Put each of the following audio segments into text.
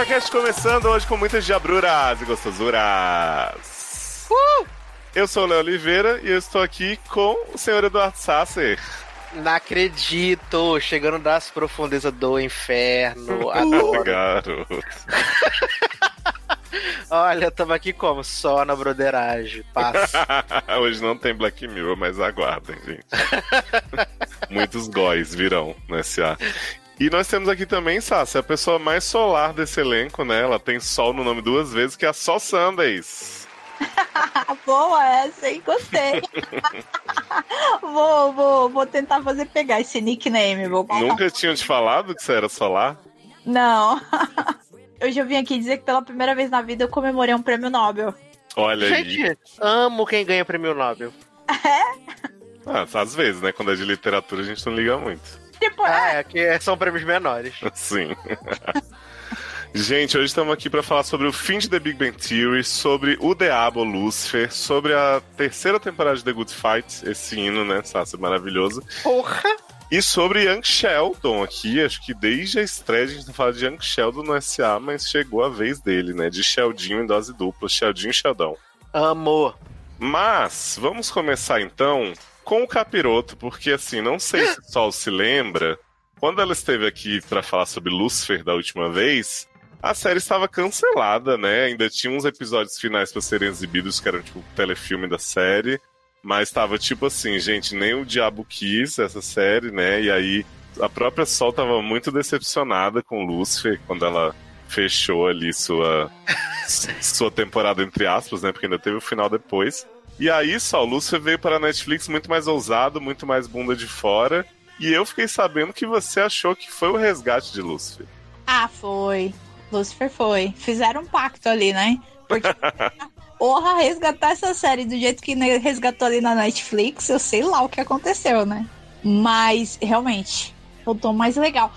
cast começando hoje com muitas diabruras e gostosuras. Uh! Eu sou o Léo Oliveira e eu estou aqui com o senhor Eduardo Sasser. Não acredito! Chegando das profundezas do inferno. Adoro. Garoto. Olha, tamo aqui como? Só na broderagem. Passa. Hoje não tem Black Mirror, mas aguardem, gente. Muitos góis virão no SA. E nós temos aqui também, Sassi, a pessoa mais solar desse elenco, né? Ela tem sol no nome duas vezes, que é a Sol Sundays. Boa essa, hein? Gostei. vou, vou, vou tentar fazer pegar esse nickname. Vou Nunca tinham te falado que você era solar? Não. Eu já vim aqui dizer que pela primeira vez na vida eu comemorei um prêmio Nobel. Olha aí. Gente, amo quem ganha prêmio Nobel. Ah, às vezes, né? Quando é de literatura a gente não liga muito. Tipo, Ah, é, é que são prêmios menores. Sim. Gente, hoje estamos aqui para falar sobre o fim de The Big Bang Theory, sobre o Diabo Lucifer, sobre a terceira temporada de The Good Fight, esse hino, né, Sassi, maravilhoso, Porra! e sobre Young Sheldon aqui, acho que desde a estreia a gente não fala de Young Sheldon no SA, mas chegou a vez dele, né, de Sheldinho em dose dupla, Sheldinho e Sheldon. Amo. Mas, vamos começar então com o Capiroto, porque assim, não sei se o Sol se lembra, quando ela esteve aqui para falar sobre Lucifer da última vez, a série estava cancelada, né? Ainda tinha uns episódios finais para serem exibidos, que eram tipo o telefilme da série, mas estava tipo assim, gente, nem o diabo quis essa série, né? E aí a própria Sol estava muito decepcionada com Lucifer quando ela fechou ali sua sua temporada entre aspas, né? Porque ainda teve o final depois. E aí, só, o Lúcifer veio para a Netflix muito mais ousado, muito mais bunda de fora. E eu fiquei sabendo que você achou que foi o resgate de Lúcifer. ah, foi. Lucifer foi. Fizeram um pacto ali, né? Porque. Porra, resgatar essa série do jeito que resgatou ali na Netflix, eu sei lá o que aconteceu, né? Mas, realmente, voltou mais legal.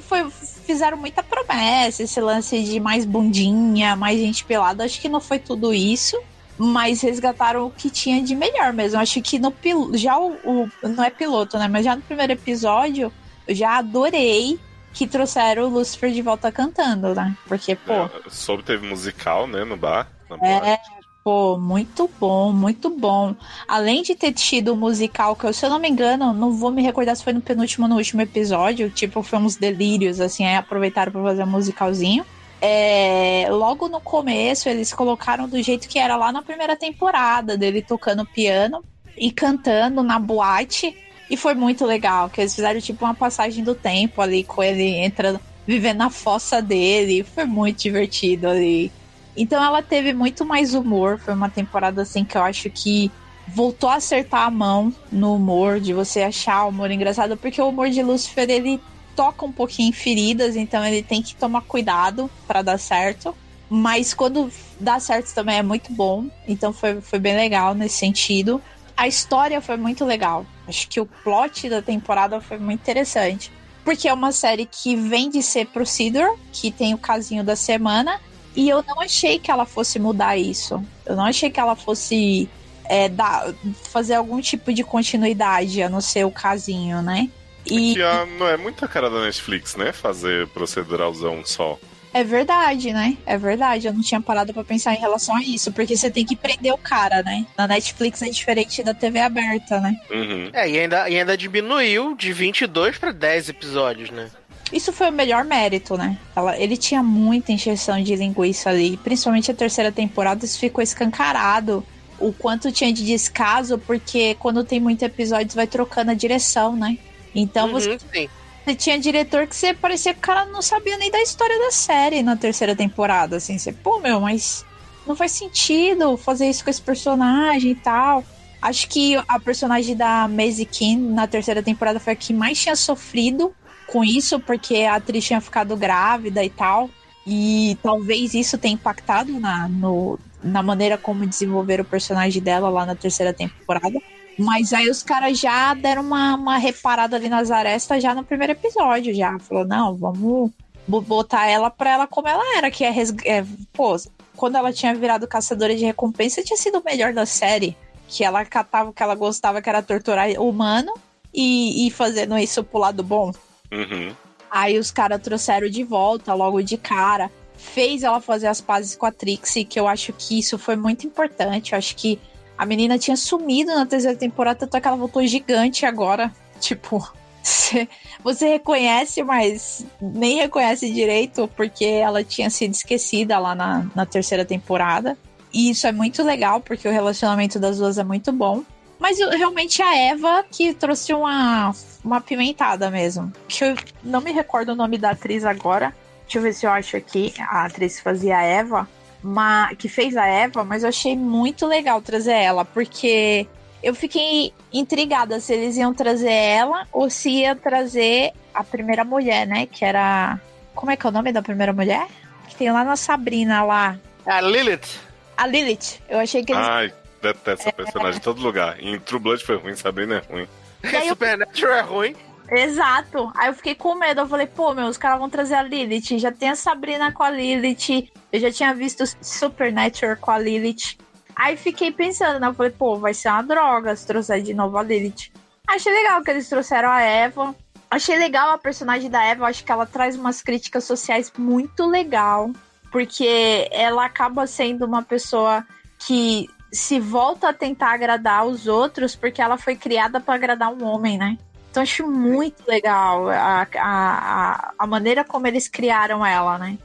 Foi, fizeram muita promessa, esse lance de mais bundinha, mais gente pelada. Acho que não foi tudo isso, mas resgataram o que tinha de melhor mesmo. Acho que no já o, o- não é piloto, né? Mas já no primeiro episódio, eu já adorei que trouxeram o Lucifer de volta cantando, né? Porque, pô, É, soube teve musical, né, no bar. É. Pô, muito bom, muito bom. Além de ter tido o musical, que eu, se eu não me engano, não vou me recordar se foi no penúltimo ou no último episódio, tipo, foi uns delírios, assim, aí aproveitaram pra fazer um musicalzinho. É, logo no começo, eles colocaram do jeito que era lá na primeira temporada, dele tocando piano e cantando na boate. E foi muito legal, que eles fizeram tipo uma passagem do tempo ali, com ele entrando, vivendo na fossa dele. Foi muito divertido ali. Então ela teve muito mais humor. Foi uma temporada assim que eu acho que voltou a acertar a mão no humor, de você achar o humor engraçado, porque o humor de Lucifer ele toca um pouquinho em feridas, então ele tem que tomar cuidado pra dar certo. Mas quando dá certo também é muito bom. Então foi, foi bem legal nesse sentido. A história foi muito legal. Acho que o plot da temporada foi muito interessante. Porque é uma série que vem de ser Procedure, que tem o casinho da semana, e eu não achei que ela fosse mudar isso. Eu não achei que ela fosse é, dar, fazer algum tipo de continuidade, a não ser o casinho, né? E Que ah, não é muita cara da Netflix, né? Fazer proceduralzão só. é verdade, né? É verdade. Eu não tinha parado pra pensar em relação a isso, porque você tem que prender o cara, né? Na Netflix é diferente da TV aberta, né? Uhum. É, e ainda, e ainda diminuiu de 22 pra 10 episódios, né? Isso foi o melhor mérito, né? Ela, ele tinha muita encheção de linguiça ali, principalmente a terceira temporada, isso ficou escancarado. O quanto tinha de descaso, porque quando tem muito episódios vai trocando a direção, né? Então você, Uhum, sim. você tinha diretor que você parecia que o cara não sabia nem da história da série na terceira temporada, assim, você, pô, meu, mas não faz sentido fazer isso com esse personagem e tal. Acho que a personagem da Maisie King na terceira temporada foi a que mais tinha sofrido com isso, porque a atriz tinha ficado grávida e tal. E talvez isso tenha impactado na, no, na maneira como desenvolveram o personagem dela lá na terceira temporada. Mas aí os caras já deram uma, uma reparada ali nas arestas já no primeiro episódio, já. Falou, não, vamos botar ela pra ela como ela era, que é, é pô, quando ela tinha virado caçadora de recompensa, tinha sido o melhor da série. Que ela catava o que ela gostava, que era torturar humano, e, e fazendo isso pro lado bom. Uhum. Aí os caras trouxeram de volta, logo de cara. Fez ela fazer as pazes com a Trixie, que eu acho que isso foi muito importante. Eu acho que a menina tinha sumido na terceira temporada, tanto é que ela voltou gigante agora. Tipo, você reconhece, mas nem reconhece direito, porque ela tinha sido esquecida lá na, na terceira temporada. E isso é muito legal, porque o relacionamento das duas é muito bom. Mas realmente a Eva que trouxe uma, uma pimentada mesmo. Que eu não me recordo o nome da atriz agora. Deixa eu ver se eu acho aqui. A atriz que fazia a Eva. Mas, que fez a Eva, mas eu achei muito legal trazer ela, porque eu fiquei intrigada se eles iam trazer ela ou se ia trazer a primeira mulher, né? Que era. Como é que é o nome da primeira mulher? Que tem lá na Sabrina lá. A Lilith. A Lilith. Eu achei que eles. Ai, detesto essa personagem em todo lugar. Em True Blood foi ruim, Sabrina é ruim. aí eu- Supernatural é ruim. Exato. Aí eu fiquei com medo. Eu falei, pô, meu, os caras vão trazer a Lilith. Já tem a Sabrina com a Lilith. Eu já tinha visto Supernatural com a Lilith. Aí fiquei pensando, né? Eu falei, pô, vai ser uma droga se trouxer de novo a Lilith. Achei legal que eles trouxeram a Eva. Achei legal a personagem da Eva. Acho que ela traz umas críticas sociais muito legal. Porque ela acaba sendo uma pessoa que se volta a tentar agradar os outros porque ela foi criada para agradar um homem, né? Então acho muito legal a, a, a, maneira como eles criaram ela, né?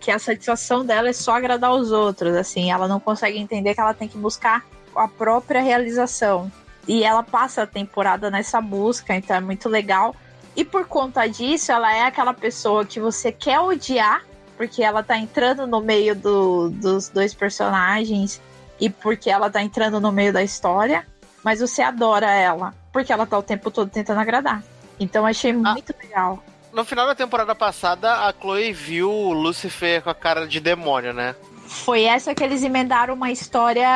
Que a satisfação dela é só agradar os outros, assim, ela não consegue entender que ela tem que buscar a própria realização. E ela passa a temporada nessa busca, então é muito legal. E por conta disso, ela é aquela pessoa que você quer odiar, porque ela tá entrando no meio do- dos dois personagens e porque ela tá entrando no meio da história, mas você adora ela, porque ela tá o tempo todo tentando agradar. Então achei muito legal. No final da temporada passada, a Chloe viu o Lucifer com a cara de demônio, né? Foi essa que eles emendaram uma história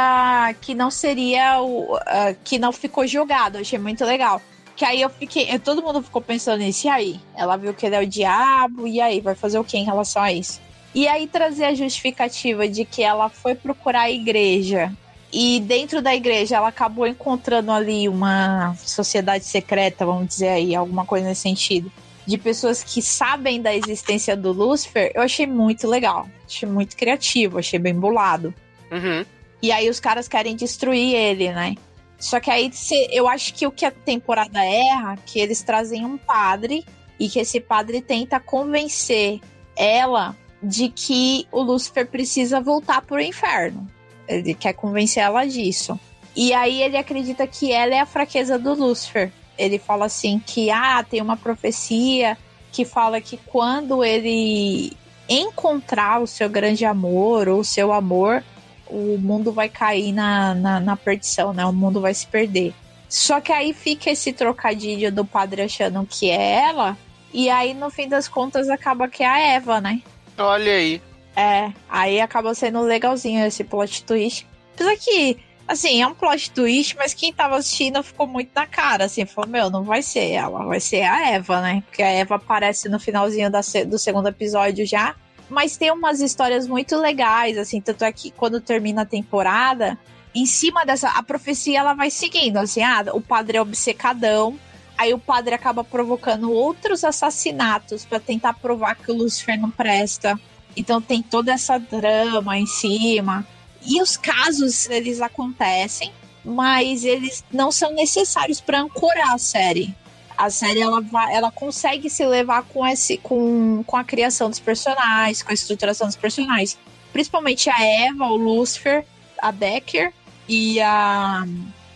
que não seria o. ah, que não ficou jogado. Achei muito legal. Que aí eu fiquei. eu- todo mundo ficou pensando nisso. E aí? Ela viu que ele é o diabo. E aí? Vai fazer o que em relação a isso? E aí trazer a justificativa de que ela foi procurar a igreja. E dentro da igreja ela acabou encontrando ali uma sociedade secreta, vamos dizer aí, alguma coisa nesse sentido. De pessoas que sabem da existência do Lúcifer, eu achei muito legal. Achei muito criativo, achei bem bolado. Uhum. E aí os caras querem destruir ele, né? Só que aí eu acho que o que a temporada erra, que eles trazem um padre e que esse padre tenta convencer ela de que o Lúcifer precisa voltar pro inferno. Ele quer convencer ela disso. E aí ele acredita que ela é a fraqueza do Lúcifer. Ele fala assim que ah, tem uma profecia que fala que quando ele encontrar o seu grande amor ou o seu amor, o mundo vai cair na, na, na perdição, né? O mundo vai se perder. Só que aí fica esse trocadilho do padre achando que é ela, e aí no fim das contas acaba que é a Eva, né? Olha aí. É, aí acaba sendo legalzinho esse plot twist. Apesar que, assim, é um plot twist, mas quem tava assistindo ficou muito na cara, assim, falou, meu, não vai ser ela, vai ser a Eva, né? Porque a Eva aparece no finalzinho da do segundo episódio já. Mas tem umas histórias muito legais, assim, tanto é que quando termina a temporada, em cima dessa, a profecia ela vai seguindo, assim, ah, o padre é obcecadão, aí o padre acaba provocando outros assassinatos pra tentar provar que o Lucifer não presta. Então tem toda essa drama em cima. E os casos, eles acontecem, mas eles não são necessários para ancorar a série. A série ela, ela consegue se levar com, esse, com, com a criação dos personagens, com a estruturação dos personagens. Principalmente a Eva, o Lucifer, a Decker e a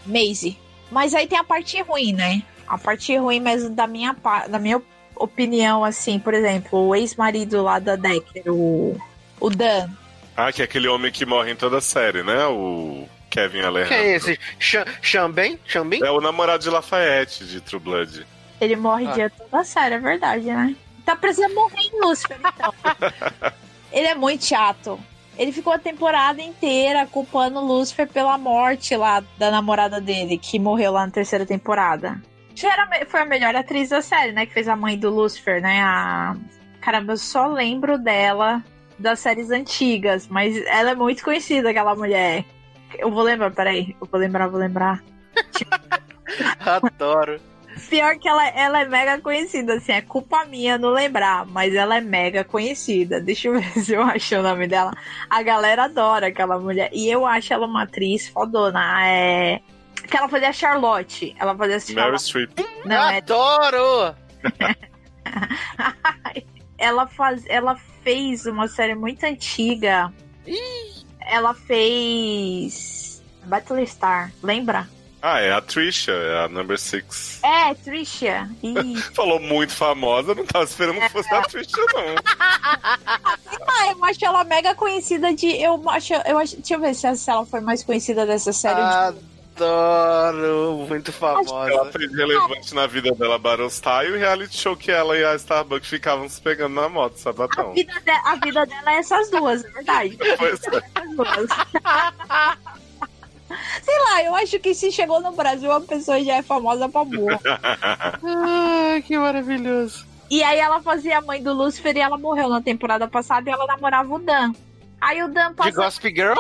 Maisie. Mas aí tem a parte ruim, né? A parte ruim mesmo da minha, da minha opinião, assim, por exemplo, o ex-marido lá da Decker, o, o Dan. Ah, que é aquele homem que morre em toda a série, né? O Kevin Alejandro. Quem é esse? Ch- Chambem? Chambem? É o namorado de Lafayette, de True Blood. Ele morre Ah. de toda a série, é verdade, né? Tá precisando morrer em Lúcifer, então. ele é muito chato. Ele ficou a temporada inteira culpando o Lucifer pela morte lá da namorada dele, que morreu lá na terceira temporada. Era, foi a melhor atriz da série, né? Que fez a mãe do Lucifer, né? A... Caramba, eu só lembro dela das séries antigas, mas ela é muito conhecida, aquela mulher. Eu vou lembrar, peraí. Eu vou lembrar, vou lembrar. Adoro. Pior que ela, ela é mega conhecida, assim, é culpa minha não lembrar, mas ela é mega conhecida. Deixa eu ver se eu acho o nome dela. A galera adora aquela mulher. E eu acho ela uma atriz fodona. É. Que ela fazia a Charlotte. Ela fazia Charlotte. Streep. Não, é Adoro! ela, faz, ela fez uma série muito antiga. Ela fez. Battlestar, lembra? Ah, é a Trisha, é a number six. É, Trisha. E... Falou muito famosa, não tava esperando que fosse a Trisha, não. ah, eu acho ela mega conhecida de. Eu acho. Eu acho deixa eu ver se, ela foi mais conhecida dessa série. de- Adoro! Muito Ela famosa. fez relevante na vida dela Battlestar e o reality show que ela e a Starbucks ficavam se pegando na moto, A sabatão. vida, de- a vida dela é essas duas, é verdade. Pois é. Essas duas. Sei lá, eu acho que se chegou no Brasil, a pessoa já é famosa pra burra. Ai, que maravilhoso. E aí ela fazia a mãe do Lucifer e ela morreu na temporada passada e ela namorava o Dan. Aí o Dan De passou. Gossip Girl?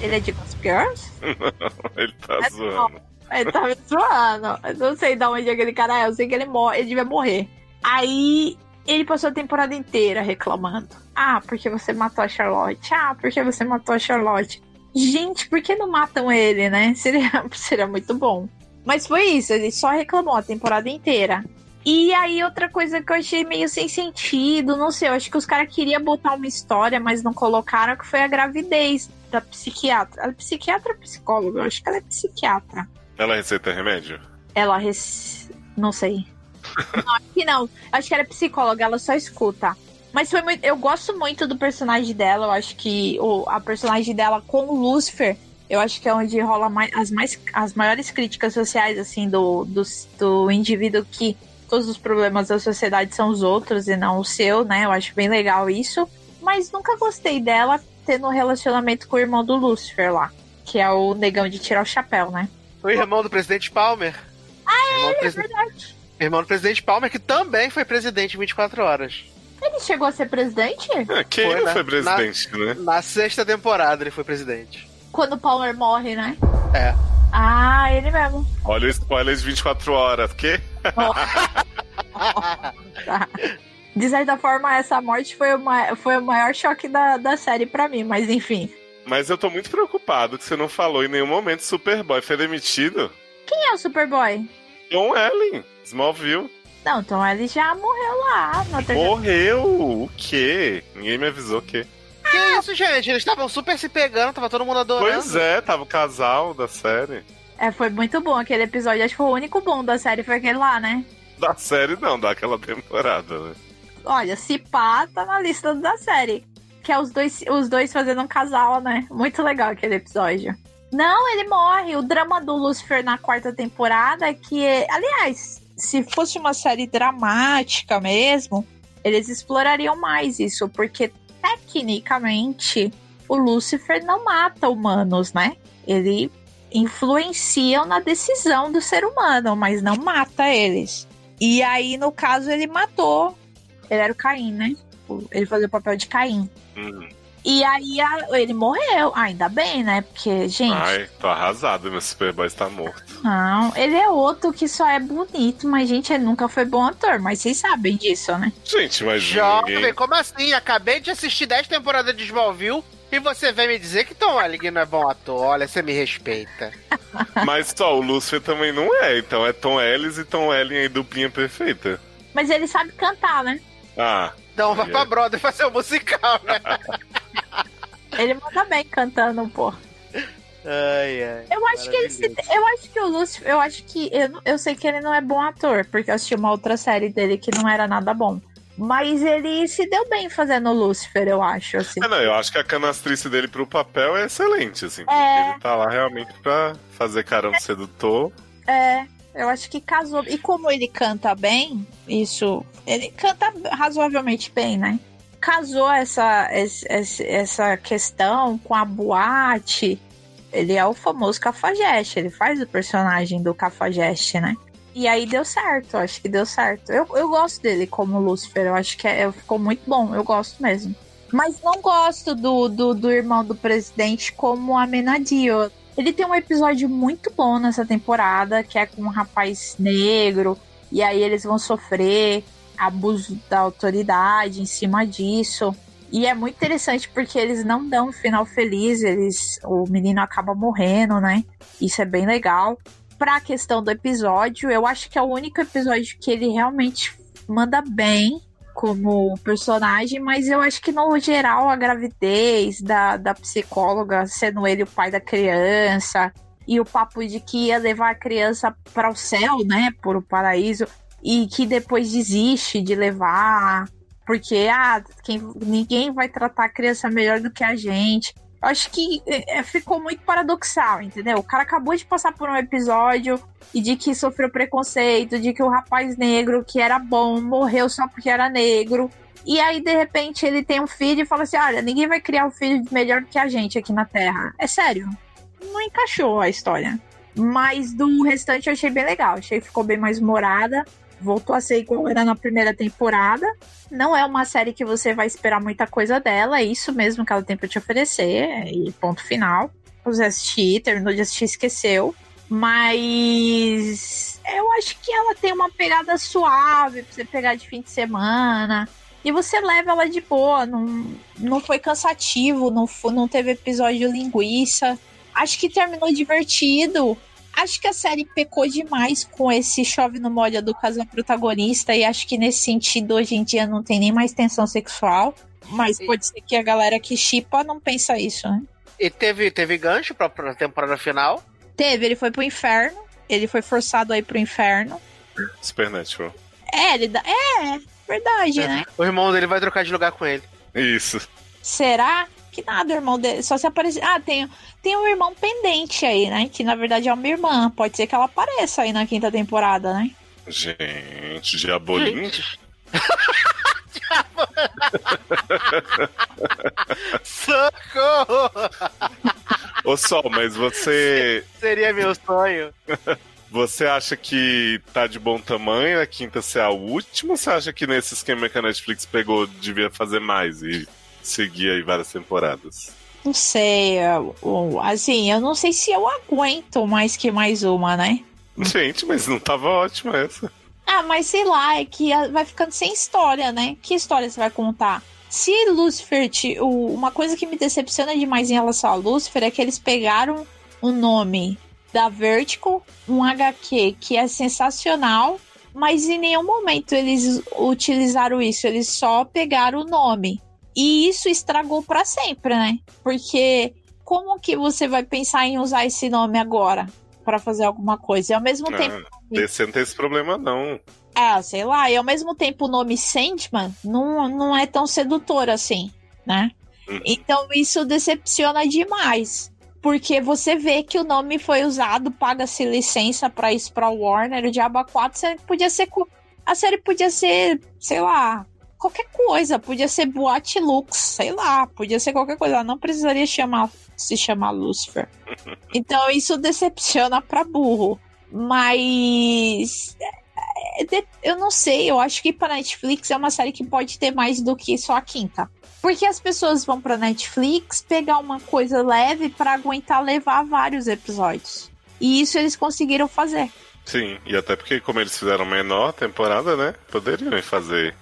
Ele é de Girls? Ele tá É zoando. Ele tá me zoando. Eu não sei de onde aquele cara é, eu sei que ele morre, ele devia morrer. Aí ele passou a temporada inteira reclamando. Ah, porque você matou a Charlotte. Ah, porque você matou a Charlotte. Gente, por que não matam ele, né? Seria, seria muito bom. Mas foi isso, ele só reclamou a temporada inteira. E aí, outra coisa que eu achei meio sem sentido, não sei, eu acho que os caras queriam botar uma história, mas não colocaram, que foi a gravidez da psiquiatra. Ela é psiquiatra ou psicóloga? Eu acho que ela é psiquiatra. Ela receita remédio? Ela rec... não sei. Não, acho que não. Acho que ela é psicóloga, ela só escuta. Mas foi muito. Eu gosto muito do personagem dela. Eu acho que o, a personagem dela com o Lucifer, eu acho que é onde rola mais, as, mais, as maiores críticas sociais, assim, do, do, do indivíduo que todos os problemas da sociedade são os outros e não o seu, né? Eu acho bem legal isso. Mas nunca gostei dela tendo um relacionamento com o irmão do Lucifer lá. Que é o negão de tirar o chapéu, né? O irmão do presidente Palmer. Ah, irmão, do É verdade. irmão do presidente Palmer, que também foi presidente 24 horas. Ele chegou a ser presidente? É, quem Foi, né? foi presidente, né? Na sexta temporada ele foi presidente. Quando o Palmer morre, né? É. Ah, ele mesmo. Olha o spoiler de 24 horas, que? Tá. De certa forma, essa morte foi o, ma- foi o maior choque da, da série pra mim, mas enfim. Mas eu tô muito preocupado que você não falou em nenhum momento Superboy foi demitido. Quem é o Superboy? Tom Ellen, Smallville. Não, então ele já morreu lá na. Morreu! O quê? Ninguém me avisou o quê? Que isso, gente? Eles estavam super se pegando, tava todo mundo adorando. Pois é, tava o casal da série. É, foi muito bom aquele episódio. Acho que foi o único bom da série, foi aquele lá, né? Da série não, daquela temporada, né? Olha, se pá, tá na lista da série. Que é os dois, os dois fazendo um casal, né? Muito legal aquele episódio. Não, ele morre. O drama do Lucifer na quarta temporada é que. Aliás, se fosse uma série dramática mesmo, eles explorariam mais isso, porque tecnicamente o Lucifer não mata humanos, né? Ele influencia na decisão do ser humano, mas não mata eles. E aí, no caso, ele matou. Ele era o Caim, né? Ele fazia o papel de Caim. Hum. E aí a- ele morreu. Ah, ainda bem, né? Porque, gente, Ai, tô arrasado, meu Superboy está morto. não. Ele é outro que só é bonito, mas, gente, ele nunca foi bom ator. Mas vocês sabem disso, né? Gente, mas Jovem, ninguém... como assim? Acabei de assistir 10 temporadas de Smallville e você vem me dizer que Tom Welling não é bom ator. Olha, você me respeita. Mas só, o Lucifer também não é. Então é Tom Ellis e Tom Ellen aí, duplinha perfeita. Mas ele sabe cantar, né? Ah, Então vai pra Brother fazer o musical, né? Ele manda bem cantando, pô. Ai, ai. Eu acho que ele se. Eu acho que o Lucifer. Eu acho que. Eu, não- eu sei que ele não é bom ator, porque eu assisti uma outra série dele que não era nada bom. Mas ele se deu bem fazendo o Lucifer, eu acho, assim. é, não, eu acho que a canastrice dele pro papel é excelente, assim. Porque É. ele tá lá realmente pra fazer carão sedutor. É, eu acho que casou. E como ele canta bem, isso. Ele canta razoavelmente bem, né? casou essa, essa, essa questão com a boate. Ele é o famoso Cafajeste, ele faz o personagem do Cafajeste, né? E aí deu certo, acho que deu certo. Eu, eu gosto dele como Lúcifer, eu acho que é, ficou muito bom, eu gosto mesmo. Mas não gosto do, do, do irmão do presidente como Amenadio. Ele tem um episódio muito bom nessa temporada, que é com um rapaz negro, e aí eles vão sofrer abuso da autoridade em cima disso. E é muito interessante porque eles não dão um final feliz, eles o menino acaba morrendo, né? Isso é bem legal. Pra questão do episódio, eu acho que é o único episódio que ele realmente manda bem como personagem, mas eu acho que no geral a gravidez da, da psicóloga, sendo ele o pai da criança, e o papo de que ia levar a criança para o céu, né, por o paraíso, e que depois desiste de levar, porque ah, quem, ninguém vai tratar a criança melhor do que a gente. Acho que é, é, ficou muito paradoxal, entendeu? O cara acabou de passar por um episódio e de que sofreu preconceito, de que o rapaz negro que era bom morreu só porque era negro. E aí, de repente, ele tem um filho e fala assim: olha, ninguém vai criar um filho melhor que a gente aqui na Terra. É sério. Não encaixou a história. Mas do restante eu achei bem legal. Achei que ficou bem mais morada voltou a ser igual era na primeira temporada. Não é uma série que você vai esperar muita coisa dela, é isso mesmo que ela tem pra te oferecer, e ponto final. Você assistir, terminou de assistir, esqueceu. Mas eu acho que ela tem uma pegada suave pra você pegar de fim de semana. E você leva ela de boa, não, não foi cansativo, não, não teve episódio linguiça. Acho que terminou divertido. Acho que a série pecou demais com esse chove no molha do casal protagonista e acho que nesse sentido hoje em dia não tem nem mais tensão sexual. Mas pode ser que a galera que chipa não pensa isso, né? E teve, teve gancho pra, pra temporada final? Teve, ele foi pro inferno. Ele foi forçado aí pro inferno. Supernatural. É, ele dá. É, verdade, É. né? O irmão dele vai trocar de lugar com ele. Isso. Será? Que nada, o irmão dele. Só se aparecer. Ah, tem, tem um irmão pendente aí, né? Que na verdade é uma irmã. Pode ser que ela apareça aí na quinta temporada, né? Gente, Diabolinho. Socorro! Ô Sol, mas você. Seria meu sonho. Você acha que tá de bom tamanho a quinta ser a última? Ou você acha que nesse esquema que a Netflix pegou devia fazer mais e seguir aí várias temporadas? Não sei. Assim, eu não sei se eu aguento mais que mais uma, né? Gente, mas não tava ótima essa. Ah, mas sei lá, é que vai ficando sem história, né? Que história você vai contar? Se Lucifer. te- Uma coisa que me decepciona demais em relação a Lucifer é que eles pegaram o nome da Vertical, um HQ que é sensacional, mas em nenhum momento eles utilizaram isso, eles só pegaram o nome. E isso estragou pra sempre, né? Porque como que você vai pensar em usar esse nome agora pra fazer alguma coisa? E ao mesmo tempo. DC não tem esse problema, não. É, sei lá, e ao mesmo tempo o nome Sandman não, não é tão sedutor assim, né? Uhum. Então isso decepciona demais. Porque você vê que o nome foi usado, paga-se licença pra isso pra Warner, o Diaba 4, sendo que podia ser. A série podia ser, sei lá, qualquer coisa. Podia ser Boate Lux, sei lá, podia ser qualquer coisa. Ela não precisaria chamar, se chamar Lucifer. Então isso decepciona pra burro. Mas é eu não sei, eu acho que pra Netflix é uma série que pode ter mais do que só a quinta. Porque as pessoas vão pra Netflix pegar uma coisa leve pra aguentar levar vários episódios. E isso eles conseguiram fazer. Sim, e até porque, como eles fizeram menor temporada, né? Poderiam fazer.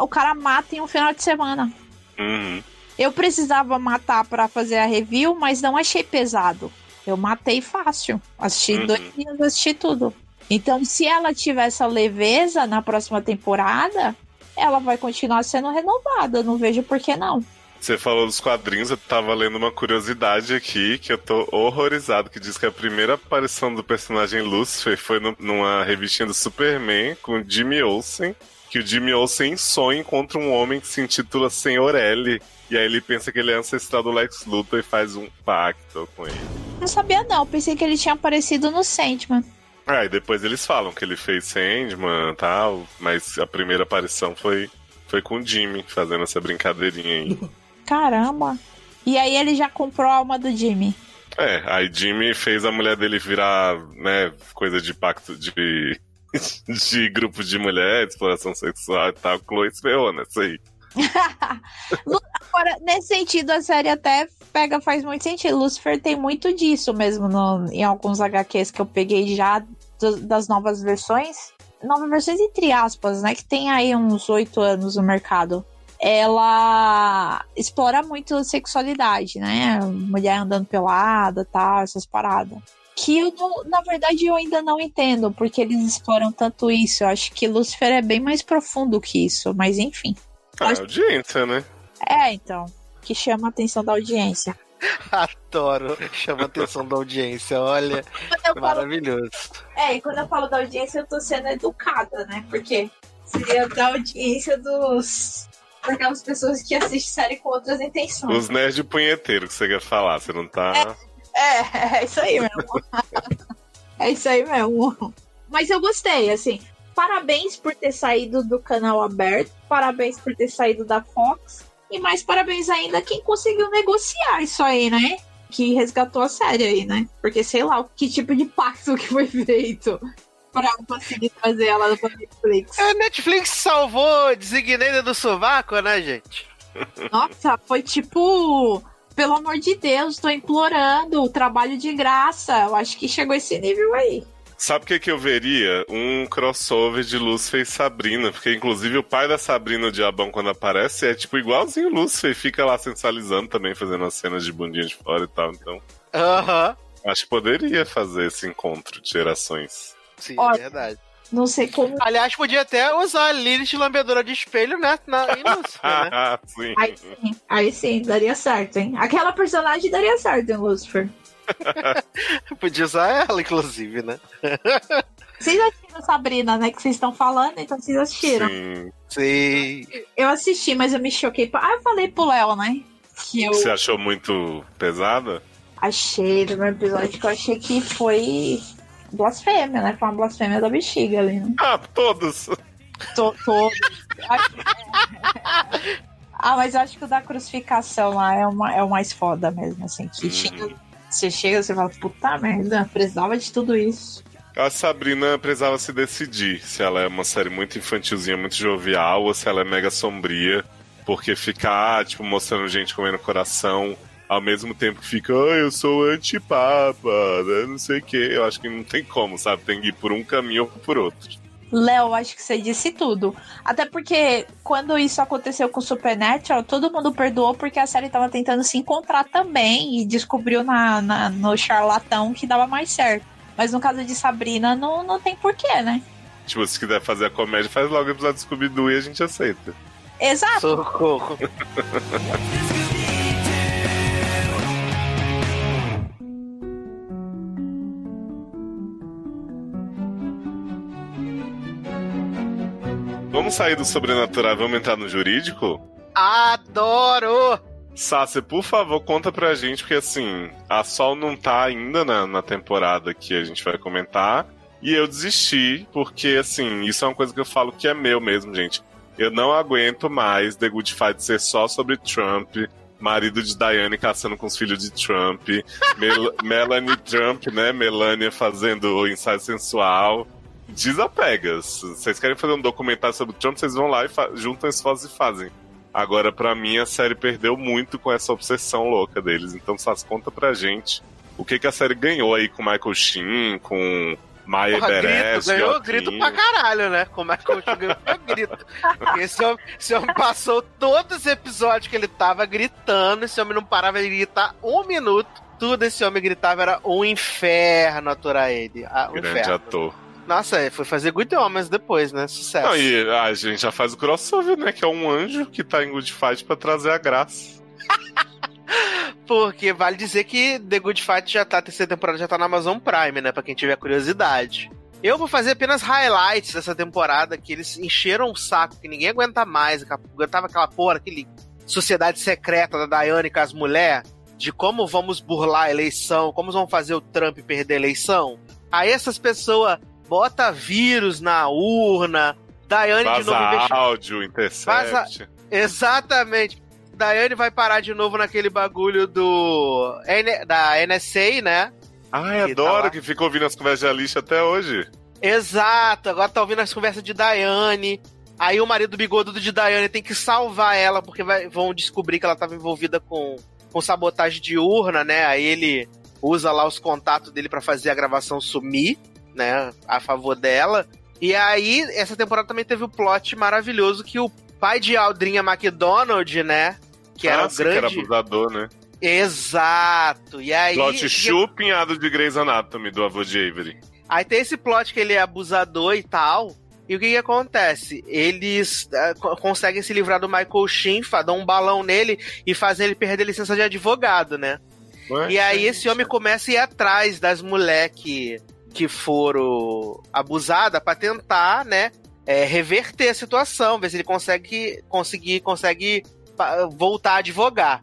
O cara mata em um final de semana. Uhum. Eu precisava matar pra fazer a review, mas não achei pesado. Eu matei fácil. Assisti Uhum. dois dias, assisti tudo. Então, se ela tiver essa leveza na próxima temporada, ela vai continuar sendo renovada. Eu não vejo por que não. Você falou dos quadrinhos, eu tava lendo uma curiosidade aqui que eu tô horrorizado, que diz que a primeira aparição do personagem Lucifer foi no- numa revistinha do Superman com Jimmy Olsen, que o Jimmy Olsen sonha encontra um homem que se intitula Senhor L. E aí ele pensa que ele é ancestral do Lex Luthor e faz um pacto com ele. Não sabia, não. Pensei que ele tinha aparecido no Sandman. Ah, e depois eles falam que ele fez Sandman e tal, mas a primeira aparição foi, Foi com o Jimmy fazendo essa brincadeirinha aí. Caramba. E aí ele já comprou a alma do Jimmy. É, aí Jimmy fez a mulher dele virar, né, coisa de pacto de, de grupo de mulher, de exploração sexual e tal. Chloe se nessa aí. Agora, nesse sentido, a série até pega, faz muito sentido. Lucifer tem muito disso mesmo no- em alguns HQs que eu peguei já do- das novas versões. Novas versões entre aspas, né? Que tem aí uns oito anos no mercado. Ela explora muito a sexualidade, né? Mulher andando pelada, tal, essas paradas. Que eu não- na verdade eu ainda não entendo porque eles exploram tanto isso. Eu acho que Lucifer é bem mais profundo que isso, mas enfim. Ah, audiência, né? É, então. Que chama a atenção da audiência. Adoro. Chama a atenção da audiência, olha. Eu falo, Maravilhoso. é, e quando eu falo da audiência, eu tô sendo educada, né? Porque seria da audiência dos. daquelas pessoas que assistem série com outras intenções. Os nerd punheteiro que você quer falar, você não tá. É, é isso aí mesmo. é isso aí mesmo. Mas eu gostei, assim. Parabéns por ter saído do canal aberto. Parabéns por ter saído da Fox. E mais parabéns ainda a quem conseguiu negociar isso aí, né? Que resgatou a série aí, né? Porque sei lá que tipo de pacto que foi feito pra conseguir trazer ela pra Netflix. A Netflix salvou Designated do sovaco, né, gente? Nossa, foi tipo. Pelo amor de Deus, tô implorando. Trabalho de graça. Eu acho que chegou esse nível aí. Sabe o que, que eu veria? Um crossover de Lucifer e Sabrina. Porque, inclusive, o pai da Sabrina, o Diabão, quando aparece, é tipo igualzinho o Lucifer. e Fica lá sensualizando também, fazendo as cenas de bundinha de fora e tal. Então, Aham. acho que poderia fazer esse encontro de gerações. Sim, Olha. é verdade. Não sei como. Aliás, podia até usar a Lilith lambedora de espelho, né? Na, Lúcifer, né? Ah, sim. Aí sim, aí sim, daria certo, hein? Aquela personagem daria certo em Lucifer. Podia usar ela, inclusive, né? Vocês assistiram Sabrina, né? Que vocês estão falando, então vocês assistiram. Sim. Sim. Eu assisti, mas eu me choquei. Ah, eu falei pro Léo, né? Que eu Você achou muito pesada? achei no meu episódio que eu achei que foi blasfêmia, né? Foi uma blasfêmia da bexiga ali, né? Ah, todos. Tô, tô... ah, mas eu acho que o da crucificação lá é, uma, é o mais foda mesmo, assim. Que chega, você chega e você fala, puta merda, precisava de tudo isso. A Sabrina precisava se decidir se ela é uma série muito infantilzinha, muito jovial, ou se ela é mega sombria, porque ficar, tipo, mostrando gente comendo coração, ao mesmo tempo que fica, ah, eu sou antipapa, né, não sei o que, eu acho que não tem como, sabe? Tem que ir por um caminho ou por outro. Léo, acho que você disse tudo. Até porque quando isso aconteceu com Supernatural, todo mundo perdoou porque a série tava tentando se encontrar também e descobriu na, na- no charlatão que dava mais certo. Mas no caso de Sabrina, não, não tem porquê, né? Tipo, se quiser fazer a comédia, faz logo o episódio de Scooby-Doo e a gente aceita. Exato. Socorro. Vamos sair do sobrenatural, vamos entrar no jurídico? Adoro! Sácia, por favor, conta pra gente, porque assim, a Sol não tá ainda na, na temporada que a gente vai comentar. E eu desisti, porque assim, isso é uma coisa que eu falo que é meu mesmo, gente. Eu não aguento mais The Good Fight ser só sobre Trump, marido de Diane caçando com os filhos de Trump, Mel Melanie Trump, né? Melania fazendo o ensaio sensual. Desapega. Se vocês querem fazer um documentário sobre Trump, vocês vão lá e juntam esforços e fazem. Agora, pra mim, a série perdeu muito com essa obsessão louca deles. Então, Sas, conta pra gente o que, que a série ganhou aí com Michael Sheen, com Maya Porra, grito, Beres, ganhou grito pra caralho, né? Como é que eu ganhou foi grito? Porque esse homem, esse homem passou todos os episódios que ele tava gritando, esse homem não parava de gritar um minuto. Tudo esse homem gritava era um inferno aturar ele. Ah, um Grande inferno. ator. Nossa, é, foi fazer Good Homens depois, né? Sucesso. Não, e a gente já faz o crossover, né? Que é um anjo que tá em Good Fight pra trazer a graça. Porque vale dizer que The Good Fight já tá, a terceira temporada já tá na Amazon Prime, né? Pra quem tiver curiosidade. Eu vou fazer apenas highlights dessa temporada, que eles encheram o saco, que ninguém aguenta mais. Aguentava aquela porra, aquele sociedade secreta da Diane com as mulheres, de como vamos burlar a eleição, como vamos fazer o Trump perder a eleição. Aí essas pessoas botam vírus na urna, Daiane de novo investigando. áudio, intercept. Vaza- Exatamente. Daiane vai parar de novo naquele bagulho do. Da NSA, né? Tá adoro lá. que ficou ouvindo as conversas de Alicia até hoje. Exato, agora tá ouvindo as conversas de Daiane. Aí o marido bigodudo de Daiane tem que salvar ela, porque vai- vão descobrir que ela tava envolvida com, com sabotagem de urna, né? Aí ele usa lá os contatos dele pra fazer a gravação sumir, né? A favor dela. E aí, essa temporada também teve o plot maravilhoso que o pai de Aldrinha McDonald, né? Que era ah, o sim, que era grande. abusador, né? Exato. E aí. Plot chupinhado de Grey's Anatomy, do avô de Avery. Aí tem esse plot que ele é abusador e tal. E o que, que acontece? Eles co- conseguem se livrar do Michael Sheen, fa- dão um balão nele e fazem ele perder a licença de advogado, né? Ué, E aí gente. esse homem começa a ir atrás das moleques que foram abusadas pra tentar, né, eh, reverter a situação, ver se ele consegue conseguir consegue voltar a advogar.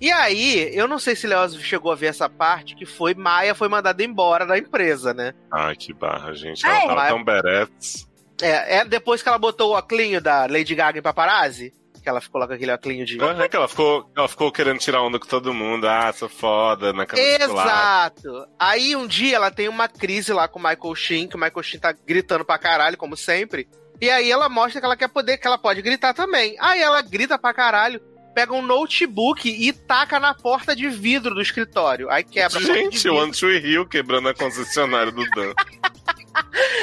E aí, eu não sei se Leoz chegou a ver essa parte, que foi Maia foi mandada embora da empresa, né? Ai, que barra, gente. Ai. Ela tava Mas- tão beretes. É, é depois que ela botou o oclinho da Lady Gaga em paparazzi? Que ela ficou lá com aquele oclinho de. É que ela ficou, ela ficou querendo tirar onda com todo mundo. Ah, sou foda, na chocolate. Exato. Aí um dia ela tem uma crise lá com o Michael Sheen, que o Michael Sheen tá gritando pra caralho, como sempre. E aí ela mostra que ela quer poder, que ela pode gritar também. Aí ela grita pra caralho, pega um notebook e taca na porta de vidro do escritório. Aí quebra a porta de Gente, vidro. o Tree Hill quebrando a concessionária do Dan.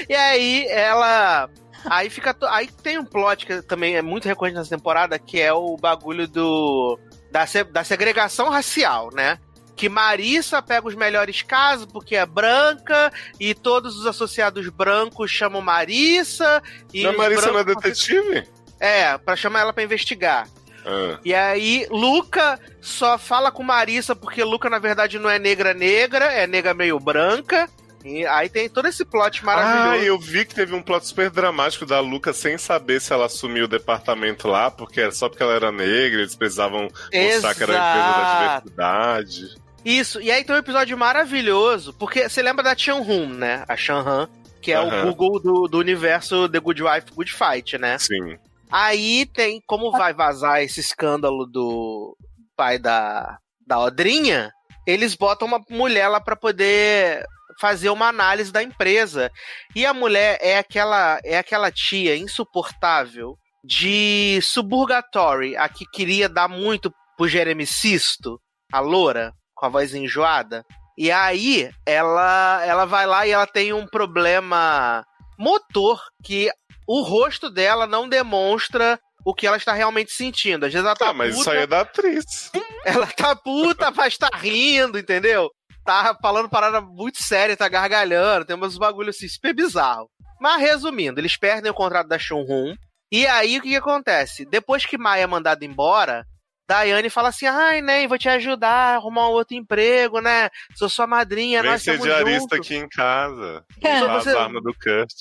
E aí ela. Aí fica. to- Aí tem um plot que também é muito recorrente nessa temporada, que é o bagulho do. Da, se- da segregação racial, né? Que Marissa pega os melhores casos porque é branca e todos os associados brancos chamam Marissa. E os Marissa não é detetive? É, pra chamar ela pra investigar. Ah, E aí, Luca só fala com Marissa porque Luca, na verdade, não é negra negra, é negra meio branca. E aí tem todo esse plot maravilhoso. Ah, eu vi que teve um plot super dramático da Luca sem saber se ela assumiu o departamento lá, porque era só porque ela era negra, eles precisavam mostrar que era a empresa da Exato. diversidade. Isso, e aí tem um episódio maravilhoso, porque você lembra da Chan-Hun, né? A Chan-Han, que é Aham. o Google do, do universo The Good Wife, Good Fight, né? Sim. Aí tem, como vai vazar esse escândalo do pai da, da Odrinha, eles botam uma mulher lá pra poder fazer uma análise da empresa. E a mulher é aquela é aquela tia insuportável de Suburgatory, a que queria dar muito pro Jeremy Sisto, a loura, com a voz enjoada. E aí ela ela vai lá e ela tem um problema motor que o rosto dela não demonstra o que ela está realmente sentindo. Às vezes ela tá Tá, mas puta, isso aí é da atriz. ela tá puta, mas tá rindo, entendeu? Tá falando parada muito séria, tá gargalhando, tem uns bagulhos assim, super bizarro. Mas resumindo, eles perdem o contrato da Shunhun. E aí o que, que acontece? Depois que Maia é mandada embora, Daiane fala assim: ai, nem, vou te ajudar a arrumar um outro emprego, né? Sou sua madrinha, Vem nós ser diarista aqui em casa. É. Você- armas do Kurt.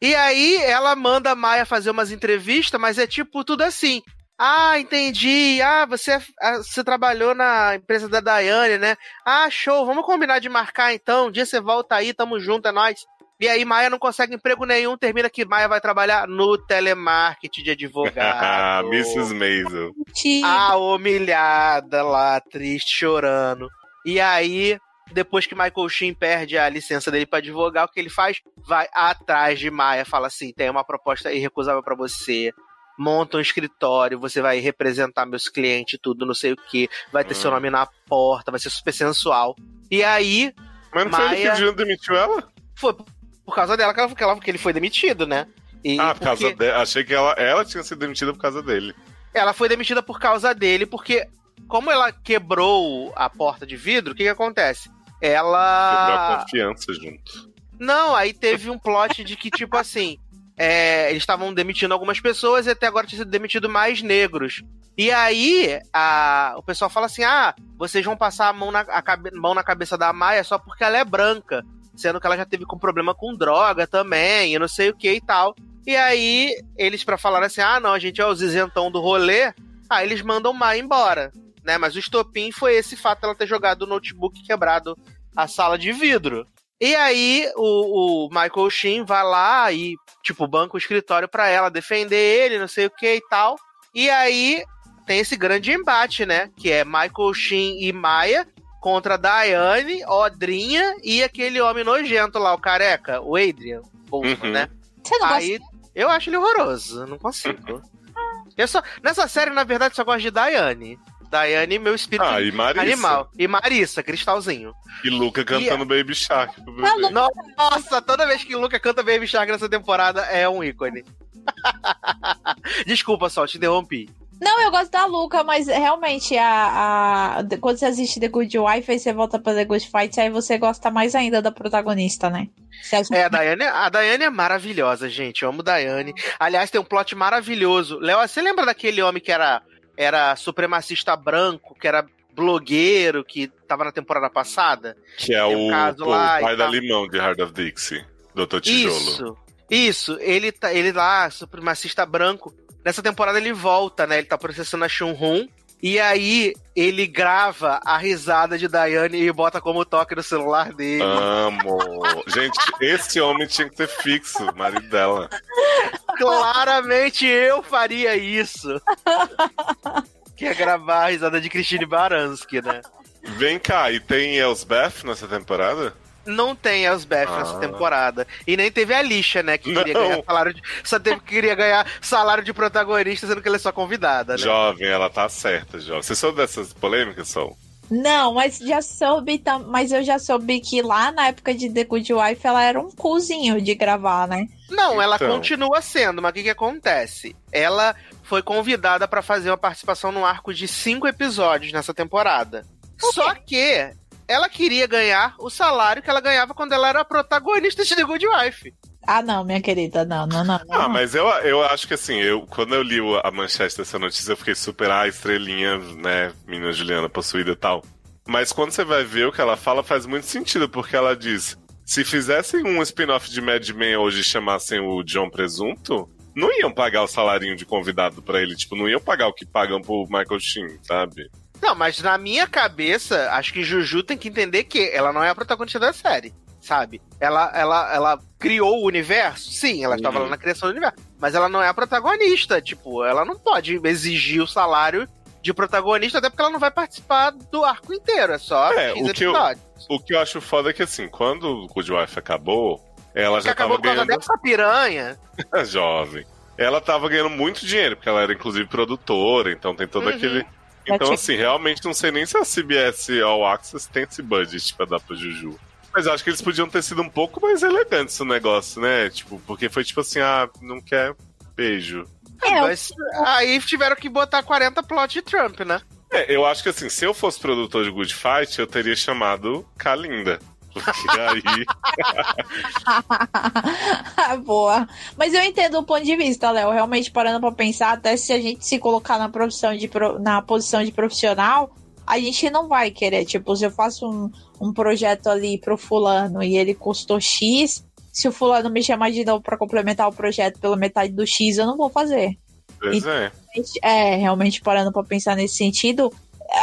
E aí ela manda a Maia fazer umas entrevistas, mas é tipo tudo assim. Ah, entendi. Ah, você, é- ah, você trabalhou na empresa da Daiane, né? Ah, show. Vamos combinar de marcar então. Um dia você volta aí, tamo junto, é nóis. E aí Maia não consegue emprego nenhum, termina que Maia vai trabalhar no telemarketing de advogado. Mrs. Maisel. Ti- A humilhada lá, triste, chorando. E aí, depois que Michael Sheen perde a licença dele pra advogar, o que ele faz? Vai atrás de Maia, fala assim: tem uma proposta irrecusável pra você. Monta um escritório, você vai representar meus clientes, tudo, não sei o que. Vai ter Hum. seu nome na porta, vai ser super sensual. E aí, Mas não foi ele que Maia- o Julian demitiu ela? foi por causa dela que, ela, que, ela- que ele foi demitido, né? E ah, por porque- causa dela. Achei que ela, ela tinha sido demitida por causa dele. Ela foi demitida por causa dele, porque como ela quebrou a porta de vidro, o que, que acontece? Quebrou a Ela. confiança junto. Não, aí teve um plot de que, tipo assim, é, eles estavam demitindo algumas pessoas e até agora tinha sido demitido mais negros. E aí, a- o pessoal fala assim: ah, vocês vão passar a mão na, a cabe- mão na cabeça da Maia só porque ela é branca. Sendo que ela já teve com problema com droga também, e não sei o que e tal. E aí, eles pra falar assim: ah, não, a gente é os isentão do rolê. Aí eles mandam Maia embora. Né? Mas o estopim foi esse fato dela ter jogado o notebook quebrado a sala de vidro. E aí o, o Michael Sheen vai lá e, tipo, banca o escritório pra ela defender ele, não sei o que e tal. E aí tem esse grande embate, né? Que é Michael Sheen e Maia contra Diane, Odrinha e aquele homem nojento lá, o careca, o Adrian Boseman, Uhum. né? Você não Aí eu acho ele horroroso, não consigo. Eu só, nessa série, na verdade, só gosto de Diane. Diane, meu espírito Ah, e Marissa. animal. E Marissa, cristalzinho. E Luca cantando Baby Shark. Nossa, toda vez que Luca canta Baby Shark nessa temporada é um ícone. Desculpa só, te interrompi. Não, eu gosto da Luca, mas realmente a, a- quando você assiste The Good Wife, aí você volta pra The Good Fight, aí você gosta mais ainda da protagonista, né? Acha- É, a Daiane, a Daiane é maravilhosa, gente. Eu amo Daiane. Aliás, tem um plot maravilhoso. Léo, você lembra daquele homem que era, era supremacista branco, que era blogueiro, que tava na temporada passada? Que é um o, caso o pai da. Limão de Heart of Dixie. Doutor Tijolo. Isso. Isso, ele, tá, ele lá, supremacista branco. Nessa temporada ele volta, né? Ele tá processando a Shun-Hun. E aí ele grava a risada de Daiane e bota como toque no celular dele. Amo. Gente, esse homem tinha que ter fixo, marido dela. Claramente eu faria isso. que é gravar a risada de Christine Baranski, né? Vem cá, e tem Elsbeth nessa temporada? Não tem Elsbeth Ah. nessa temporada. E nem teve a Lixa, né? Que queria Não. ganhar salário de. Só teve que queria ganhar salário de protagonista, sendo que ela é só convidada, né? Jovem, ela tá certa, jovem. Você soube dessas polêmicas, Sol? Não, mas já soube, mas eu já soube que lá na época de The Good Wife ela era um cozinho de gravar, né? Não, ela Então. continua sendo, mas o que, que acontece? Ela foi convidada pra fazer uma participação num arco de cinco episódios nessa temporada. Só que ela queria ganhar o salário que ela ganhava quando ela era protagonista de The Good Wife. Ah, não, minha querida, não, não, não. não. Ah, mas eu, eu acho que assim, eu, quando eu li a manchete dessa notícia, eu fiquei super, ah, estrelinha, né, menina Juliana possuída e tal. Mas quando você vai ver o que ela fala, faz muito sentido, porque ela diz: se fizessem um spin-off de Mad Men hoje e chamassem o John Presunto, não iam pagar o salarinho de convidado pra ele, tipo, não iam pagar o que pagam pro Michael Sheen, sabe? Não, mas na minha cabeça, acho que Juju tem que entender que ela não é a protagonista da série, sabe? Ela, ela, ela criou o universo, sim, ela estava Uhum. lá na criação do universo, mas ela não é a protagonista, tipo, ela não pode exigir o salário de protagonista, até porque ela não vai participar do arco inteiro, é só É, o que eu-. O que eu acho foda é que assim, quando o Good Wife acabou, ela já acabou tava ganhando. dessa piranha. jovem. Ela tava ganhando muito dinheiro, porque ela era inclusive produtora, então tem todo Uhum. aquele. Então, assim, realmente não sei nem se a CBS All Access tem esse budget pra dar pro Juju. Mas eu acho que eles podiam ter sido um pouco mais elegantes no negócio, né? Tipo, porque foi tipo assim, ah, não quer beijo. É, Mas aí tiveram que botar 40 plot de Trump, né? É, eu acho que assim, se eu fosse produtor de Good Fight, eu teria chamado Kalinda. Porque aí. Boa. Mas eu entendo o ponto de vista, Léo. Realmente, parando pra pensar, até se a gente se colocar na profissão de pro- na posição de profissional, a gente não vai querer. Tipo, se eu faço um, um projeto ali pro fulano e ele custou X, se o fulano me chamar de novo pra complementar o projeto pela metade do X, eu não vou fazer. Pois é. É, realmente parando pra pensar nesse sentido,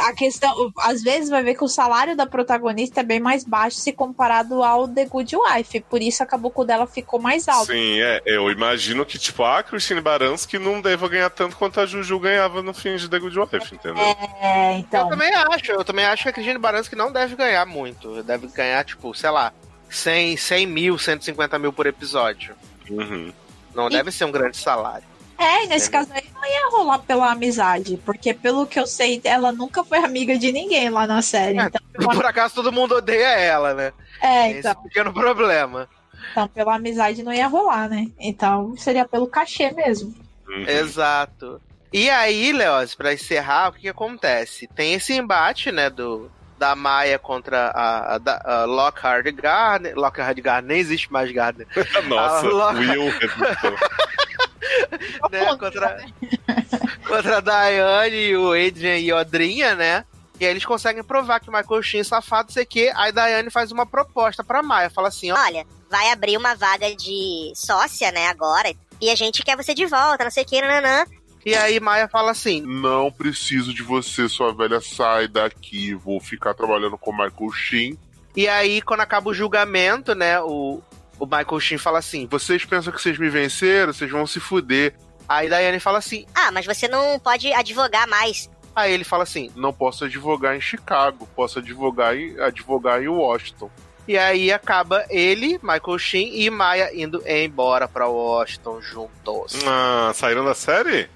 a questão, às vezes vai ver que o salário da protagonista é bem mais baixo se comparado ao The Good Wife, por isso acabou que o dela ficou mais alto. Sim, é. Eu imagino que, tipo, a Christine Baranski não deva ganhar tanto quanto a Juju ganhava no fim de The Good Wife, entendeu? É, então. Eu também acho, eu também acho que a Cristina Baranski não deve ganhar muito. Deve ganhar, tipo, sei lá, 100, 100 mil, 150 mil por episódio. Uhum. Não E- deve ser um grande salário. É, e nesse Entendeu? caso aí não ia rolar pela amizade, porque pelo que eu sei, ela nunca foi amiga de ninguém lá na série. É, Então, Por acaso todo mundo odeia ela, né? é, Esse então, pequeno problema. então pela amizade não ia rolar, né? Então seria pelo cachê mesmo. Uhum. Exato. E aí, Leoz, pra encerrar, o que, que acontece? Tem esse embate, né, do, da Maia contra a, a, a Lockhart Gardner. Lockhart Gardner, nem existe mais Gardner. Nossa, lá- Will. Né, contra, contra a Diane e o Adrian e a Odrinha, né? E aí eles conseguem provar que o Michael Sheen é safado, sei que. Aí a Diane faz uma proposta pra Maia. Fala assim, ó. Olha, vai abrir uma vaga de sócia, né, agora. E a gente quer você de volta, não sei o que, nananã. E aí Maia fala assim: Não preciso de você, sua velha. Sai daqui. Vou ficar trabalhando com o Michael Sheen. E aí, quando acaba o julgamento, né, o, o Michael Sheen fala assim: vocês pensam que vocês me venceram, vocês vão se fuder. Aí Daiane fala assim: Ah, mas você não pode advogar mais. Aí ele fala assim: Não posso advogar em Chicago, posso advogar em, advogar em Washington. E aí acaba ele, Michael Sheen e Maya indo embora pra Washington juntos. Ah, saíram da série?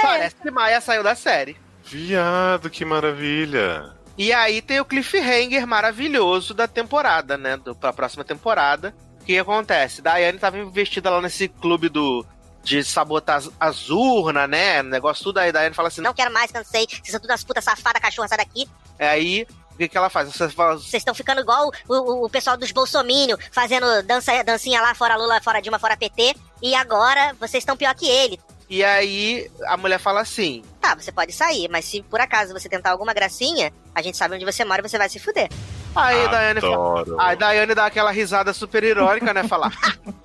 Parece que Maya saiu da série. Viado, que maravilha. E aí tem o cliffhanger maravilhoso da temporada, né? Do, pra próxima temporada. O que acontece? Daiane tava investida lá nesse clube do. De sabotar as, as urnas, né? Negócio tudo aí. Daiane fala assim: Não quero mais, cansei. Vocês são tudo as putas safadas, cachorra, sai daqui. É aí. O que, que ela faz? Você fala, Vocês estão ficando igual o, o- o pessoal dos Bolsomínio, fazendo dança, dancinha lá, fora Lula, fora Dilma, fora PT. E agora vocês estão pior que ele. E aí a mulher fala assim: Tá, você pode sair, mas se por acaso você tentar alguma gracinha, a gente sabe onde você mora e você vai se fuder. Aí Daiane fala. Aí Daiane dá aquela risada super irônica, né? Falar.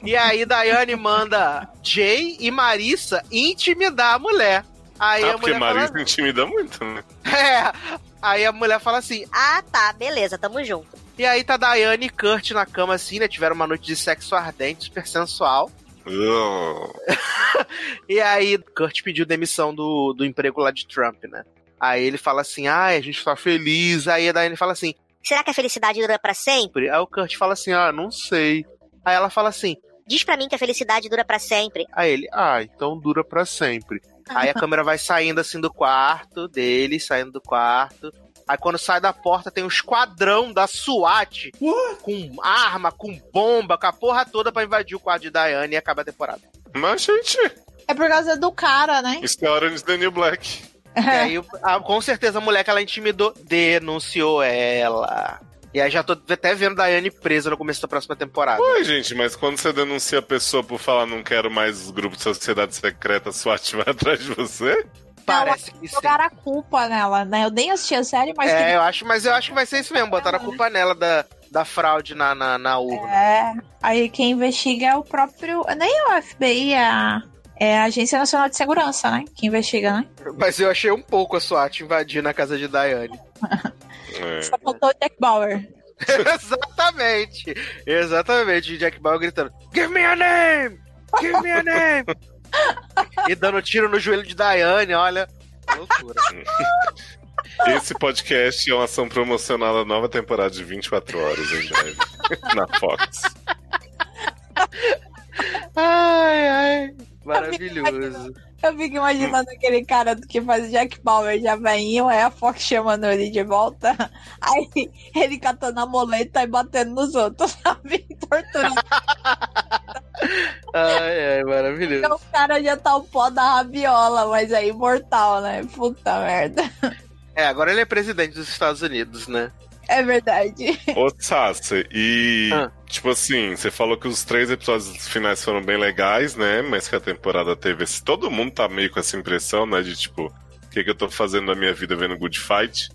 e aí Daiane manda Jay e Marissa intimidar a mulher. Aí ah, a porque mulher fala, Marisa intimida muito, né? É. Aí a mulher fala assim. Ah, tá, beleza, tamo junto. E aí tá Daiane e Kurt na cama assim, né? Tiveram uma noite de sexo ardente, super sensual. Ugh. E aí Kurt pediu demissão do, do emprego lá de Trump, né? Aí ele fala assim: ai, a gente tá feliz. Aí a Daiane fala assim: Será que a felicidade dura pra sempre? aí o Kurt fala assim: ah, não sei. Aí ela fala assim: Diz pra mim que a felicidade dura pra sempre. Aí ele, ah, então dura pra sempre. Aí a câmera vai saindo assim do quarto dele, saindo do quarto. Aí quando sai da porta tem um esquadrão da SWAT com arma, com bomba, com a porra toda pra invadir o quarto de Diane e acaba a temporada. Mas, gente, É por causa do cara, né? isso é Orange the New Black. E aí, a- com certeza, a mulher que ela intimidou denunciou ela. E aí já tô até vendo Diane presa no começo da próxima temporada. Oi, gente, mas quando você denuncia a pessoa por falar não quero mais grupo de sociedade secreta, a SWAT vai atrás de você? Parece que sim. Jogaram a culpa nela, né? Eu nem assisti a série, mas É, eu acho, mas eu acho que vai ser isso mesmo. Botaram a culpa nela da, da fraude na, na, na urna. É, aí quem investiga é o próprio. Nem o FBI, é a, é a Agência Nacional de Segurança, né? Que investiga, né? Mas eu achei um pouco a SWAT invadindo a casa de Diane. É. Só faltou o Jack Bauer. exatamente. Exatamente. Jack Bauer gritando: Give me a name! Give me a name! e dando tiro no joelho de Diane, olha. Loucura. Esse podcast é uma ação promocional da nova temporada de 24 horas em breve. na Fox. Ai, ai. Maravilhoso. Eu fico imaginando aquele cara que faz Jack Bauer já veinho, aí a Fox chamando ele de volta, aí ele catando a moleta e batendo nos outros, sabe? Torturando. Ai, ai, maravilhoso. Então o cara já tá o pó da rabiola, mas é imortal, né? Puta merda. É, agora ele é presidente dos Estados Unidos, né? É verdade. Ô, Sassi, e Ah. tipo assim, você falou que os três episódios finais foram bem legais, né? Mas que a temporada teve esse. Todo mundo tá meio com essa impressão, né? De tipo, o que, que eu tô fazendo na minha vida vendo Good Fight?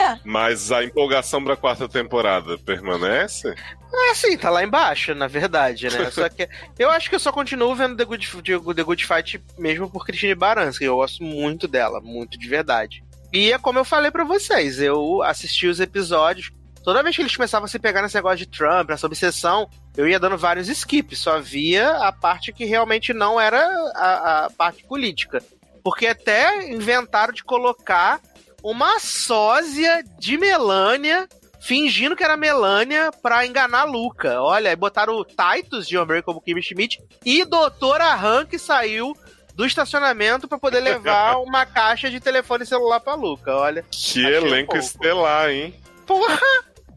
É. Mas a empolgação pra quarta temporada permanece? É assim, tá lá embaixo, na verdade, né? Só que eu acho que eu só continuo vendo The Good, The Good Fight mesmo por Christine Baranski. Eu gosto muito dela, muito de verdade. E é como eu falei pra vocês, eu assisti os episódios. Toda vez que eles começavam a se pegar nesse negócio de Trump, essa obsessão, eu ia dando vários skips. Só via a parte que realmente não era a, a parte política. Porque até inventaram de colocar uma sósia de Melânia fingindo que era Melânia pra enganar a Luca. Olha, botaram o Titus de como Kimmy Schmidt e Doutora Han que saiu do estacionamento pra poder levar uma caixa de telefone celular pra Luca. Olha, Que um elenco pouco. estelar, hein? porra,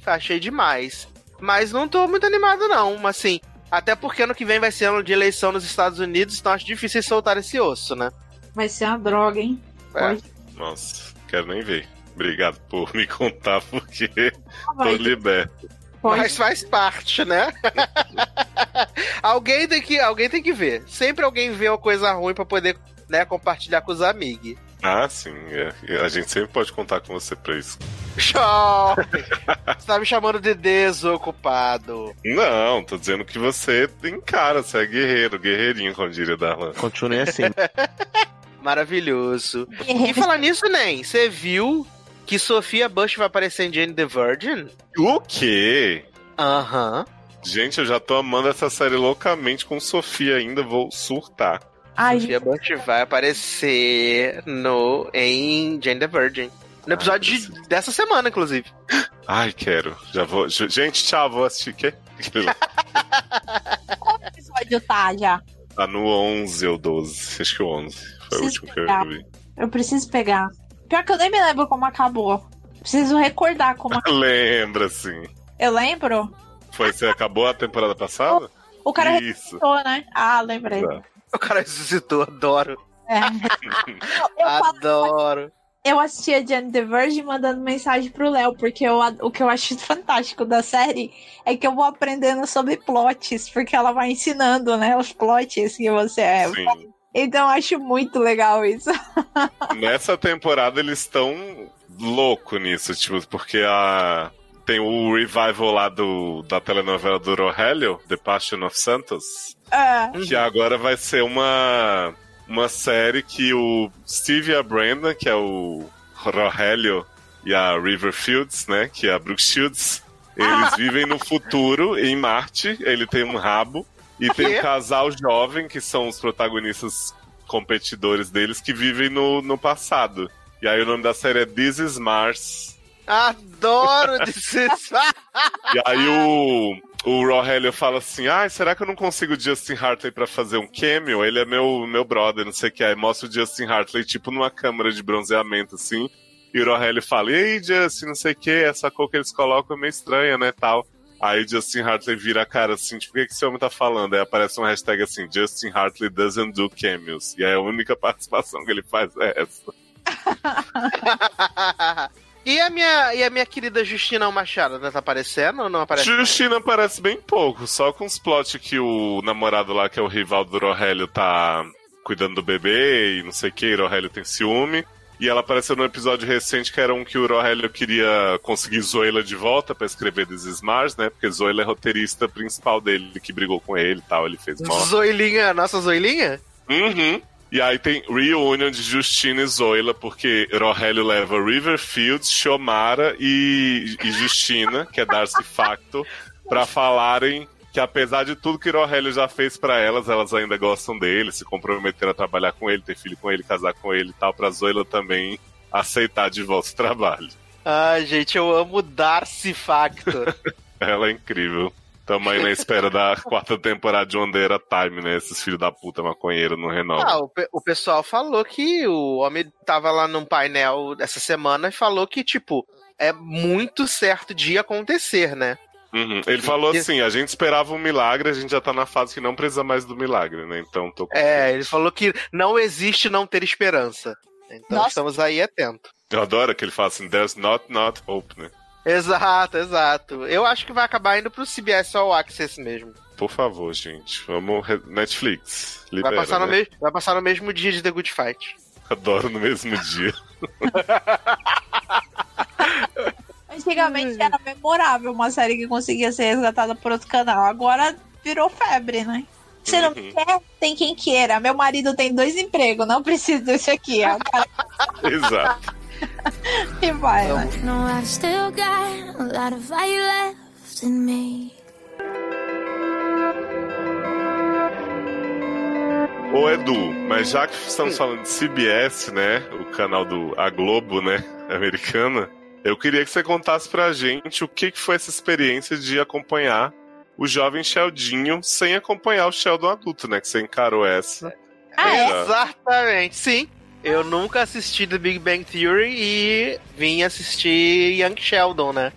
achei demais. Mas não tô muito animado não, assim, até porque ano que vem vai ser ano de eleição nos Estados Unidos, então acho difícil soltar esse osso, né? Vai ser uma droga, hein? É. Nossa, quero nem ver. Obrigado por me contar, porque tô liberto. Pode. Mas faz parte, né? alguém, tem que, alguém tem que ver. Sempre alguém vê uma coisa ruim pra poder né, compartilhar com os amigos. Ah, sim. é. A gente sempre pode contar com você pra isso. Show! Você tá me chamando de desocupado. Não, tô dizendo que você encara, você é guerreiro, guerreirinho, como diria Darlan. Continue assim. Maravilhoso. E falar nisso, Nem, você viu que Sofia Bush vai aparecer em Jane the Virgin? O quê? Aham. Gente, eu já tô amando essa série loucamente com Sofia ainda, vou surtar. Ai, Sofia Bush vai aparecer no em Jane the Virgin. No episódio de- dessa semana, inclusive. Ai, quero. Já vou. Gente, tchau, vou assistir. Quê? qual episódio tá já? Tá no 11 ou 12. Acho que o 11. Foi o Preciso último que eu pegar. vi. Eu preciso pegar. Pior que eu nem me lembro como acabou. Preciso recordar como. Lembra, sim. Eu lembro? Foi, você acabou a temporada passada? O cara Isso. ressuscitou, né? Ah, lembrei. Tá. O cara ressuscitou, adoro. É. Eu, falo- Adoro. eu assisti a Jane the Virgin mandando mensagem pro Léo, porque eu, o que eu acho fantástico da série é que eu vou aprendendo sobre plots, porque ela vai ensinando, né, os plots que você é. Sim. Então acho muito legal isso. Nessa temporada eles estão louco nisso, tipo, porque a. Tem o revival lá do, da telenovela do Rogelio, The Passion of Santos. É. Que agora vai ser uma, uma série que o Steve e a Brenda, que é o Rogelio e a River Fields, né? Que é a Brooke Shields, eles vivem no futuro, em Marte. Ele tem um rabo. E tem um casal jovem, que são os protagonistas competidores deles, que vivem no, no passado. E aí o nome da série é This is Mars. Adoro desses. E aí o, o Rogelio fala assim: Ah, será que eu não consigo o Justin Hartley pra fazer um cameo? Ele é meu, meu brother, não sei o que. Aí mostra o Justin Hartley, tipo, numa câmera de bronzeamento, assim. E o Rogelio fala: E aí, Justin, não sei o que, essa cor que eles colocam é meio estranha, né, tal. Aí Justin Hartley vira a cara assim, tipo, o que, que esse homem tá falando? Aí aparece uma hashtag assim, Justin Hartley doesn't do cameos. E aí a única participação que ele faz é essa. e, a minha, e a minha querida Justina Machado, né? Tá aparecendo ou não aparece? Justina aparece bem pouco, só com os plot que o namorado lá, que é o rival do Rogelio, tá cuidando do bebê e não sei o que, e o Rogelio tem ciúme. E ela apareceu num episódio recente que era um que o Rogelio queria conseguir Zoila de volta pra escrever This is Mars, né? Porque Zoila é roteirista principal dele, que brigou com ele e tal, ele fez mal. Zoilinha, nossa Zoilinha? Uhum. E aí tem reunion de Justina e Zoila, porque Rogelio leva River Fields, Xiomara e, e Justina, que é Darcy Facto, pra falarem que apesar de tudo que Rogelio já fez pra elas, elas ainda gostam dele, se comprometeram a trabalhar com ele, ter filho com ele, casar com ele e tal, pra Zoila também aceitar de volta o trabalho. Ai, gente, eu amo Darcy Factor. Ela é incrível. Tamo aí na espera da quarta temporada de One Day at a Time, né? Esses filhos da puta maconheiro não renovam. ah, o, pe- o pessoal falou que o homem tava lá num painel essa semana e falou que, tipo, é muito certo de acontecer, né? Uhum. Ele falou assim: a gente esperava um milagre, a gente já tá na fase que não precisa mais do milagre, né? Então tô com É, ele falou que não existe não ter esperança. Então Nossa. estamos aí atentos. Eu adoro que ele fala assim: there's not not hope, né? Exato, exato. Eu acho que vai acabar indo pro CBS All Access mesmo. Por favor, gente. Vamos. Netflix. Vai Libera, passar, no né? mes- vai passar no mesmo dia de The Good Fight. Adoro no mesmo dia. Antigamente era memorável uma série que conseguia ser resgatada por outro canal. Agora virou febre, né? Você não Uhum. quer? Tem quem queira. Meu marido tem dois empregos, não preciso desse aqui. ó. Cara Exato. que vai, né? No, I've still got a lot of fire left in me. Ô Edu, mas já que estamos falando de CBS, né? O canal do A Globo, né? Americana, eu queria que você contasse pra gente o que, que foi essa experiência de acompanhar o jovem Sheldinho sem acompanhar o Sheldon adulto, né? Que você encarou essa. Ah, é? Exatamente, sim. Eu nunca assisti The Big Bang Theory e vim assistir Young Sheldon, né?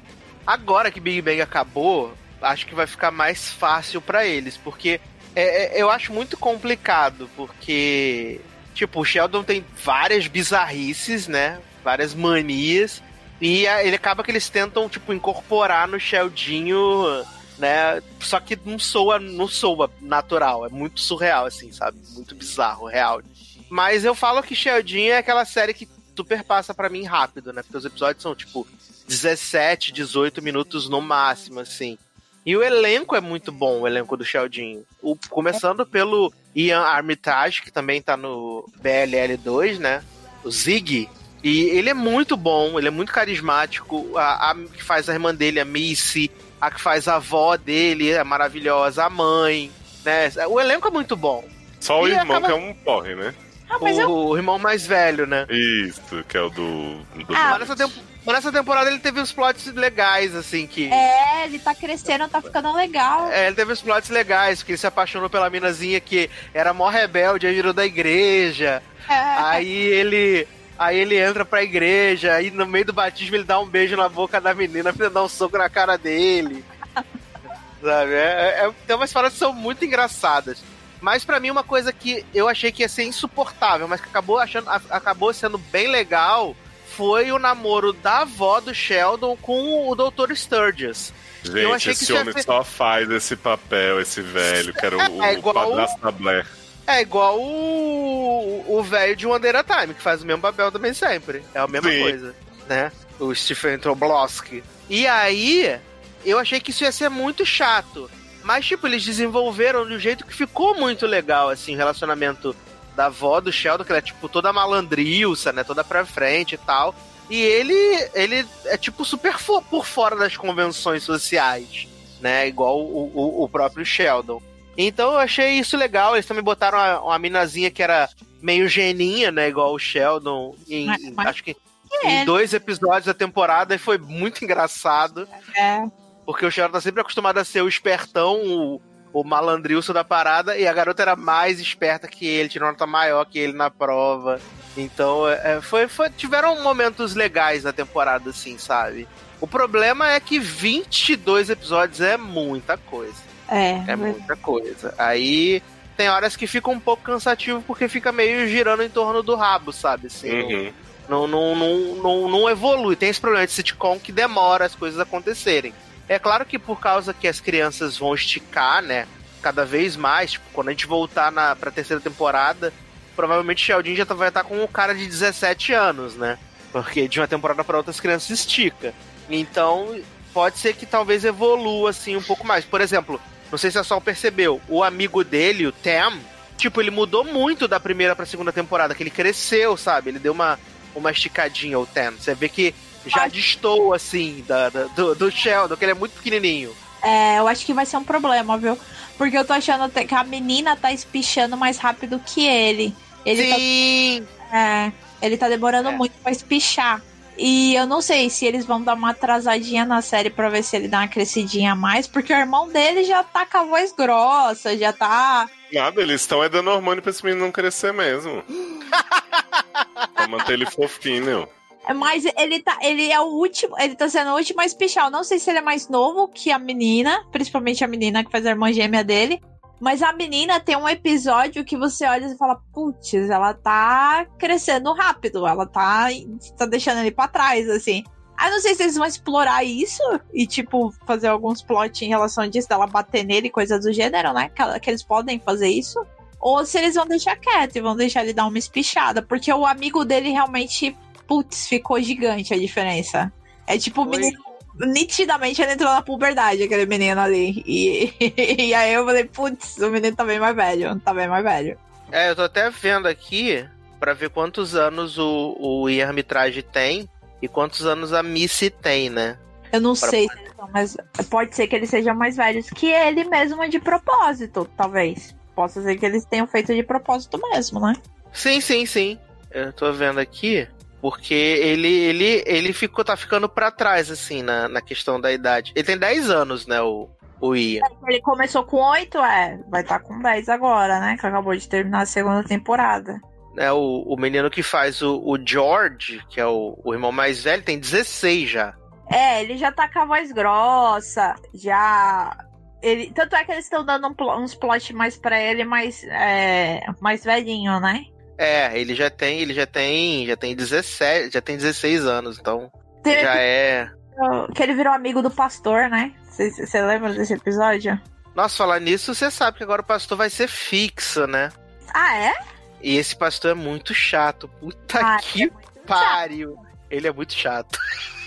Agora que Big Bang acabou, acho que vai ficar mais fácil pra eles, porque é- é- eu acho muito complicado, porque, tipo, o Sheldon tem várias bizarrices, né? Várias manias, e a- ele acaba que eles tentam, tipo, incorporar no Sheldinho, né? Só que não soa, não soa natural, é muito surreal, assim, sabe? Muito bizarro, real. Mas eu falo que Sheldinho é aquela série que super passa pra mim rápido, né? Porque os episódios são, tipo, 17, 18 minutos no máximo, assim. E o elenco é muito bom, o elenco do Sheldinho. O, começando pelo Ian Armitage, que também tá no BLL2, né? O Zig. E ele é muito bom, ele é muito carismático. A, a que faz a irmã dele, a Missy, a que faz a avó dele é maravilhosa, a mãe, né? O elenco é muito bom. Só o E irmão acaba- que é um porre, né? Ah, mas o, eu. o irmão mais velho, né? Isso, que é o do. do Ah, Mas nessa, tempo- mas nessa temporada ele teve uns plots legais, assim, que. É, ele tá crescendo, tá ficando legal. É, ele teve uns plots legais, que ele se apaixonou pela minazinha que era mó rebelde, aí virou da igreja. É. Aí ele. Aí ele entra pra igreja, aí no meio do batismo ele dá um beijo na boca da menina, a menina dá um soco na cara dele. Sabe? É, é, tem umas paradas que são muito engraçadas. Mas pra mim, uma coisa que eu achei que ia ser insuportável, mas que acabou, achando, a- acabou sendo bem legal, foi o namoro da avó do Sheldon com o Dr. Sturgis. Eu Gente, achei que esse homem só faz esse papel, esse velho, que era o, É o padrasto da Blair. É igual o velho de One Day at a Time, que faz o mesmo papel também sempre. É a mesma Sim. coisa, né? O Stephen Tobolowsky. E aí, eu achei que isso ia ser muito chato. Mas, tipo, eles desenvolveram de um jeito que ficou muito legal, assim, o relacionamento da avó do Sheldon, que ela é, tipo, toda malandrilça, né? Toda pra frente e tal. E ele, ele é, tipo, super por fora das convenções sociais, né? Igual o, o, o próprio Sheldon. Então eu achei isso legal. Eles também botaram uma, uma minazinha que era meio geninha, né? Igual o Sheldon. Em, Mas- mas- acho que É, em dois episódios da temporada e foi muito engraçado. é. Porque o Sheldon tá sempre acostumado a ser o espertão, o, o malandrilso da parada, e a garota era mais esperta que ele, tirou nota maior que ele na prova. Então, é, é, foi, foi- tiveram momentos legais na temporada, assim, sabe? O problema é que 22 episódios é muita coisa. É, É muita coisa. Aí tem horas que fica um pouco cansativo porque fica meio girando em torno do rabo, sabe? Assim, Uhum. não, não, não, não, não evolui. Tem esse problema de sitcom que demora as coisas acontecerem. É claro que por causa que as crianças vão esticar, né? Cada vez mais, tipo, quando a gente voltar na, pra terceira temporada, provavelmente Sheldon já tá- vai estar com um cara de 17 anos, né? Porque de uma temporada pra outra as crianças estica. Então, pode ser que talvez evolua assim um pouco mais. Por exemplo, não sei se a Sol percebeu, o amigo dele, o Tam, tipo, ele mudou muito da primeira pra segunda temporada, que ele cresceu, sabe? Ele deu uma, uma esticadinha, o Tam. Você vê que já Ai. distou, assim, da, da- do, do Sheldon, que ele é muito pequenininho. É, eu acho que vai ser um problema, viu? Porque eu tô achando até que a menina tá espichando mais rápido que ele. Ele Sim! tá, é, ele tá demorando É. muito pra espichar. E eu não sei se eles vão dar uma atrasadinha na série pra ver se ele dá uma crescidinha a mais, porque o irmão dele já tá com a voz grossa, já tá. Nada, eles estão é dando hormônio pra esse menino não crescer mesmo. pra manter ele fofinho. É, Mas ele tá. Ele é o último. Ele tá sendo o último a espichar. Eu não sei se ele é mais novo que a menina, principalmente a menina que faz a irmã gêmea dele. Mas a menina tem um episódio que você olha e fala, putz, ela tá crescendo rápido, ela tá, tá deixando ele pra trás, assim. Aí eu não sei se eles vão explorar isso e, tipo, fazer alguns plot em relação disso, dela bater nele, coisa do gênero, né? Que, que eles podem fazer isso. Ou se eles vão deixar quieto e vão deixar ele dar uma espichada. Porque o amigo dele realmente, putz, ficou gigante a diferença. É tipo, o menino nitidamente ele entrou na puberdade, aquele menino ali. E, e aí eu falei, putz, o menino tá bem mais velho, tá bem mais velho. É, eu tô até vendo aqui pra ver quantos anos o, o Ian Armitage tem e quantos anos a Missy tem, né? Eu não Pra- sei se eles são mais. Pode ser que eles sejam mais velhos que ele mesmo de propósito, talvez. Possa ser que eles tenham feito de propósito mesmo, né? Sim, sim, sim. Eu tô vendo aqui. Porque ele, ele, ele ficou, tá ficando pra trás, assim, na, na questão da idade. Ele tem 10 anos, né, o, o Ian. Ele começou com 8, é. Vai estar com 10 agora, né? Que acabou de terminar a segunda temporada. É, o, o menino que faz o, o George, que é o, o irmão mais velho, tem 16 já. É, ele já tá com a voz grossa, já. Ele, tanto é que eles estão dando um uns plot mais pra ele, mais, é, mais velhinho, né? É, ele já tem, ele já tem, já tem 17, já tem 16 anos, então Teve já é. episódio que ele virou amigo do pastor, né? Você lembra desse episódio? Nossa, falar nisso, você sabe que agora o pastor vai ser fixo, né? Ah, é? E esse pastor é muito chato. Puta Ah, que é pariu. Ele é muito chato.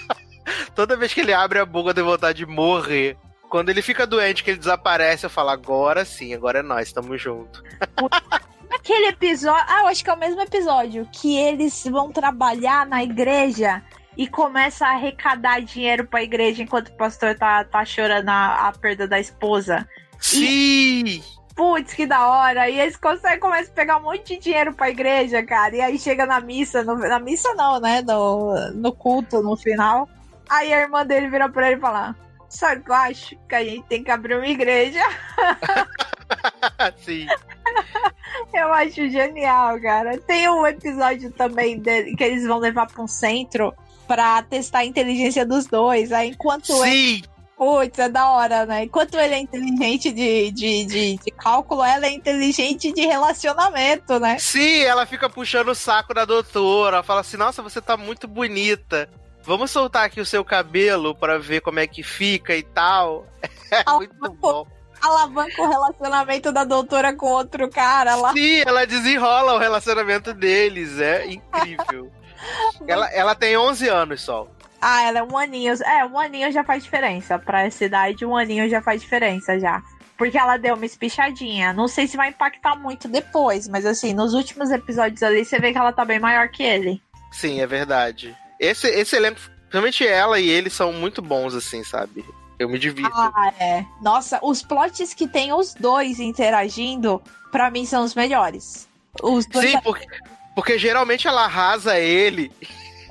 Toda vez que ele abre a boca, eu tenho vontade de morrer. Quando ele fica doente, que ele desaparece, eu falo, agora sim, agora é nós, tamo junto. Aquele episódio. Ah, eu acho que é o mesmo episódio. Que eles vão trabalhar na igreja e começa a arrecadar dinheiro pra igreja enquanto o pastor tá, tá chorando a, a perda da esposa. Sim! Putz, que da hora. E eles conseguem começam a pegar um monte de dinheiro pra igreja, cara. E aí chega na missa, no- na missa não, né? No, no culto, no final. Aí a irmã dele vira pra ele e fala: Só que eu acho que a gente tem que abrir uma igreja. Sim. Eu acho genial, cara. Tem um episódio também dele, que eles vão levar pra um centro pra testar a inteligência dos dois. Aí enquanto ele. Sim! Putz, é da hora, né? Enquanto ele é inteligente de, de, de, de cálculo, ela é inteligente de relacionamento, né? Sim, ela fica puxando o saco da doutora. Fala assim: Nossa, você tá muito bonita. Vamos soltar aqui o seu cabelo pra ver como é que fica e tal. É muito bom. Alavanca o relacionamento da doutora com outro cara lá. Sim, ela desenrola o relacionamento deles. É incrível. ela, ela tem 11 anos só. Ah, ela é um aninho. É, um aninho já faz diferença. Pra essa idade, um aninho já faz diferença já. Porque ela deu uma espichadinha. Não sei se vai impactar muito depois, mas assim, nos últimos episódios ali, você vê que ela tá bem maior que ele. Sim, é verdade. Esse, esse elenco, principalmente ela e ele, são muito bons, assim, sabe? Eu me divirto. Ah, é. Nossa, os plots que tem os dois interagindo, pra mim são os melhores. Os dois Sim, porque, porque geralmente ela arrasa ele.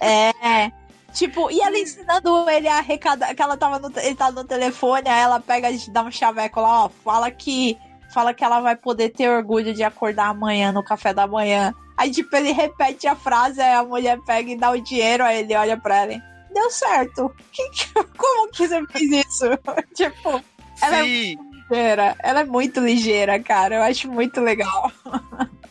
É. Tipo, e ela ensinando ele a arrecadar, que ela tava no, ele tá no telefone, aí ela pega e dá um chaveco lá, ó, fala que fala que ela vai poder ter orgulho de acordar amanhã no café da manhã. Aí tipo, ele repete a frase, aí a mulher pega e dá o dinheiro, aí ele olha pra ela, deu certo. Que- que- como que você fez isso? tipo, Ela é Sim, ligeira, ela é muito ligeira, cara, eu acho muito legal.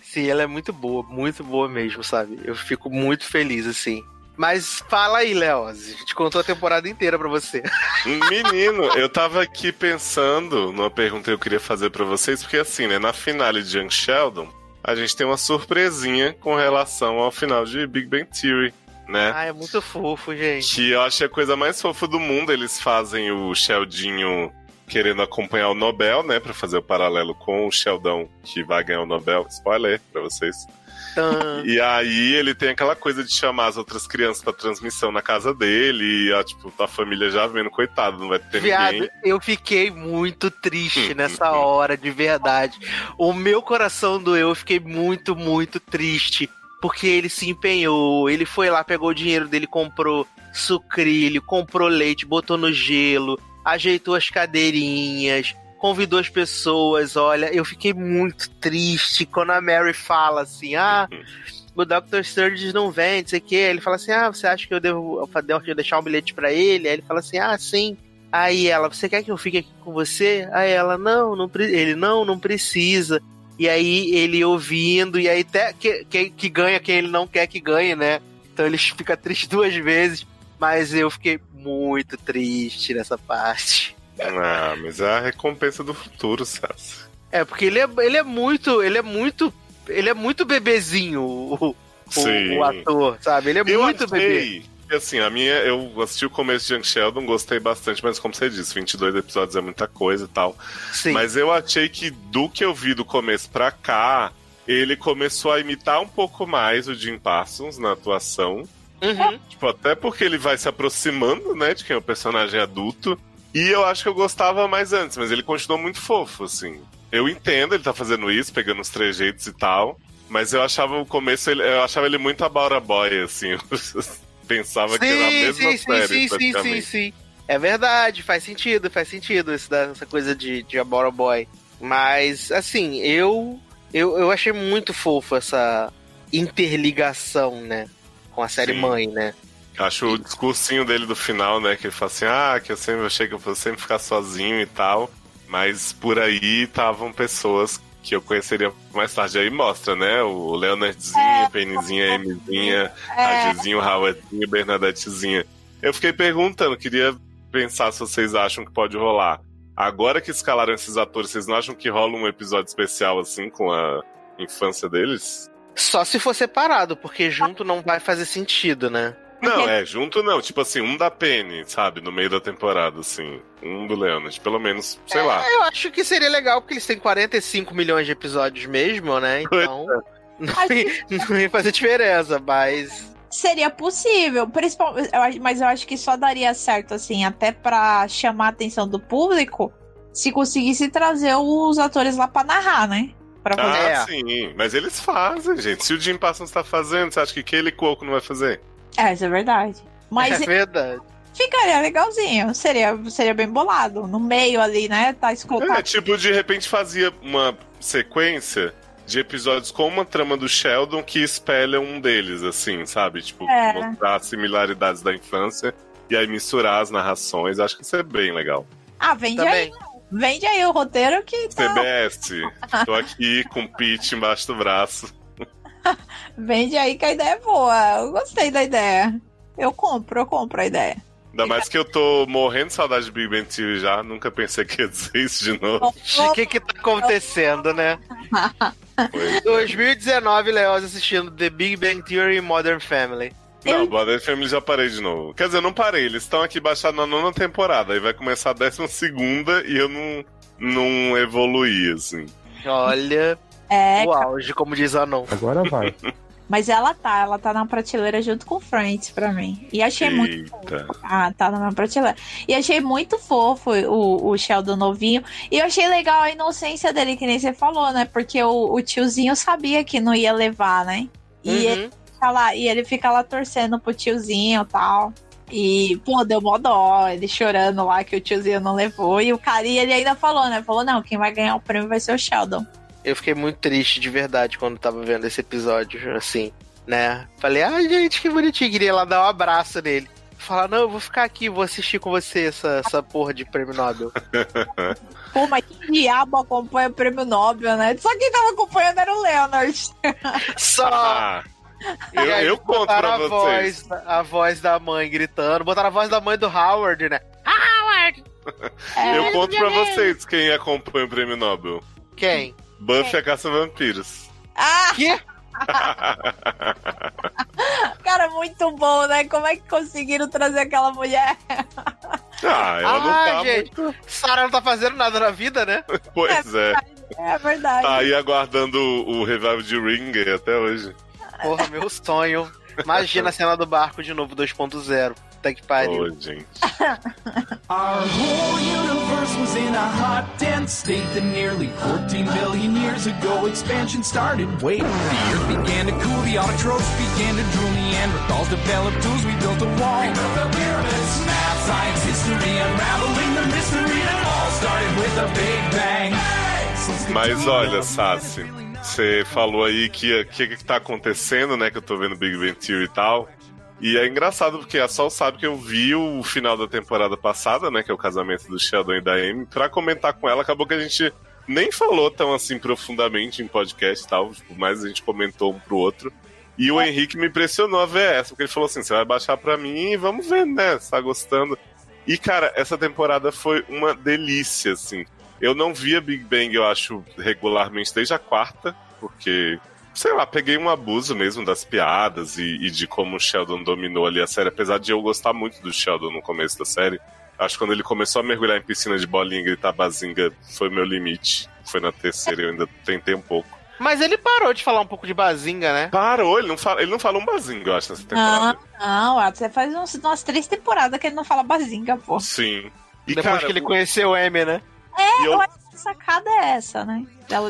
sim, ela é muito boa, muito boa mesmo, sabe? Eu fico muito feliz, assim. Mas fala aí, Leoz. A gente contou a temporada inteira pra você. Menino, eu tava aqui pensando numa pergunta que eu queria fazer pra vocês, porque assim, né, na finale de Young Sheldon, a gente tem uma surpresinha com relação ao final de Big Bang Theory, né? Ah, é muito fofo, gente. Que eu achei a coisa mais fofa do mundo. Eles fazem o Sheldinho querendo acompanhar o Nobel, né? Pra fazer o paralelo com o Sheldon que vai ganhar o Nobel. Spoiler pra vocês. E aí ele tem aquela coisa de chamar as outras crianças pra transmissão na casa dele. E a, tipo, a família já vendo, coitado, não vai ter Viado, ninguém. eu fiquei muito triste nessa hora, de verdade. O meu coração doeu, eu fiquei muito, muito triste. Porque ele se empenhou, ele foi lá, pegou o dinheiro dele, comprou sucrilho, comprou leite, botou no gelo, ajeitou as cadeirinhas, convidou as pessoas. Olha, eu fiquei muito triste quando a Mary fala assim: ah. O Dr. Sturges não vem, não sei o que. Ele fala assim: Ah, você acha que eu devo, devo deixar um bilhete pra ele? Aí ele fala assim: Ah, sim. Aí ela, você quer que eu fique aqui com você? Aí ela, não, não ele, não, não precisa. E aí ele ouvindo, e aí até que, que, que ganha quem ele não quer que ganhe, né? Então ele fica triste duas vezes. Mas eu fiquei muito triste nessa parte. Ah, mas é a recompensa do futuro, Celso. É, porque ele é, ele é muito. Ele é muito. Ele é muito bebezinho, o, o, o ator, sabe? Ele é Eu muito bebê. Que, assim, a minha, eu assisti o começo de Young Sheldon, gostei bastante, mas como você disse, 22 episódios é muita coisa e tal. Sim. Mas eu achei que do que eu vi do começo pra cá, ele começou a imitar um pouco mais o Jim Parsons na atuação. Uhum. Tipo, até porque ele vai se aproximando, né, de quem é o personagem adulto. E eu acho que eu gostava mais antes, mas ele continuou muito fofo, assim. Eu entendo ele tá fazendo isso, pegando os trejeitos e tal. Mas eu achava o começo, ele- eu achava ele muito a Baura Boy, assim. Pensava que era a mesma sim, sim, série, sim, sim, sim, sim. É verdade, faz sentido, faz sentido essa coisa de, de Abora Boy. Mas, assim, eu, eu eu achei muito fofo essa interligação, né? Com a série Sim. mãe, né? Acho o discursinho dele do final, né? Que ele fala assim: ah, que eu sempre achei que eu fosse sempre ficar sozinho e tal. Mas por aí estavam pessoas que eu conheceria mais tarde. Aí mostra, né? O Leonardzinho, Pennyzinha, Amyzinha, É, a Gizinho, Howardzinho, Bernadettezinha. Eu fiquei perguntando, queria pensar se vocês acham que pode rolar. Agora que escalaram esses atores, vocês não acham que rola um episódio especial assim com a infância deles? Só se for separado, porque junto não vai fazer sentido, né? Não, é, junto não. Tipo assim, um da Penny, sabe? No meio da temporada, assim. Um do Leonard. Pelo menos, sei lá. É, eu acho que seria legal, porque eles têm 45 milhões de episódios mesmo, né? Então. Não ia, não ia fazer diferença, mas. Seria possível, principalmente, mas eu acho que só daria certo, assim, até pra chamar a atenção do público, se conseguisse trazer os atores lá pra narrar, né? Pra fazer. Ah, É. sim. Mas eles fazem, gente. Se o Jim Parsons tá fazendo, você acha que Kelly Cuoco não vai fazer? É, isso é verdade. Mas é verdade. ficaria legalzinho, seria, seria bem bolado. No meio ali, né? Tá É, escutado. tipo, de repente fazia uma sequência de episódios com uma trama do Sheldon que espelha um deles, assim, sabe? Tipo, É. mostrar as similaridades da infância e aí misturar as narrações. Acho que isso é bem legal. Ah, vende aí. Também. Vende aí o roteiro que tá. CBS, tô aqui com o pitch embaixo do braço. Vende aí que a ideia é boa. Eu gostei da ideia. Eu compro, eu compro a ideia. Ainda mais que eu tô morrendo de saudade de Big Bang Theory já, nunca pensei que ia dizer isso de novo. O que que tá acontecendo, né? Pois é. 2019, Leoz assistindo The Big Bang Theory e Modern Family. Não, Modern Family já parei de novo. Quer dizer, eu não parei, eles estão aqui baixados na nona temporada, aí vai começar a décima segunda e eu não, não evoluí, assim. Olha, É, o auge, como diz a não. Agora vai. mas ela tá, ela tá na prateleira junto com Friends pra mim. E achei muito Eita. Ah, tá na minha prateleira. E achei muito fofo o, o Sheldon novinho. E eu achei legal a inocência dele, que nem você falou, né? Porque o, o tiozinho sabia que não ia levar, né? E, Uhum. ele fica lá, e ele fica lá torcendo pro tiozinho e tal. E, pô, deu mó dó, ele chorando lá que o tiozinho não levou. E o cara, e ele ainda falou, né? Falou, não, quem vai ganhar o prêmio vai ser o Sheldon. Eu fiquei muito triste de verdade quando tava vendo esse episódio, assim, né? Falei, ai gente, que bonitinho, queria ir lá dar um abraço nele. Falar, não, eu vou ficar aqui, vou assistir com você essa, essa porra de prêmio Nobel. Pô, mas que diabo acompanha o prêmio Nobel, né? Só quem tava acompanhando era o Leonard. Só! Ah, eu, eu conto pra a vocês. voz, a voz da mãe gritando, botaram a voz da mãe do Howard, né? Howard! É, Eu conto pra vocês quem acompanha o prêmio Nobel. Quem? Buffy a Caça Vampiros. Ah, Que? cara, muito bom, né? Como é que conseguiram trazer aquela mulher? Ah, ela não Ah, tá gente. muito. Sarah não tá fazendo nada na vida, né? Pois é. É verdade. Tá aí aguardando o, o revival de Ringer até hoje. Porra, meu sonho. Imagina a cena do barco de novo 2.0. Tá que pariu. Ô, gente. Our whole universe was in a hot, dense state that nearly 14 billion years ago expansion started. Wait, the earth began to cool, the autotrophs began to drool, Neanderthals developed tools, we built a wall. We built the pyramids, math, science, history, unraveling the mystery that all started with a big bang. Mas olha. Sassi, você falou aí que o que, que tá acontecendo, né? Que eu tô vendo Big Bang Theory e tal. E é engraçado porque a Sol sabe que eu vi o final da temporada passada, né? Que é o casamento do Sheldon e da Amy. Pra comentar com ela, acabou que a gente nem falou tão assim profundamente em podcast e tal. Tipo, mas a gente comentou um pro outro. E o Henrique me impressionou a ver essa, porque ele falou assim: você vai baixar pra mim e vamos ver, né? Você tá gostando. E, cara, essa temporada foi uma delícia, assim. Eu não via Big Bang, eu acho, regularmente desde a quarta, porque, sei lá, peguei um abuso mesmo das piadas e, e de como o Sheldon dominou ali a série, apesar de eu gostar muito do Sheldon no começo da série. Acho que quando ele começou a mergulhar em piscina de bolinha e gritar bazinga, foi meu limite. Foi na terceira, eu ainda tentei um pouco. Mas ele parou de falar um pouco de bazinga, né? Parou, ele não fala, ele não fala um bazinga, eu acho, nessa Não, temporada. não, ah, você faz uns, umas três temporadas que ele não fala bazinga, pô. Sim. E, Depois cara, que ele conheceu o M, né? e eu- Eu acho que a sacada é essa, né?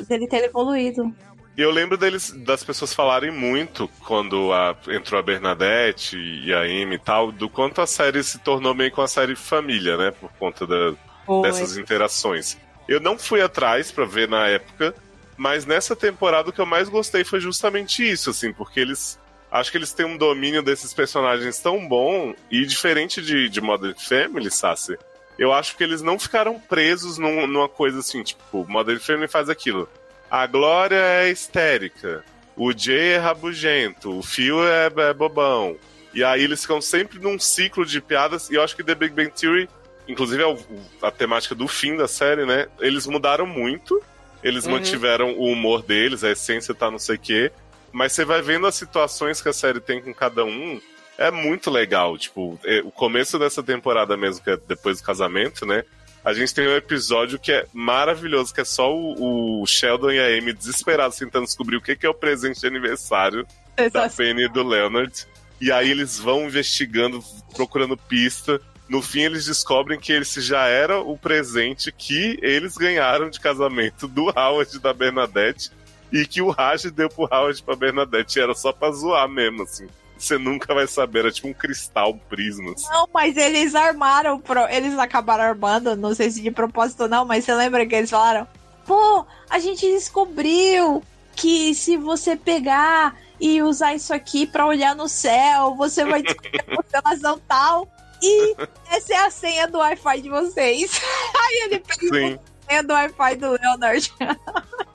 Dele ter evoluído. E eu lembro deles, das pessoas falarem muito quando a- entrou a Bernadette e a Amy e tal, do quanto a série se tornou meio com a série família, né? Por conta da- dessas interações. Eu não fui atrás pra ver na época, mas nessa temporada o que eu mais gostei foi justamente isso, assim, porque eles. Acho que eles têm um domínio desses personagens tão bom e diferente de, de Modern Family, Sassi. Eu acho que eles não ficaram presos num- numa coisa assim, tipo, Modern Family faz aquilo. A Glória é histérica, o Jay é rabugento, o Phil é, é bobão. E aí eles ficam sempre num ciclo de piadas, e eu acho que The Big Bang Theory, inclusive é a temática do fim da série, né? Eles mudaram muito, eles Uhum. mantiveram o humor deles, a essência tá não sei o quê, mas você vai vendo as situações que a série tem com cada um, é muito legal. Tipo, é, o começo dessa temporada mesmo, que é depois do casamento, né? A gente tem um episódio que é maravilhoso, que é só o, o Sheldon e a Amy desesperados tentando descobrir o que, que é o presente de aniversário da Penny e do Leonard. E aí eles vão investigando, procurando pista. No fim, eles descobrem que esse já era o presente que eles ganharam de casamento do Howard e da Bernadette. E que o Raj deu pro Howard pra Bernadette. E era só pra zoar mesmo, assim. Você nunca vai saber, era tipo um cristal, um prisma. assim. Não, mas eles armaram, pro- eles acabaram armando, não sei se de propósito ou não, mas você lembra que eles falaram? Pô, a gente descobriu que se você pegar e usar isso aqui pra olhar no céu, você vai descobrir a constelação tal. E essa é a senha do Wi-Fi de vocês. Aí ele pegou Sim. a senha do Wi-Fi do Leonard.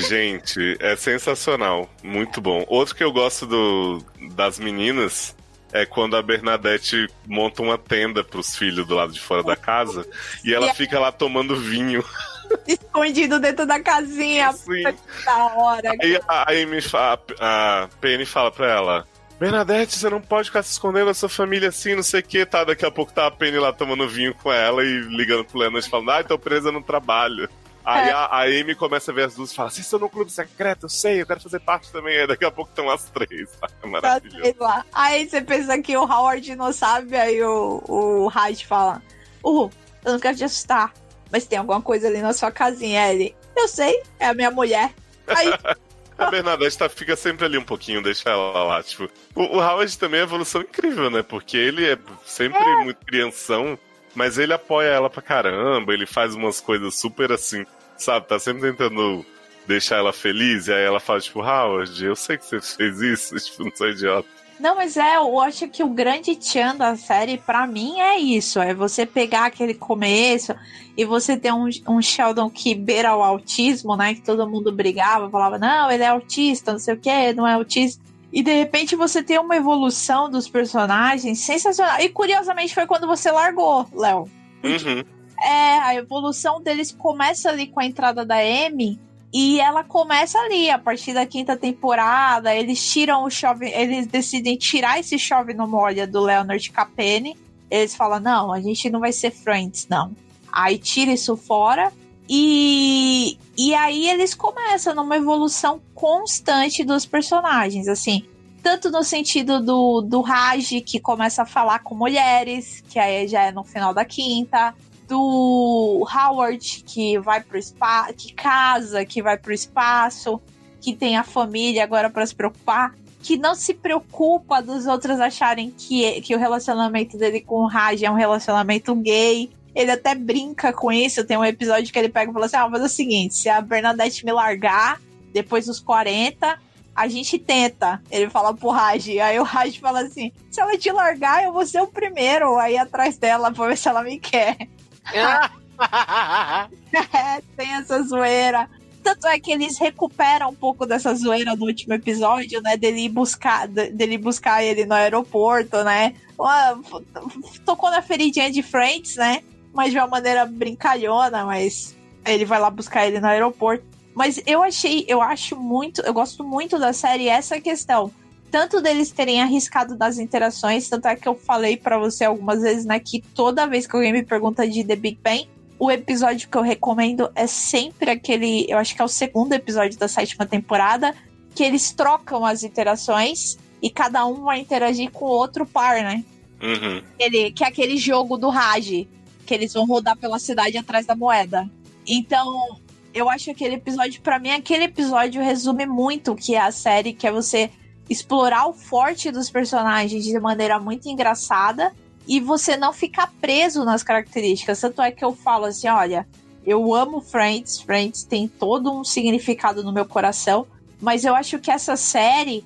Gente, é sensacional. Muito bom. Outro que eu gosto do, das meninas é quando a Bernadette monta uma tenda pros filhos do lado de fora da casa e ela E- fica lá tomando vinho. Escondido dentro da casinha. Sim. Da hora. Aí a Amy fa- a Penny fala pra ela: Bernadette, você não pode ficar se escondendo da sua família assim, não sei o que, tá? Daqui a pouco tá a Penny lá tomando vinho com ela e ligando pro Leonard falando: Ah, tô presa no trabalho. Aí É. a, a Amy começa a ver as duas e fala: Vocês estão no clube secreto, eu sei, eu quero fazer parte também. Aí daqui a pouco estão as três. tá? É Tá maravilhoso. lá. Aí você pensa que o Howard não sabe, aí o, o Raj fala: Uh, eu não quero te assustar, mas tem alguma coisa ali na sua casinha. Ele, eu sei, é a minha mulher. Aí, A Bernadette tá, fica sempre ali um pouquinho, deixa ela lá. Tipo, o, o Howard também é evolução incrível, né? Porque ele é sempre muito crianção, mas ele apoia ela pra caramba, ele faz umas coisas super assim, sabe? Tá sempre tentando deixar ela feliz, e aí ela fala, tipo, Howard, eu sei que você fez isso, tipo, não sou idiota. não, mas é, eu acho que o grande tchan da série, pra mim, é isso: é você pegar aquele começo e você ter um, um Sheldon que beira o autismo, né? Que todo mundo brigava, falava, não, ele é autista, não sei o que, não é autista. E de repente você tem uma evolução dos personagens sensacional. E curiosamente foi quando você largou, Léo. Uhum. É, a evolução deles começa ali com a entrada da Amy. E ela começa ali, a partir da quinta temporada. Eles tiram o chove. Eles decidem tirar esse chove no molha do Leonard Capene. Eles falam: não, a gente não vai ser friends, não. Aí tira isso fora. E, e aí eles começam numa evolução constante dos personagens, assim. Tanto no sentido do, do Raj, que começa a falar com mulheres, que aí já é no final da quinta do Howard que vai pro espaço, que casa, que vai pro espaço, que tem a família agora para se preocupar, que não se preocupa dos outros acharem que, que o relacionamento dele com o Raj é um relacionamento gay. Ele até brinca com isso. Tem um episódio que ele pega e fala assim: Ah, mas é o seguinte, se a Bernadette me largar depois dos 40, a gente tenta. Ele fala pro Raj. Aí o Raj fala assim: se ela te largar, eu vou ser o primeiro aí atrás dela pra ver se ela me quer. É, tem essa zoeira. Tanto é que eles recuperam um pouco dessa zoeira no último episódio, né? Dele buscar, de- dele buscar ele no aeroporto, né? Tocou na feridinha de Friends, né? Mas de uma maneira brincalhona, mas ele vai lá buscar ele no aeroporto. Mas eu achei, eu acho muito, eu gosto muito da série essa questão. Tanto deles terem arriscado das interações, tanto é que eu falei pra você algumas vezes, né, que toda vez que alguém me pergunta de The Big Bang, o episódio que eu recomendo é sempre aquele, eu acho que é o segundo episódio da sétima temporada, que eles trocam as interações e cada um vai interagir com o outro par, né? Uhum. Ele, que é aquele jogo do Raj, que eles vão rodar pela cidade atrás da moeda. Então, eu acho que aquele episódio, pra mim, aquele episódio resume muito o que é a série, que é você explorar o forte dos personagens de maneira muito engraçada e você não ficar preso nas características. Tanto é que eu falo assim, olha, eu amo Friends, Friends tem todo um significado no meu coração, mas eu acho que essa série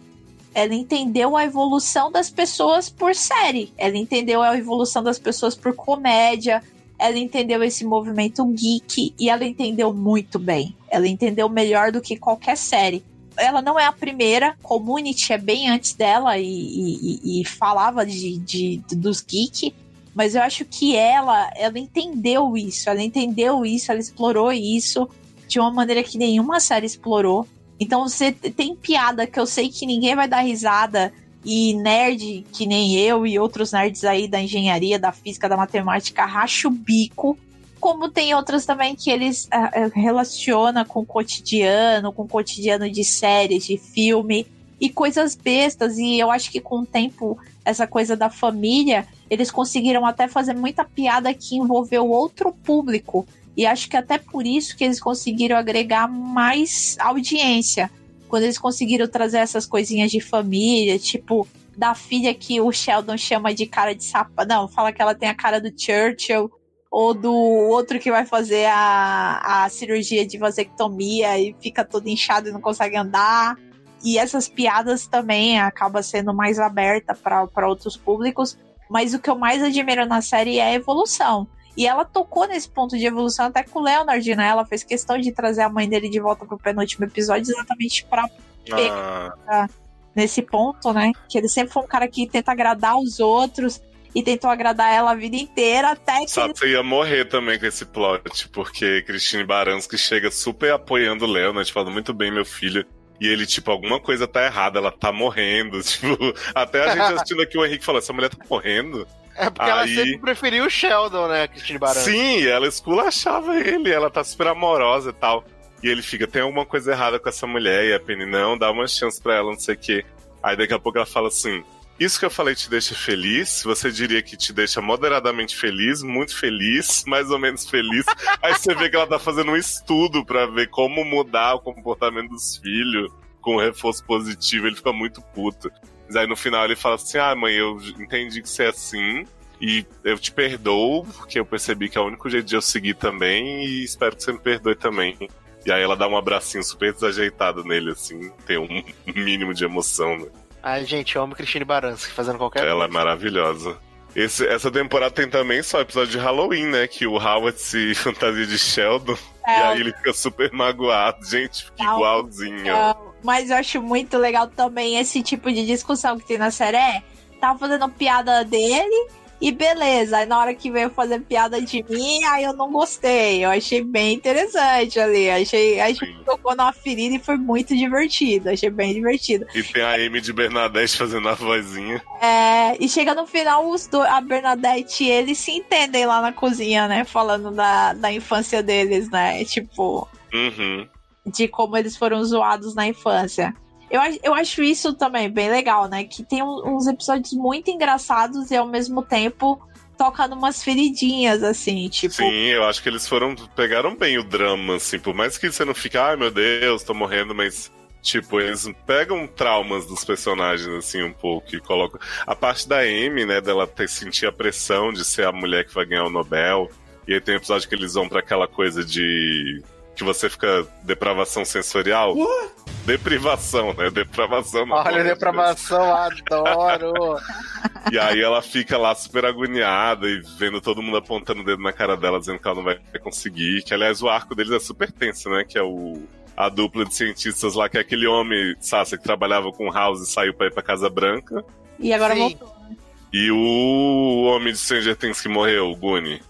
ela entendeu a evolução das pessoas por série. Ela entendeu a evolução das pessoas por comédia. Ela entendeu esse movimento geek e ela entendeu muito bem. Ela entendeu melhor do que qualquer série. Ela não é a primeira, Community é bem antes dela e, e- e falava de, de- dos geek, mas eu acho que ela, ela entendeu isso, ela entendeu isso, ela explorou isso de uma maneira que nenhuma série explorou. Então você tem piada que eu sei que ninguém vai dar risada E nerd, que nem eu e outros nerds aí da engenharia, da física, da matemática, racha o bico. Como tem outros também que eles uh, relacionam com o cotidiano, com o cotidiano de séries, de filme e coisas bestas. E eu acho que com o tempo, essa coisa da família, eles conseguiram até fazer muita piada que envolveu outro público. E acho que até por isso que eles conseguiram agregar mais audiência. Quando eles conseguiram trazer essas coisinhas de família, tipo, da filha que o Sheldon chama de cara de sapato. Não, fala que ela tem a cara do Churchill. Ou do outro que vai fazer a, a cirurgia de vasectomia e fica todo inchado e não consegue andar. E essas piadas também acaba sendo mais aberta para outros públicos. Mas o que eu mais admiro na série é a evolução. E ela tocou nesse ponto de evolução até com o Leonard, né? Ela fez questão de trazer a mãe dele de volta pro penúltimo episódio exatamente pra Ah, nesse ponto, né? Que ele sempre foi um cara que tenta agradar os outros e tentou agradar ela a vida inteira até que ele... você ia morrer também com esse plot, porque Christine Baranski chega super apoiando o Leonard, falando muito bem, meu filho. E ele, tipo, alguma coisa tá errada, ela tá morrendo. Tipo, até a gente assistindo aqui, o Henrique falou: essa mulher tá morrendo. É porque ela Aí- sempre preferiu o Sheldon, né, Christine Baran? Sim, ela esculachava ele, ela tá super amorosa e tal. E ele fica, tem alguma coisa errada com essa mulher, e a Penny, não, dá uma chance pra ela, não sei o quê. Aí daqui a pouco ela fala assim, isso que eu falei te deixa feliz, você diria que te deixa moderadamente feliz, muito feliz, mais ou menos feliz. Aí você vê que ela tá fazendo um estudo pra ver como mudar o comportamento dos filhos com reforço positivo, ele fica muito puto. Mas aí no final ele fala assim, ah mãe, eu entendi que você é assim, e eu te perdoo, porque eu percebi que é o único jeito de eu seguir também, e espero que você me perdoe também. E aí ela dá um abracinho super desajeitado nele, assim, tem um mínimo de emoção, né? Ai, gente, eu amo Christine Baranski fazendo qualquer Ela é coisa. maravilhosa. Esse- essa temporada tem também só episódio de Halloween, né? Que o Howard se fantasia de Sheldon. E É, aí ele fica super magoado. Gente, fica Não. igualzinho. Não, mas eu acho muito legal também esse tipo de discussão que tem na série. É, tava fazendo piada dele e beleza. Aí na hora que veio fazer piada de mim, aí eu não gostei. Eu achei bem interessante ali. Achei, Sim. que tocou numa ferida e foi muito divertido. Achei bem divertido. E tem a Amy de Bernadette fazendo a vozinha. É, e chega no final, os dois, a Bernadette e ele se entendem lá na cozinha, né? Falando da, da infância deles, né? Tipo, Uhum. de como eles foram zoados na infância. Eu, eu acho isso também bem legal, né? Que tem uns episódios muito engraçados e ao mesmo tempo toca numas feridinhas, assim, tipo. Sim, eu acho que eles foram. pegaram bem o drama, assim. Por mais que você não fique, ai meu Deus, tô morrendo, mas. Tipo, eles pegam traumas dos personagens, assim, um pouco, e colocam. A parte da Amy, né, dela ter sentir a pressão de ser a mulher que vai ganhar o Nobel. E aí tem um episódio que eles vão pra aquela coisa de. Que você fica. depravação sensorial. Deprivação, né? Depravação. não Olha, depravação, adoro. e aí ela fica lá super agoniada e vendo todo mundo apontando o dedo na cara dela, dizendo que ela não vai conseguir. Que, aliás, o arco deles é super tenso, né? Que é o... A dupla de cientistas lá, que é aquele homem, Sassa, que trabalhava com House e saiu pra ir pra Casa Branca. E agora Sim. voltou. E o homem de Stranger Things que morreu, o Guni.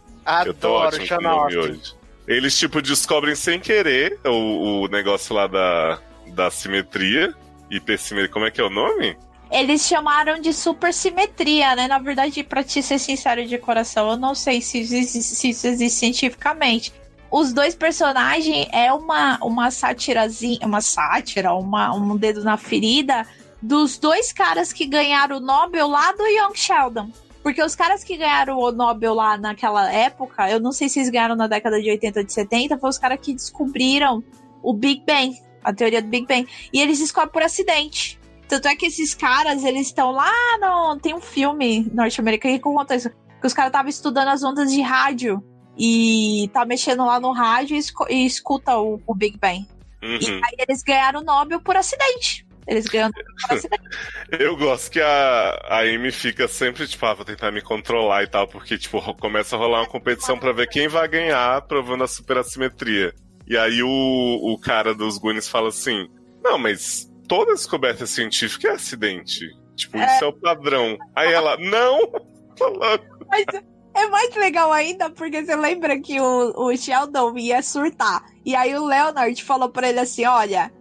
Eu tô Adoro, ótimo com o nome hoje. Eles, tipo, descobrem sem querer o, o negócio lá da, da simetria. Hipersimetria. Como é que é o nome? Eles chamaram de supersimetria, né? Na verdade, pra te ser sincero de coração, eu não sei se isso existe, existe cientificamente. Os dois personagens é uma, uma sátirazinha, uma sátira, uma, um dedo na ferida dos dois caras que ganharam o Nobel lá do Young Sheldon. Porque os caras que ganharam o Nobel lá naquela época, eu não sei se eles ganharam na década de 80 ou de 70, foram os caras que descobriram o Big Bang, a teoria do Big Bang. E eles descobrem por acidente. Tanto é que esses caras, eles estão lá no. Tem um filme norte-americano que conta isso. Que os caras estavam estudando as ondas de rádio. E tá mexendo lá no rádio e, e escuta o, o Big Bang. Uhum. E aí eles ganharam o Nobel por acidente. Eles ganham. Eu gosto que a, a Amy fica sempre, tipo, ah, vou tentar me controlar e tal, porque, tipo, começa a rolar uma competição pra ver quem vai ganhar, provando a superassimetria. E aí o, o cara dos Goonies fala assim: Não, mas toda descoberta científica é acidente. Tipo, isso é o padrão. Aí ela, não! Tô louco. Mas é mais legal ainda porque você lembra que o, o Sheldon ia surtar. E aí o Leonard falou pra ele assim: olha.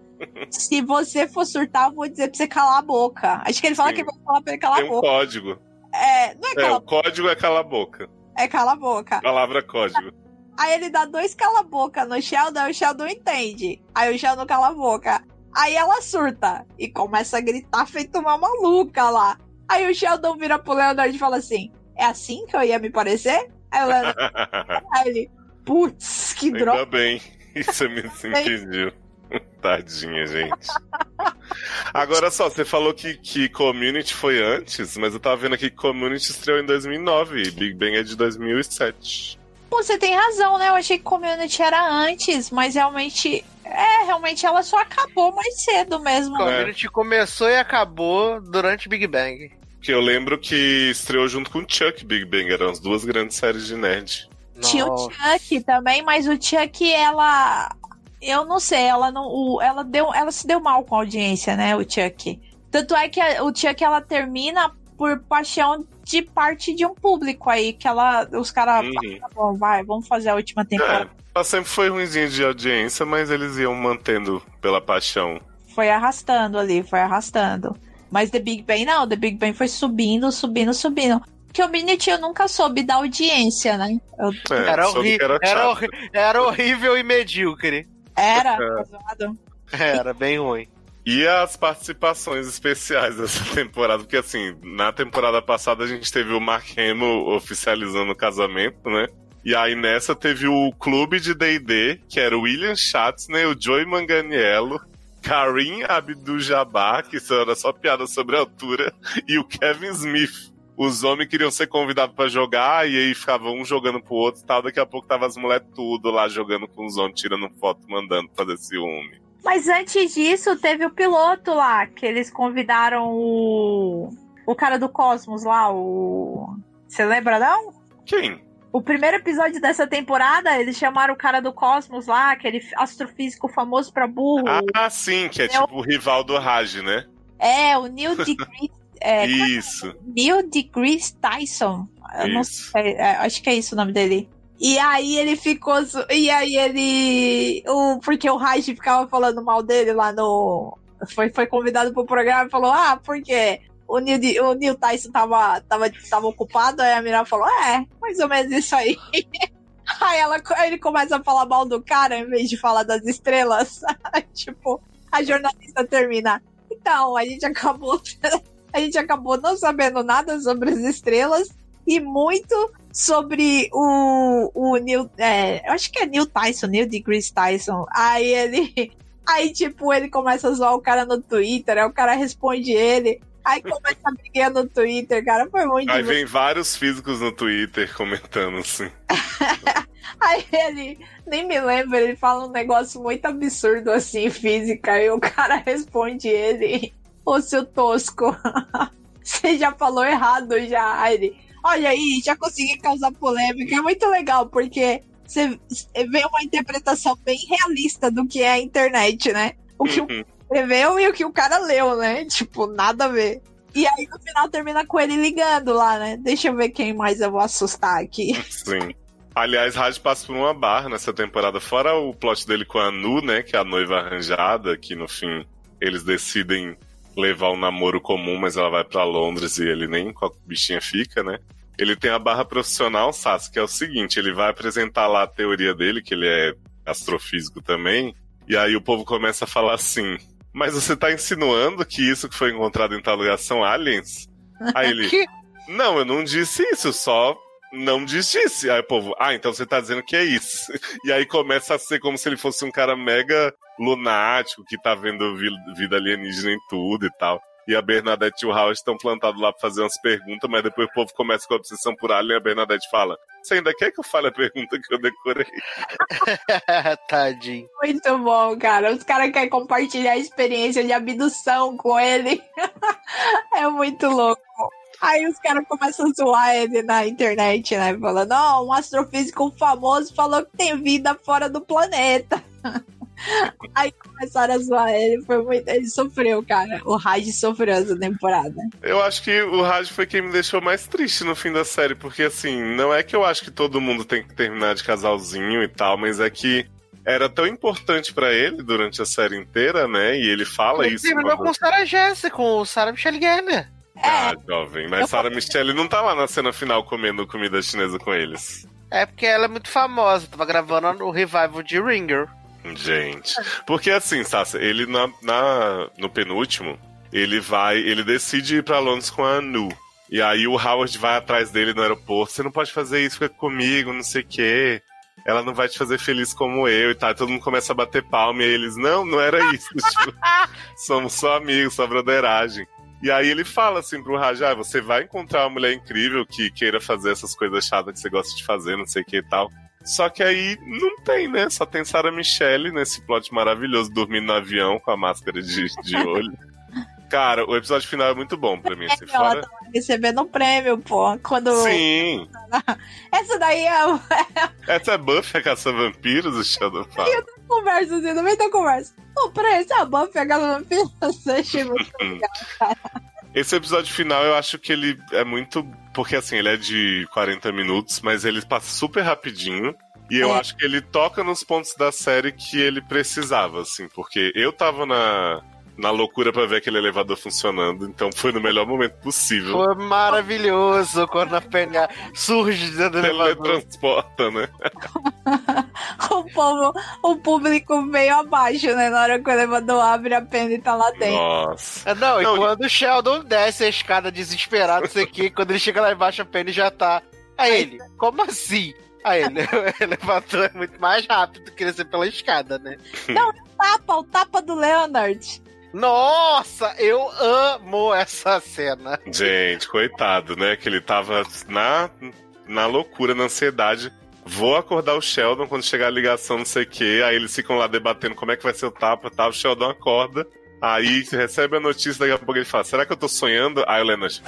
Se você for surtar, eu vou dizer pra você calar a boca. Acho que ele fala Sim. que vai falar pra ele calar Tem a um boca. código. É, não é É, cala, o código é cala a boca. é cala a boca. Palavra código. Aí ele dá dois cala-boca no Sheldon o Sheldon entende. Aí o Sheldon cala a boca. Aí ela surta e começa a gritar feito uma maluca lá. Aí o Sheldon vira pro Leonard e fala assim: É assim que eu ia me parecer? Aí o Leonard, aí ele, putz, que droga. Ainda bem. Você me impediu. Tadinha, gente. Agora só, você falou que, que Community foi antes, mas eu tava vendo aqui que Community estreou em 2009 e Big Bang é de 2007. Pô, você tem razão, né? Eu achei que Community era antes, mas realmente. É, realmente ela só acabou mais cedo mesmo. É. Community começou e acabou durante Big Bang. Que eu lembro que estreou junto com Chuck Big Bang, eram as duas grandes séries de nerd. Tinha o. Chuck também, mas o Chuck, ela. Eu não sei, ela não. o- ela, deu, ela se deu mal com a audiência, né, o Chuck. Tanto é que a- o Chuck ela termina por paixão de parte de um público aí, que ela. Os caras. Uhum. Tá bom, vai, vamos fazer a última temporada. É, ela sempre foi ruimzinha de audiência, mas eles iam mantendo pela paixão. Foi arrastando ali, foi arrastando. Mas The Big Bang não, The Big Bang foi subindo, subindo, subindo. Community eu nunca soube da audiência, né? Eu- É, Era, horri que era era, horri era horrível e medíocre. Era, É. pesado. Era bem ruim. E as participações especiais dessa temporada, porque assim, na temporada passada a gente teve o Mark Hamill oficializando o casamento, né? E aí nessa teve o clube de D&D, que era o William Shatner, o Joey Manganiello, Karim Abdul-Jabbar, que isso era só piada sobre a altura, e o Kevin Smith. Os homens queriam ser convidados pra jogar, e aí ficavam um jogando pro outro e tal. Daqui a pouco tava as mulheres tudo lá jogando com os homens, tirando foto, mandando fazer ciúme. Mas antes disso, teve o piloto lá, que eles convidaram o. O cara do Cosmos lá, o. Você lembra, não? Quem? O primeiro episódio dessa temporada, eles chamaram o cara do Cosmos lá, aquele astrofísico famoso pra burro. Ah, sim, que é Eu- tipo o rival do Raj, né? É, o Neil deGrasse. É, Isso, Neil deGrasse Tyson. Eu não isso. sei, é, acho que é isso o nome dele. E aí ele ficou. E aí ele. O, porque o Raj ficava falando mal dele lá no. Foi, foi convidado pro programa e falou: Ah, porque o Neil, o Neil Tyson tava, tava, tava ocupado. Aí a Mira falou: É, mais ou menos isso aí. Aí ela, aí ele começa a falar mal do cara em vez de falar das estrelas. tipo, a jornalista termina. Então, a gente acabou. A gente acabou não sabendo nada sobre as estrelas e muito sobre o, o Neil. É, eu acho que é Neil Tyson, Neil deGrasse Tyson. Aí ele. Aí, tipo, ele começa a zoar o cara no Twitter, aí o cara responde ele. Aí começa a brigar no Twitter, cara. Foi muito Aí vem vários físicos no Twitter comentando assim. Aí ele nem me lembra, ele fala um negócio muito absurdo assim, física, e o cara responde ele, ô seu tosco, você já falou errado já. Ele, olha aí, já consegui causar polêmica, é muito legal, porque você vê uma interpretação bem realista do que é a internet, né? O que o Uhum. escreveu e o que o cara leu, né? Tipo, nada a ver. E aí no final termina com ele ligando lá, né? Deixa eu ver quem mais eu vou assustar aqui. Sim. Aliás, Raj passa por uma barra nessa temporada, fora o plot dele com a Nu, né? Que é a noiva arranjada, que no fim eles decidem levar um namoro comum, mas ela vai pra Londres e ele nem com a bichinha fica, né? Ele tem a barra profissional, Sassi, que é o seguinte: ele vai apresentar lá a teoria dele, que ele é astrofísico também, e aí o povo começa a falar assim. Mas você tá insinuando que isso que foi encontrado em tal lugar são aliens? Aí ele. Não, eu não disse isso, só não disse isso. Aí o povo, ah, então você tá dizendo que é isso. E aí começa a ser como se ele fosse um cara mega lunático que tá vendo vi- vida alienígena em tudo e tal. E a Bernadette e o Howard estão plantados lá pra fazer umas perguntas, mas depois o povo começa com a obsessão por alien e a Bernadette fala: Você ainda quer que eu fale a pergunta que eu decorei? Tadinho. Muito bom, cara. Os caras querem compartilhar a experiência de abdução com ele. é muito louco. Aí os caras começam a zoar ele na internet, né? Falando, não, um astrofísico famoso falou que tem vida fora do planeta. Aí começaram a zoar ele, foi muito. Ele sofreu, cara. O Raj sofreu essa temporada. Eu acho que o Raj foi quem me deixou mais triste no fim da série, porque assim, não é que eu acho que todo mundo tem que terminar de casalzinho e tal, mas é que era tão importante pra ele durante a série inteira, né? E ele fala Ele isso. terminou uma com Sarah Jessica, com Sarah Michelle Gellar. Ah, jovem. Mas Sarah Michelle não tá lá na cena final comendo comida chinesa com eles. É porque ela é muito famosa, tava gravando o revival de Ringer. Gente. Porque assim, Sasha, ele na, na- no penúltimo, ele vai. Ele decide ir pra Londres com a Anu. E aí o Howard vai atrás dele no aeroporto. Você não pode fazer isso, fica comigo, não sei o quê. Ela não vai te fazer feliz como eu e tal. Todo mundo começa a bater palma e eles, não, não era isso. tipo, somos só amigos, só. E aí ele fala assim pro Raj, ah, você vai encontrar uma mulher incrível que queira fazer essas coisas chatas que você gosta de fazer, não sei o que e tal. Só que aí não tem, né? Só tem Sarah Michelle nesse plot maravilhoso, dormindo no avião com a máscara de, de olho. Cara, o episódio final é muito bom pra mim, assim, Ela fora... tá recebendo um prêmio, pô. Quando. Sim! Essa daí é Essa é Buffy, a caça-vampiros, o Sheldon fala. conversa, assim, no meio da conversa. Ô, peraí, essa é a Buffy, a Gala Vampira? Eu achei muito legal, cara. Esse episódio final eu acho que ele é muito. Porque assim, ele é de 40 minutos, mas ele passa super rapidinho. E eu É. acho que ele toca nos pontos da série que ele precisava, assim, porque eu tava na, na loucura pra ver aquele elevador funcionando, então foi no melhor momento possível. Foi maravilhoso quando a Penha surge dentro do elevador. Teletransporta, né? O povo, o público meio abaixo, né? Na hora que o elevador abre a pena e tá lá dentro. Nossa. É, Não, e Não, e- quando o Sheldon desce a escada desesperado, não sei o que, quando ele chega lá embaixo, a Penny já tá. Aí ele, como assim? Aí ele, o elevador é muito mais rápido que descer pela escada, né? Tapa, o tapa do Leonard. Nossa, eu amo essa cena. Gente, coitado, né? Que ele tava na, na loucura, na ansiedade. Vou acordar o Sheldon quando chegar a ligação, não sei o quê. Aí eles ficam lá debatendo como é que vai ser o tapa e tal. O Sheldon acorda. Aí recebe a notícia, daqui a pouco ele fala: Será que eu tô sonhando? Aí o Leonard.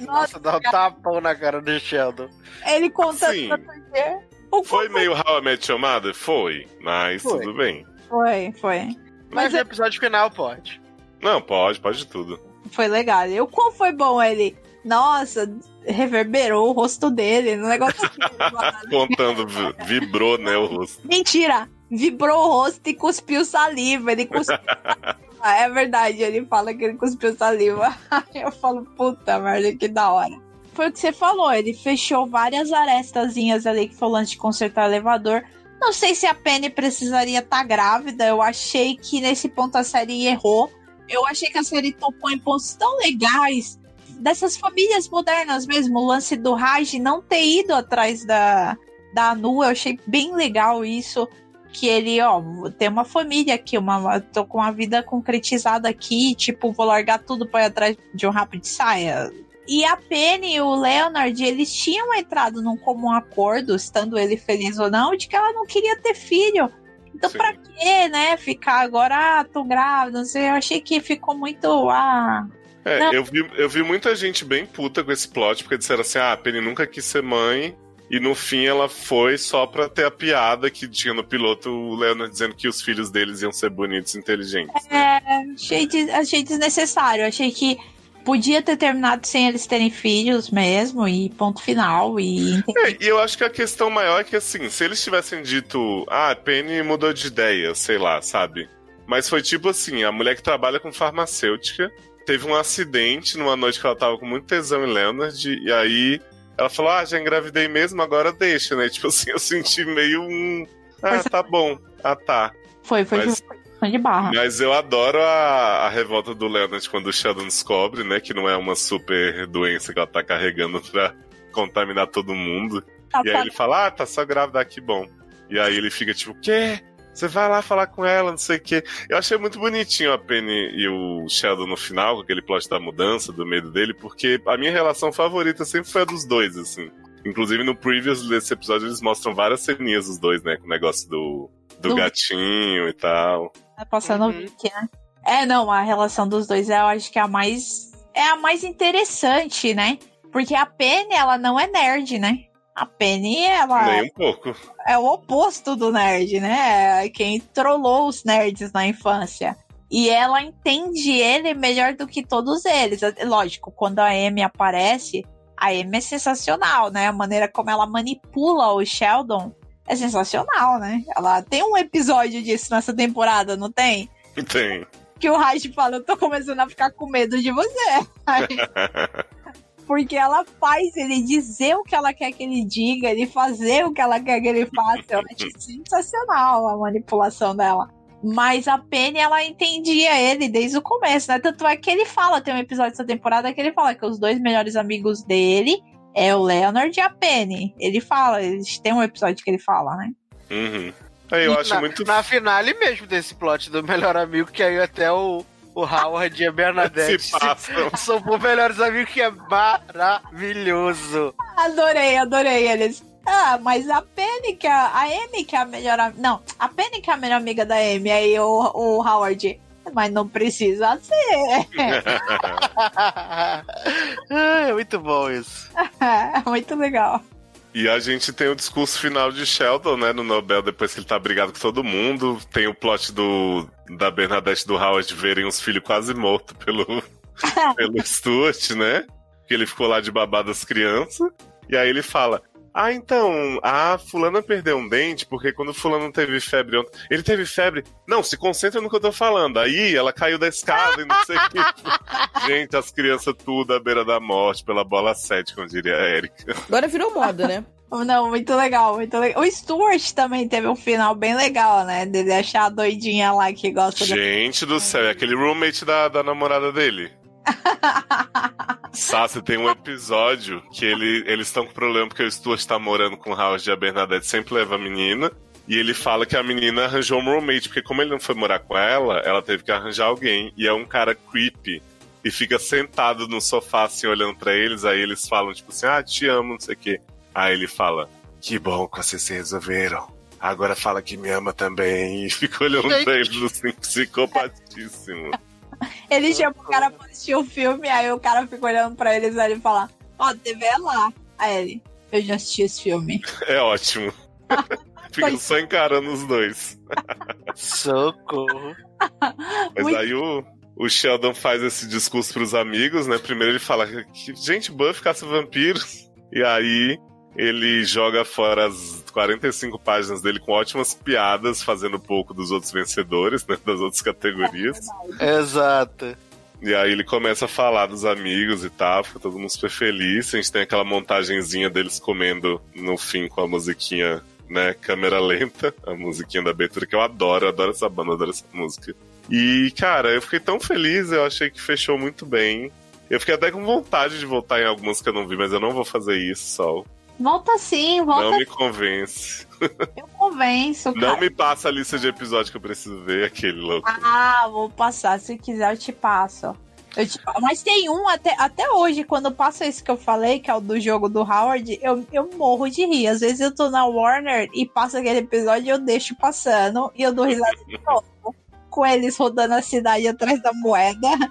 Nossa, dá um tapão na cara do Sheldon. Ele contando Sim. pra Foi meio How I Met Your Mother? Foi, mas Foi. tudo bem. Foi, foi. Mas Mas no é- episódio final pode. Não, pode, pode tudo. Foi legal. E o quão foi bom ele. Nossa, reverberou o rosto dele no negócio. Contando, vi- vibrou, né, o rosto. Mentira! Vibrou o rosto e cuspiu saliva. Ele cuspiu saliva. É verdade, ele fala que ele cuspiu saliva. Eu falo, puta merda, que da hora. Foi o que você falou, ele fechou várias arestazinhas ali que foi o lance de consertar o elevador. Não sei se a Penny precisaria estar grávida. Eu achei que nesse ponto a série errou. Eu achei que a série topou em pontos tão legais. Dessas famílias modernas mesmo. O lance do Raj não ter ido atrás da, da Anu. Eu achei bem legal isso. Que ele, ó, tem uma família aqui, uma, tô com a vida concretizada aqui, tipo, vou largar tudo pra ir atrás de um rap de saia. E a Penny e o Leonard, eles tinham entrado num comum acordo, estando ele feliz ou não, de que ela não queria ter filho. Então, Sim. pra quê, né? Ficar agora, ah, tô grávida, não sei. Eu achei que ficou muito. Ah, É, eu vi, eu vi muita gente bem puta com esse plot, porque disseram assim: ah, a Penny nunca quis ser mãe. E no fim ela foi só pra ter a piada que tinha no piloto o Leonard dizendo que os filhos deles iam ser bonitos e inteligentes. né? é, achei desnecessário. Achei que podia ter terminado sem eles terem filhos mesmo, e ponto final. E É, e eu acho que a questão maior é que, assim, se eles tivessem dito, ah, a Penny mudou de ideia, sei lá, sabe? Mas foi tipo assim, a mulher que trabalha com farmacêutica teve um acidente numa noite que ela tava com muito tesão em Leonard, e aí ela falou, ah, já engravidei mesmo, agora deixa, né? Tipo assim, eu senti meio um. Ah, Força- tá bom. Ah, tá. foi, foi Mas- de, foi de barra. Mas eu adoro a, a revolta do Leonard quando o Sheldon descobre, né, que não é uma super doença que ela tá carregando pra contaminar todo mundo. Tá, E aí tá- ele fala, ah, tá só grávida, que bom. E aí ele fica tipo, quê? Você vai lá falar com ela, não sei o quê. Eu achei muito bonitinho a Penny e o Sheldon no final, com aquele plot da mudança, do medo dele, porque a minha relação favorita sempre foi a dos dois, assim. Inclusive no previous desse episódio eles mostram várias ceninhas dos dois, né? Com o negócio do, do Do- gatinho e tal. Tá passando o Uhum. Vicky, né? É, não, a relação dos dois é, eu acho que é a mais. É a mais interessante, né? Porque a Penny, ela não é nerd, né? A Penny, ela Nem um pouco. é o oposto do nerd, né? É Quem trollou os nerds na infância. E ela entende ele melhor do que todos eles. Lógico, quando a Amy aparece, a Amy é sensacional, né? A maneira como ela manipula o Sheldon é sensacional, né? Ela tem um episódio disso nessa temporada, não tem? Tem. Que o Raj fala, eu tô começando a ficar com medo de você. Porque ela faz ele dizer o que ela quer que ele diga, ele fazer o que ela quer que ele faça. Eu acho sensacional a manipulação dela. Mas a Penny, ela entendia ele desde o começo, né? Tanto é que ele fala, tem um episódio dessa temporada que ele fala que os dois melhores amigos dele é o Leonard e a Penny. Ele fala, eles tem um episódio que ele fala, né? Uhum. Aí eu E acho na, muito. Na finale mesmo desse plot do melhor amigo, que aí até o, o Howard e a Bernadette Se passam. são por melhores amigos, que é maravilhoso. Adorei, adorei eles. Ah, mas a Penny que é a Amy que é a melhor amiga. Não, a Penny que é a melhor amiga da Amy. Aí o, o Howard. Mas não precisa ser. é muito bom isso. É muito legal. E a gente tem o discurso final de Sheldon, né, no Nobel, depois que ele tá brigado com todo mundo. Tem o plot do da Bernadette e do Howard verem os filhos quase mortos pelo, pelo Stuart, né? Que ele ficou lá de babá das crianças. E aí ele fala: Ah, então, a fulana perdeu um dente, porque quando o fulano teve febre ontem. Ele teve febre. Não, se concentra no que eu tô falando. Aí ela caiu da escada e não sei o que. Gente, as crianças tudo à beira da morte, pela bola 7, como diria a Erika. Agora virou moda, né? Não, muito legal, muito legal. O Stuart também teve um final bem legal, né? Dele achar a doidinha lá que gosta de. Gente do céu, é aquele roommate da, da namorada dele. Sassi tem um episódio que ele, eles estão com problema porque o Stuart tá morando com o Howard e a Bernadette sempre leva a menina. E ele fala que a menina arranjou um roommate, porque como ele não foi morar com ela, ela teve que arranjar alguém. E é um cara creepy. E fica sentado no sofá, assim, olhando pra eles. Aí eles falam, tipo assim, ah, te amo, não sei o quê. Aí ele fala, que bom que vocês se resolveram. Agora fala que me ama também. E fica olhando pra eles, assim, psicopatíssimo. Ele chama o cara pra assistir o filme, aí o cara fica olhando pra eles e ele fala: Ó, a TV é lá. Aí ele, eu já assisti esse filme. É ótimo. Fica só encarando os dois. Socorro. Mas Muito- aí o, o Sheldon faz esse discurso pros amigos, né? Primeiro ele fala que, gente, Buffy caça vampiros. E aí ele joga fora as 45 páginas dele com ótimas piadas, fazendo pouco dos outros vencedores, né? Das outras categorias. Exato. E aí ele começa a falar dos amigos e tal, fica todo mundo super feliz. A gente tem aquela montagenzinha deles comendo no fim com a musiquinha, né, câmera lenta, a musiquinha da abertura, que eu adoro, eu adoro essa banda, eu adoro essa música. E, cara, eu fiquei tão feliz, eu achei que fechou muito bem. Eu fiquei até com vontade de voltar em algumas que eu não vi, mas eu não vou fazer isso, Sol. Volta sim, volta Não me convence. eu convenço, Não cara. me passa a lista de episódios que eu preciso ver, aquele louco. Ah, vou passar. Se quiser, eu te passo. Eu te Mas tem um até, até hoje, quando passa esse que eu falei, que é o do jogo do Howard, eu, eu morro de rir. Às vezes eu tô na Warner e passa aquele episódio e eu deixo passando e eu dou risada de novo. Com eles rodando a cidade atrás da moeda.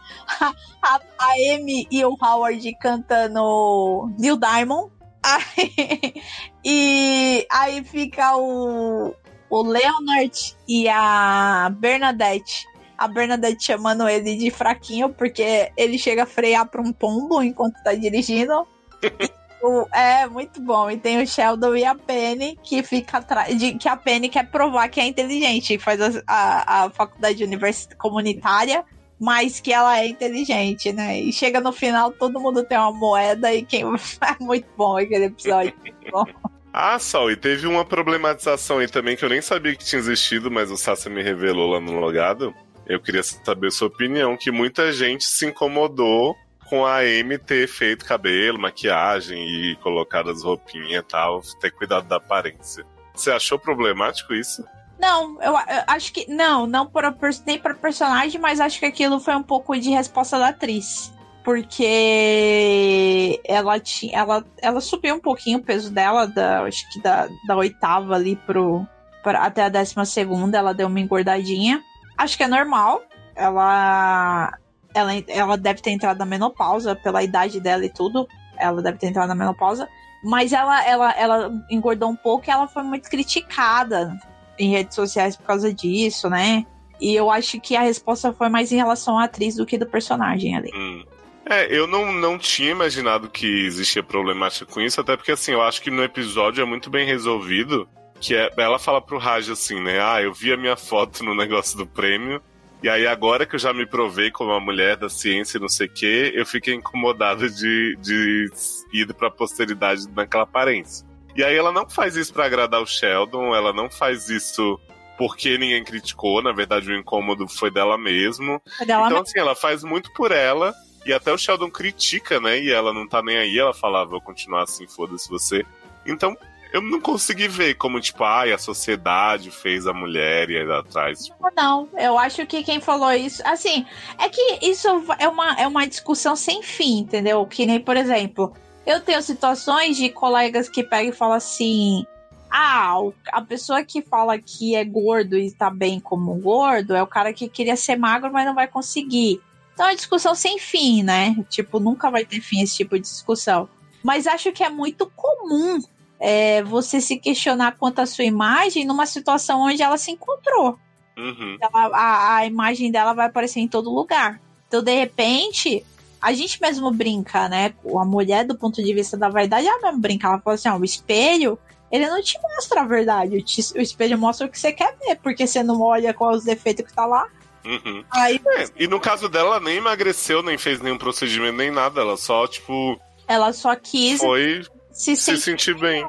A, a Amy e o Howard cantando Neil Diamond. Aí, e aí fica o, o Leonard e a Bernadette. A Bernadette chamando ele de fraquinho, porque ele chega a frear pra um pombo enquanto tá dirigindo. O- é muito bom. E tem o Sheldon e a Penny que fica atrás. de- Que a Penny quer provar que é inteligente. Faz a, a, a faculdade univers, comunitária, mas que ela é inteligente, né? E chega no final, todo mundo tem uma moeda e quem. É muito bom aquele episódio. muito bom. Ah, Sol, e teve uma problematização aí também que eu nem sabia que tinha existido, mas o Sassa me revelou lá no logado. Eu queria saber a sua opinião, que muita gente se incomodou com a Amy ter feito cabelo, maquiagem e colocado as roupinhas e tal, ter cuidado da aparência. Você achou problemático isso? Não, eu, eu acho que. Não, não pers- nem para personagem, mas acho que aquilo foi um pouco de resposta da atriz. Porque ela tinha. Ela, ela subiu um pouquinho o peso dela, da, acho que da, da oitava ali pro. pra- até a décima segunda, ela deu uma engordadinha. Acho que é normal. Ela. Ela, ela deve ter entrado na menopausa pela idade dela e tudo. Ela deve ter entrado na menopausa. Mas ela, ela, ela engordou um pouco e ela foi muito criticada em redes sociais por causa disso, né? E eu acho que a resposta foi mais em relação à atriz do que do personagem ali. Hum. É, eu não, não tinha imaginado que existia problemática com isso, até porque assim, eu acho que no episódio é muito bem resolvido Que é, ela fala pro Raj assim, né? Ah, eu vi a minha foto no negócio do prêmio. E aí, agora que eu já me provei como uma mulher da ciência e não sei o quê, eu fiquei incomodada de, de ir pra posteridade naquela aparência. E aí, ela não faz isso pra agradar o Sheldon, ela não faz isso porque ninguém criticou, na verdade, o incômodo foi dela mesmo. Foi dela então, assim, ela faz muito por ela. E até o Sheldon critica, né? E ela não tá nem aí. Ela fala, ah, vou continuar assim, foda-se você. Então, eu não consegui ver como, tipo, ai, a sociedade fez a mulher e aí atrás. Tipo, Não, eu acho que quem falou isso, assim, é que isso é uma, é uma discussão sem fim, entendeu? Que nem, por exemplo, eu tenho situações de colegas que pegam e falam assim: ah, a pessoa que fala que é gordo e tá bem como gordo é o cara que queria ser magro, mas não vai conseguir. Então é uma discussão sem fim, né? Tipo, nunca vai ter fim esse tipo de discussão. Mas acho que é muito comum é, você se questionar quanto à sua imagem numa situação onde ela se encontrou uhum. ela- a, a imagem dela vai aparecer em todo lugar. Então, de repente, a gente mesmo brinca, né? A mulher, do ponto de vista da vaidade, ela mesmo brinca. Ela fala assim: ó, o espelho, ele não te mostra a verdade. O, te- o espelho mostra o que você quer ver, porque você não olha qual os defeitos que tá lá. Uhum. Aí É, e no caso dela, ela nem emagreceu, nem fez nenhum procedimento, nem nada. Ela só, tipo, ela só quis foi se se sentir sentir bem.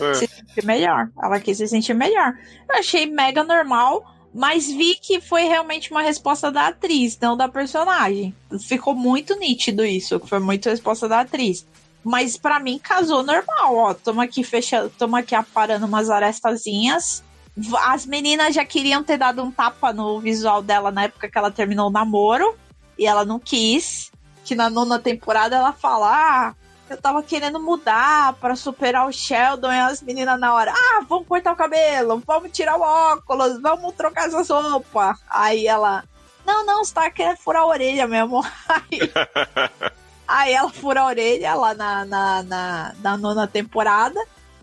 É. se sentir melhor. Ela quis se sentir melhor. Eu achei mega normal, mas vi que foi realmente uma resposta da atriz, não da personagem. Ficou muito nítido isso, que foi muito resposta da atriz. Mas pra mim casou normal, ó. Toma aqui fechando, toma aqui aparando umas arestazinhas. As meninas já queriam ter dado um tapa no visual dela na época que ela terminou o namoro. E ela não quis. Que na nona temporada ela fala: Ah, eu tava querendo mudar pra superar o Sheldon e as meninas na hora. Ah, vamos cortar o cabelo, vamos tirar o óculos, vamos trocar essas roupas. Aí ela. Não, não, você tá querendo furar a orelha mesmo. Aí, aí ela fura a orelha lá na, na, na, na nona temporada.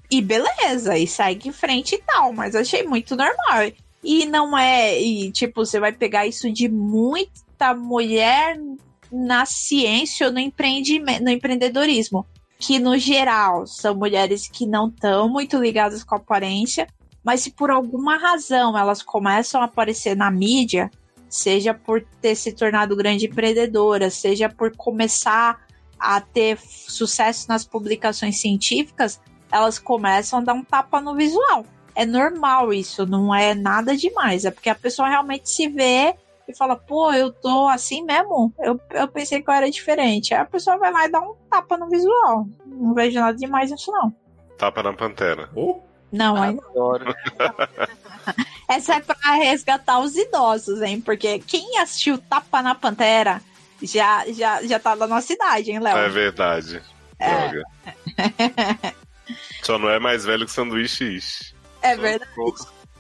E beleza, e segue em frente e tal. Mas achei muito normal. E não é. E tipo, você vai pegar isso de muita mulher na ciência ou no, empreendimento, no empreendedorismo. Que no geral são mulheres que não estão muito ligadas com a aparência, mas se por alguma razão elas começam a aparecer na mídia, seja por ter se tornado grande empreendedora, seja por começar a ter sucesso nas publicações científicas, elas começam a dar um tapa no visual. É normal isso, não é nada demais. É porque a pessoa realmente se vê e fala, pô, eu tô assim mesmo? Eu, eu pensei que eu era diferente. Aí a pessoa vai lá e dá um tapa no visual. Não vejo nada demais nisso, não. Tapa na pantera. Oh, Não, aí Adoro. Essa é pra resgatar os idosos, hein? Porque quem assistiu Tapa na Pantera já, já, já tá da nossa idade, hein, Léo? É verdade. É. Droga. Só não é mais velho que sanduíche. É verdade.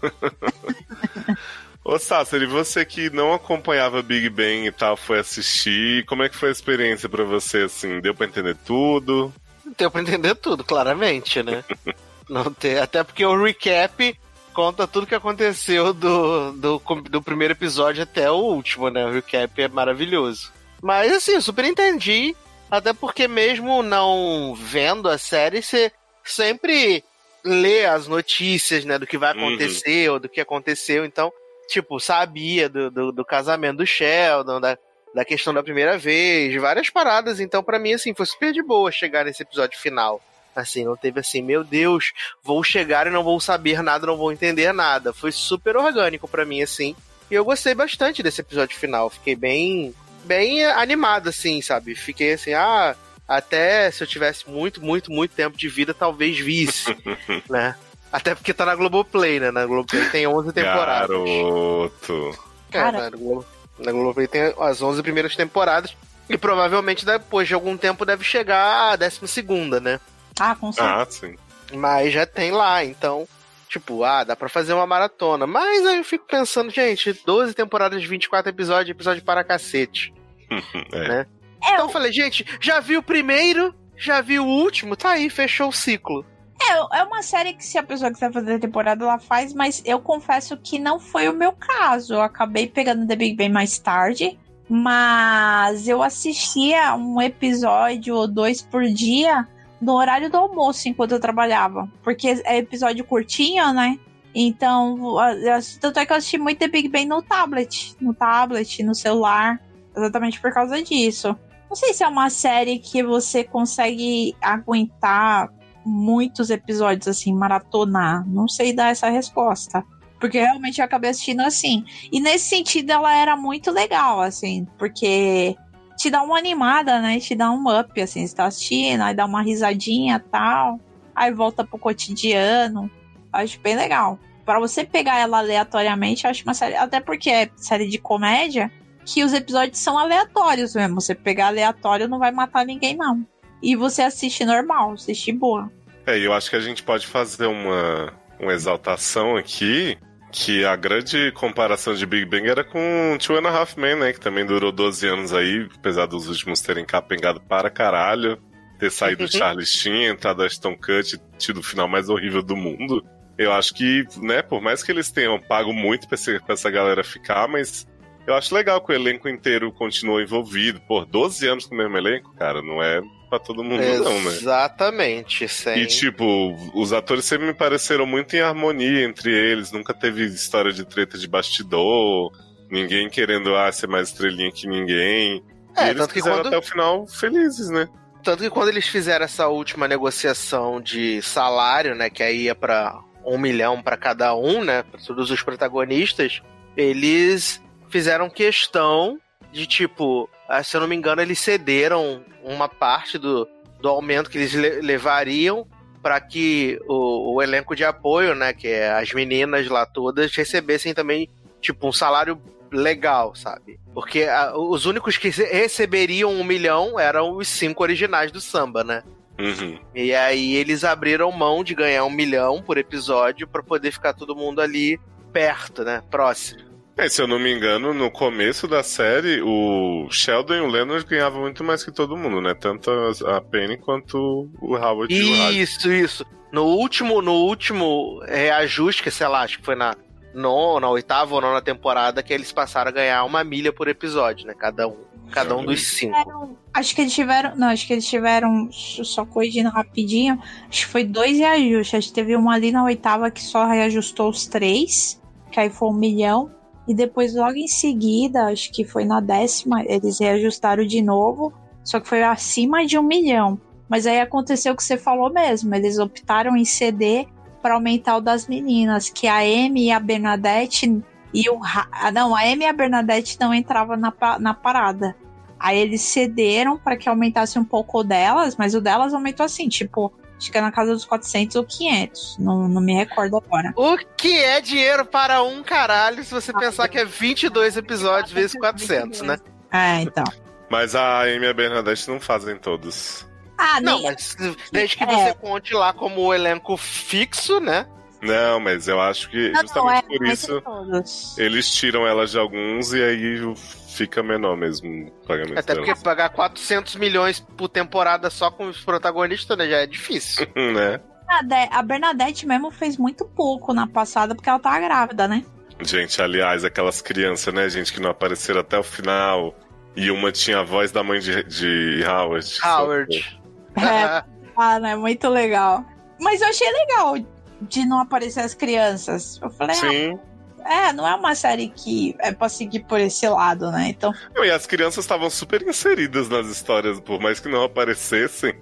Ô Sasser, e você que não acompanhava Big Bang e tal, foi assistir, como é que foi a experiência pra você, assim? Deu pra entender tudo? Deu pra entender tudo, claramente, né? Não tem, até porque o recap conta tudo que aconteceu do, do, do primeiro episódio até o último, né? O recap é maravilhoso. Mas assim, eu super entendi. Até porque mesmo não vendo a série, você sempre lê as notícias, né? Do que vai Uhum. acontecer ou do que aconteceu. Então, tipo, sabia do, do, do casamento do Sheldon, da, da questão da primeira vez, várias paradas. Então, pra mim, assim, foi super de boa chegar nesse episódio final. Assim, não teve assim, meu Deus, vou chegar e não vou saber nada, não vou entender nada. Foi super orgânico pra mim, assim. E eu gostei bastante desse episódio final. Fiquei bem, bem animado, assim, sabe? Fiquei assim, ah, até se eu tivesse muito, muito, muito tempo de vida, talvez visse, né? Até porque tá na Globoplay, né? Na Globoplay tem 11 temporadas. Garoto. É, Cara. na, Globo, na Globoplay tem as 11 primeiras temporadas. E provavelmente depois de algum tempo deve chegar a 12 segunda, né? Ah, com certeza. Ah, sim. Mas já tem lá, então, tipo, ah, dá pra fazer uma maratona. Mas aí eu fico pensando, gente, 12 temporadas de 24 episódios, episódio para cacete. É. Né? É, Então eu falei, gente, já vi o primeiro, já vi o último, tá aí, fechou o ciclo. É, é uma série que se a pessoa quiser fazer temporada, ela faz, mas eu confesso que não foi o meu caso. Eu acabei pegando The Big Bang mais tarde, mas eu assistia um episódio ou dois por dia no horário do almoço enquanto eu trabalhava. Porque é episódio curtinho, né? Então, a- tanto é que eu assisti muito The Big Bang no tablet. No tablet, no celular. Exatamente por causa disso. Não sei se é uma série que você consegue aguentar muitos episódios assim, maratonar. Não sei dar essa resposta. Porque realmente eu acabei assistindo assim. E nesse sentido ela era muito legal, assim, porque te dá uma animada, né? Te dá um up, assim, você tá assistindo, aí dá uma risadinha tal, aí volta pro cotidiano. Acho bem legal. Pra você pegar ela aleatoriamente, acho uma série. Até porque é série de comédia, que os episódios são aleatórios mesmo. Você pegar aleatório não vai matar ninguém, não. E você assiste normal, assiste boa. É, e eu acho que a gente pode fazer uma, uma exaltação aqui, que a grande comparação de Big Bang era com Two and a Half Men, né? Que também durou 12 anos aí, apesar dos últimos terem capengado para caralho, ter saído Uhum. Charlie Sheen, entrado Ashton Kutcher, tido o final mais horrível do mundo. Eu acho que, né, por mais que eles tenham pago muito pra, esse- pra essa galera ficar, mas eu acho legal que o elenco inteiro continuou envolvido. Por 12 anos com o mesmo elenco, cara, não é pra todo mundo, não, né? Exatamente, sem... E, tipo, os atores sempre me pareceram muito em harmonia entre eles. Nunca teve história de treta de bastidor. Ninguém querendo ah, ser mais estrelinha que ninguém. É, e eles tanto que quando- até o final felizes, né? Tanto que quando eles fizeram essa última negociação de salário, né, que aí ia pra um milhão pra cada um, né, pra todos os protagonistas, eles fizeram questão de, tipo, se eu não me engano, eles cederam uma parte do, do aumento que eles le- levariam para que o, o elenco de apoio, né, que é as meninas lá todas, recebessem também, tipo, um salário legal, sabe? Porque ah, os únicos que receberiam um milhão eram os cinco originais do samba, né? Uhum. E aí eles abriram mão de ganhar um milhão por episódio pra poder ficar todo mundo ali perto, né? Próximo. É, se eu não me engano, no começo da série, o Sheldon e o Leonard ganhavam muito mais que todo mundo, né? Tanto a Penny quanto o Howard e o Raj. Isso, isso. No último, no último reajuste, que sei lá, acho que foi na nona, oitava ou nona temporada, que eles passaram a ganhar uma milha por episódio, né? Cada um. Cada um dos cinco. Acho que eles tiveram. Não, acho que eles tiveram. Só corrigindo rapidinho. Acho que foi dois reajustes. Acho que teve uma ali na oitava que só reajustou os três. Que aí foi um milhão. E depois, logo em seguida, acho que foi na décima, eles reajustaram de novo. Só que foi acima de um milhão. Mas aí aconteceu o que você falou mesmo. Eles optaram em ceder para aumentar o das meninas. Que a Amy e a Bernadette e o. Ah, Não, a Amy e a Bernadette não entravam na, na parada. Aí eles cederam para que aumentasse um pouco o delas, mas o delas aumentou assim, tipo, acho que é na casa dos 400 ou 500. Não, não me recordo agora. O que é dinheiro para um caralho se você pensar que é 22 episódios vezes 400, né? É, então. Mas a Amy e a Bernadette não fazem todos. Ah, Não, nem- mas desde que É. você conte lá como o elenco fixo, né? Não, mas eu acho que não, não, justamente é, por não é isso de todos. eles tiram elas de alguns e aí fica menor mesmo o pagamento Até porque delas. pagar 400 milhões por temporada só com os protagonistas, né? Já é difícil. né? A De- A Bernadette mesmo fez muito pouco na passada porque ela tava grávida, né? Gente, aliás, aquelas crianças, né, gente, que não apareceram até o final. E uma tinha a voz da mãe de, de Howard. Howard. É, ah, né? Muito legal. Mas eu achei legal de não aparecer as crianças. Eu falei, Sim. ah, é, não é uma série que é pra seguir por esse lado, né? Então, E as crianças estavam super inseridas nas histórias, por mais que não aparecessem.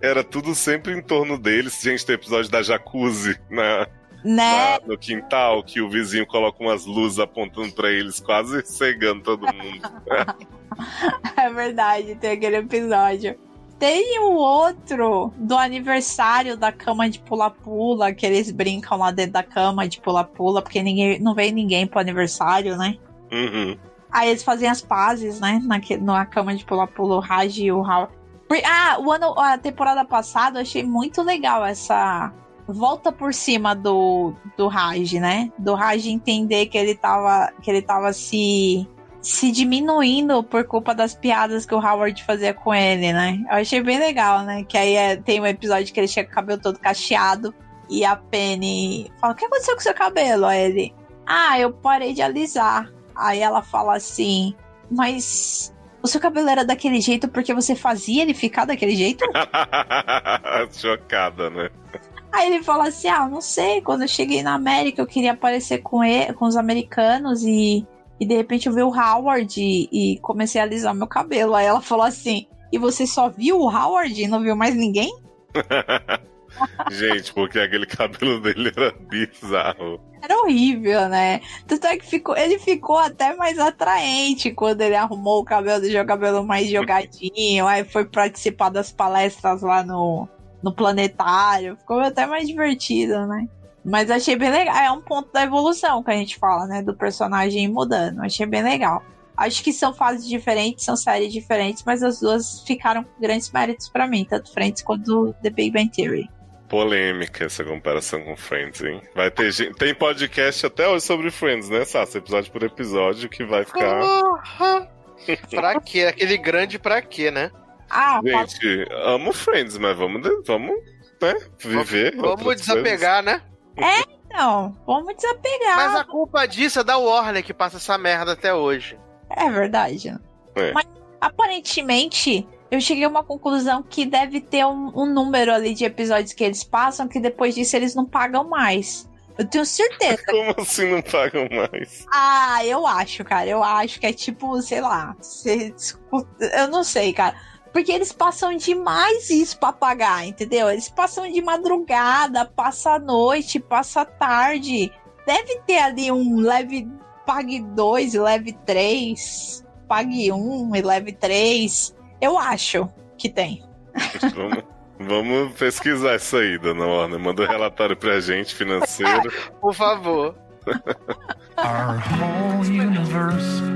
Era tudo sempre em torno deles. Gente, tem episódio da jacuzzi na, né? na- no quintal, que o vizinho coloca umas luzes apontando pra eles, quase cegando todo mundo. É verdade, tem aquele episódio. Tem o outro do aniversário da cama de pula-pula, que eles brincam lá dentro da cama de pula-pula, porque ninguém, não veio ninguém pro aniversário, né? Uhum. Aí eles fazem as pazes, né? Naque, na cama de pula-pula, o Raj e o Howard. Ah, o ano, a temporada passada eu achei muito legal essa volta por cima do, do Raj, né? Do Raj entender que ele tava, que ele tava se, se diminuindo por culpa das piadas que o Howard fazia com ele, né? Eu achei bem legal, né? Que aí é- tem um episódio que ele chega com o cabelo todo cacheado e a Penny fala: O que aconteceu com seu cabelo? Aí ele: Ah, eu parei de alisar. Aí ela fala assim: Mas o seu cabelo era daquele jeito porque você fazia ele ficar daquele jeito? Chocada, né? Aí ele fala assim: Ah, não sei, quando eu cheguei na América eu queria aparecer com, ele, com os americanos e, e de repente eu vi o Howard e, e comecei a alisar meu cabelo. Aí ela falou assim: E você só viu o Howard e não viu mais ninguém? Gente, porque aquele cabelo dele era bizarro. Era horrível, né? Tanto é que ficou, ele ficou até mais atraente quando ele arrumou o cabelo, deixou o cabelo mais jogadinho, aí foi participar das palestras lá no, no planetário. Ficou até mais divertido, né? Mas achei bem legal. É um ponto da evolução que a gente fala, né? Do personagem mudando. Achei bem legal. Acho que são fases diferentes, são séries diferentes, mas as duas ficaram com grandes méritos pra mim, tanto Friends quanto The Big Bang Theory. Polêmica essa comparação com Friends, hein? Vai ter gente. Tem podcast até hoje sobre Friends, né, Sassa? Episódio por episódio que vai ficar. Porra! pra quê? Aquele grande pra quê, né? Ah, Gente, amo Friends, mas vamos, vamos né, viver. Vamos desapegar, né? Não, vamos desapegar. Mas a culpa disso é da Warner que passa essa merda até hoje. É verdade. É. Mas aparentemente, eu cheguei a uma conclusão que deve ter um, um número ali de episódios que eles passam que depois disso eles não pagam mais. Eu tenho certeza. Como assim não pagam mais? ah, eu acho, cara. Eu acho que é tipo, sei lá. Eu não sei, cara. Porque eles passam demais isso pra pagar, entendeu? Eles passam de madrugada, passa a noite, passa a tarde. Deve ter ali um leve pague 2 e leve 3. Pague 1 um, e leve 3. Eu acho que tem. Vamos, vamos pesquisar isso aí, dona Warner. Manda um relatório pra gente financeiro. Por favor. Our whole universe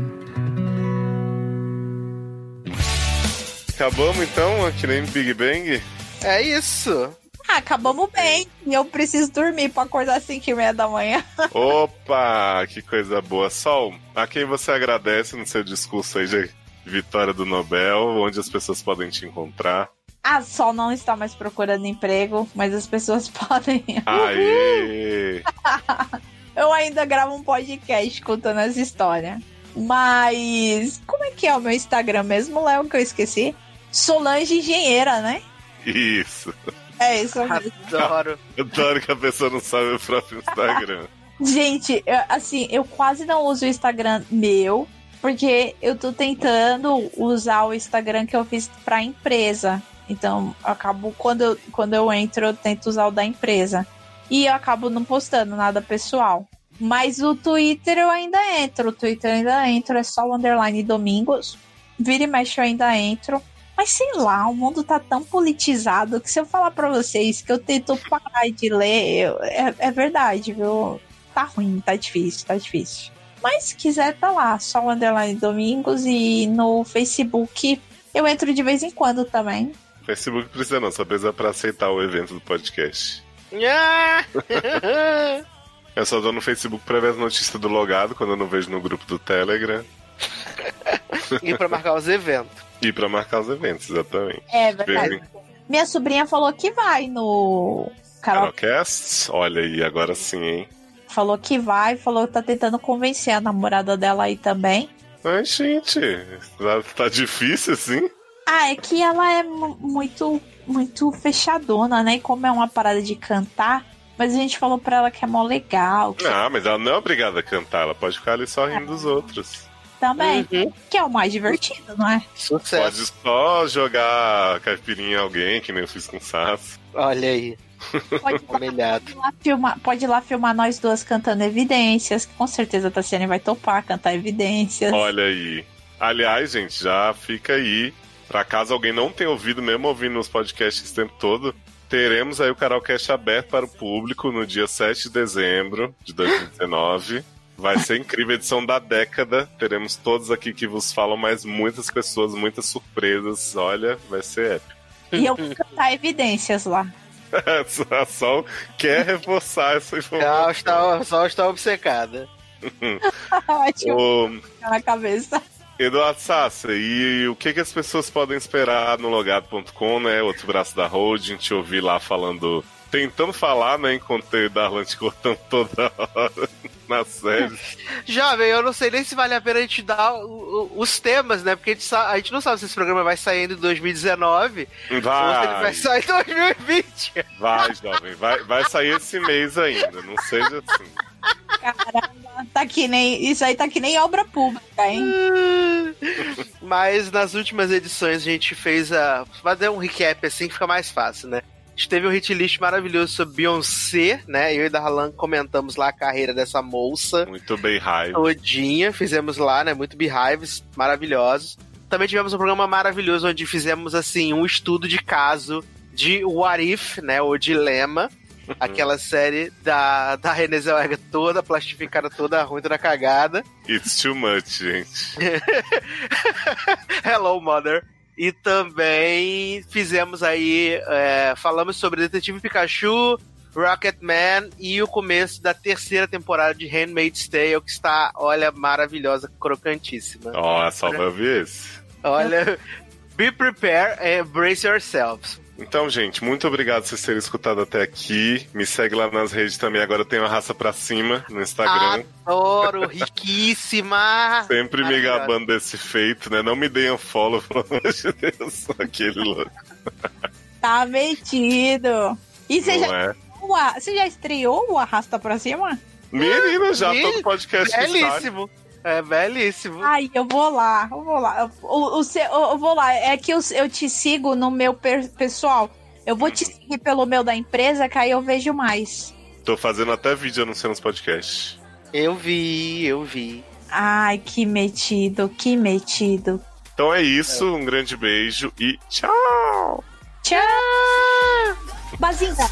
Acabamos então, que nem Big Bang? É isso. Ah, acabamos bem. E eu preciso dormir pra acordar às 5 e meia da manhã. Opa, que coisa boa. Sol, a quem você agradece no seu discurso aí de vitória do Nobel, onde as pessoas podem te encontrar? A Sol não está mais procurando emprego, mas as pessoas podem. Aê! Eu ainda gravo um podcast contando essa história. Mas como é que é o meu Instagram mesmo, Léo, que eu esqueci? Solange Engenheira, né? Isso. É isso mesmo. Adoro. Adoro que a pessoa não sabe o próprio Instagram. Gente, eu- assim, eu quase não uso o Instagram meu, porque eu tô tentando usar o Instagram que eu fiz pra empresa. Então, eu acabo, quando eu, quando eu entro, eu tento usar o da empresa. E eu acabo não postando nada pessoal. Mas o Twitter eu ainda entro. O Twitter eu ainda entro, é só o underline domingos. Vira e mexe eu ainda entro. Mas sei lá, o mundo tá tão politizado que se eu falar pra vocês que eu tento parar de ler, eu- é, é verdade, viu? Tá ruim, tá difícil, tá difícil. Mas se quiser, tá lá, só o Underline Domingos e no Facebook eu entro de vez em quando também. Facebook precisa não, só precisa pra aceitar o evento do podcast. Eu só dou no Facebook pra ver as notícias do logado quando eu não vejo no grupo do Telegram. e pra marcar os eventos. E pra marcar os eventos, exatamente. É verdade. Minha sobrinha falou que vai no. Carol Carolcasts? Olha aí, agora sim, hein? falou que vai, falou que tá tentando convencer a namorada dela aí também. Ai, gente, tá, tá difícil assim? Ah, é que ela é mu- muito, muito fechadona, né? E como é uma parada de cantar, mas a gente falou pra ela que é mó legal. Que Ah, mas ela não é obrigada a cantar, ela pode ficar ali só rindo dos outros. Também. Uhum. Que é o mais divertido, não é? Sucesso. Pode só jogar caipirinha em alguém, que nem eu fiz com o Sass. Olha aí. Pode Humilhado. ir lá filmar, pode ir lá filmar nós duas cantando evidências, que com certeza a Tassiane vai topar cantar evidências. Olha aí. Aliás, gente, já fica aí. Pra caso alguém não tenha ouvido, mesmo ouvindo os podcasts esse tempo todo, teremos aí o Carolcast aberto para o público no dia 7 de dezembro de 2019. Vai ser incrível, edição da década. Teremos todos aqui que vos falam, mas muitas pessoas, muitas surpresas. Olha, vai ser épico. E eu vou cantar evidências lá. A Sol quer reforçar essa informação. Só está, só está obcecada. Ótimo, Ô, na cabeça. Eduardo Sassa, e o que, que as pessoas podem esperar no logado.com, né? Outro braço da holding, te ouvir lá falando, tentando falar, né? Enquanto o Darlan te cortando toda hora na série. Jovem, eu não sei nem se vale a pena a gente dar o- o- os temas, né? Porque a gente, a gente não sabe se esse programa vai sair em 2019 ou se ele vai Vai, sair em 2020. vai, jovem, vai, vai sair esse mês ainda, não seja assim. Caramba, tá que nem. Isso aí tá que nem obra pública, hein? Mas nas últimas edições a gente fez a. Fazer um recap assim que fica mais fácil, né? A gente teve um hit list maravilhoso sobre Beyoncé, né? Eu e Darlan comentamos lá a carreira dessa moça Muito bem, raiva. todinha. Fizemos lá, né? Muito beehives maravilhosos. Também tivemos um programa maravilhoso onde fizemos, assim, um estudo de caso de What If, né? O Dilema. Aquela série da, da Renée Zellweger toda plastificada, toda ruim, toda cagada. It's too much, gente. Hello, Mother. E também fizemos aí, é, falamos sobre Detetive Pikachu, Rocketman e o começo da terceira temporada de Handmaid's Tale, que está, olha, maravilhosa, crocantíssima. Ó, só vai ouvir esse. Olha, be prepared and brace yourselves. Então, gente, muito obrigado por vocês terem escutado até aqui. Me segue lá nas redes também. Agora eu tenho a raça pra cima no Instagram. Adoro, riquíssima. Sempre me gabando desse feito, né? Não me deem um follow, pelo amor de Deus. Aquele louco. Tá metido. E você já, é? você já estreou o Arrasta Pra Cima? Menina, já Ih, todo podcast. Belíssimo. É belíssimo. Ai, eu vou lá, eu vou lá. O, o seu- eu, eu vou lá. É que eu, eu te sigo no meu per- pessoal. Eu vou te seguir pelo meu da empresa, que aí eu vejo mais. Tô fazendo até vídeo anunciando os podcasts. Eu vi, eu vi. Ai, que metido, que metido. Então é isso, um grande beijo e tchau! Tchau! Bazinga!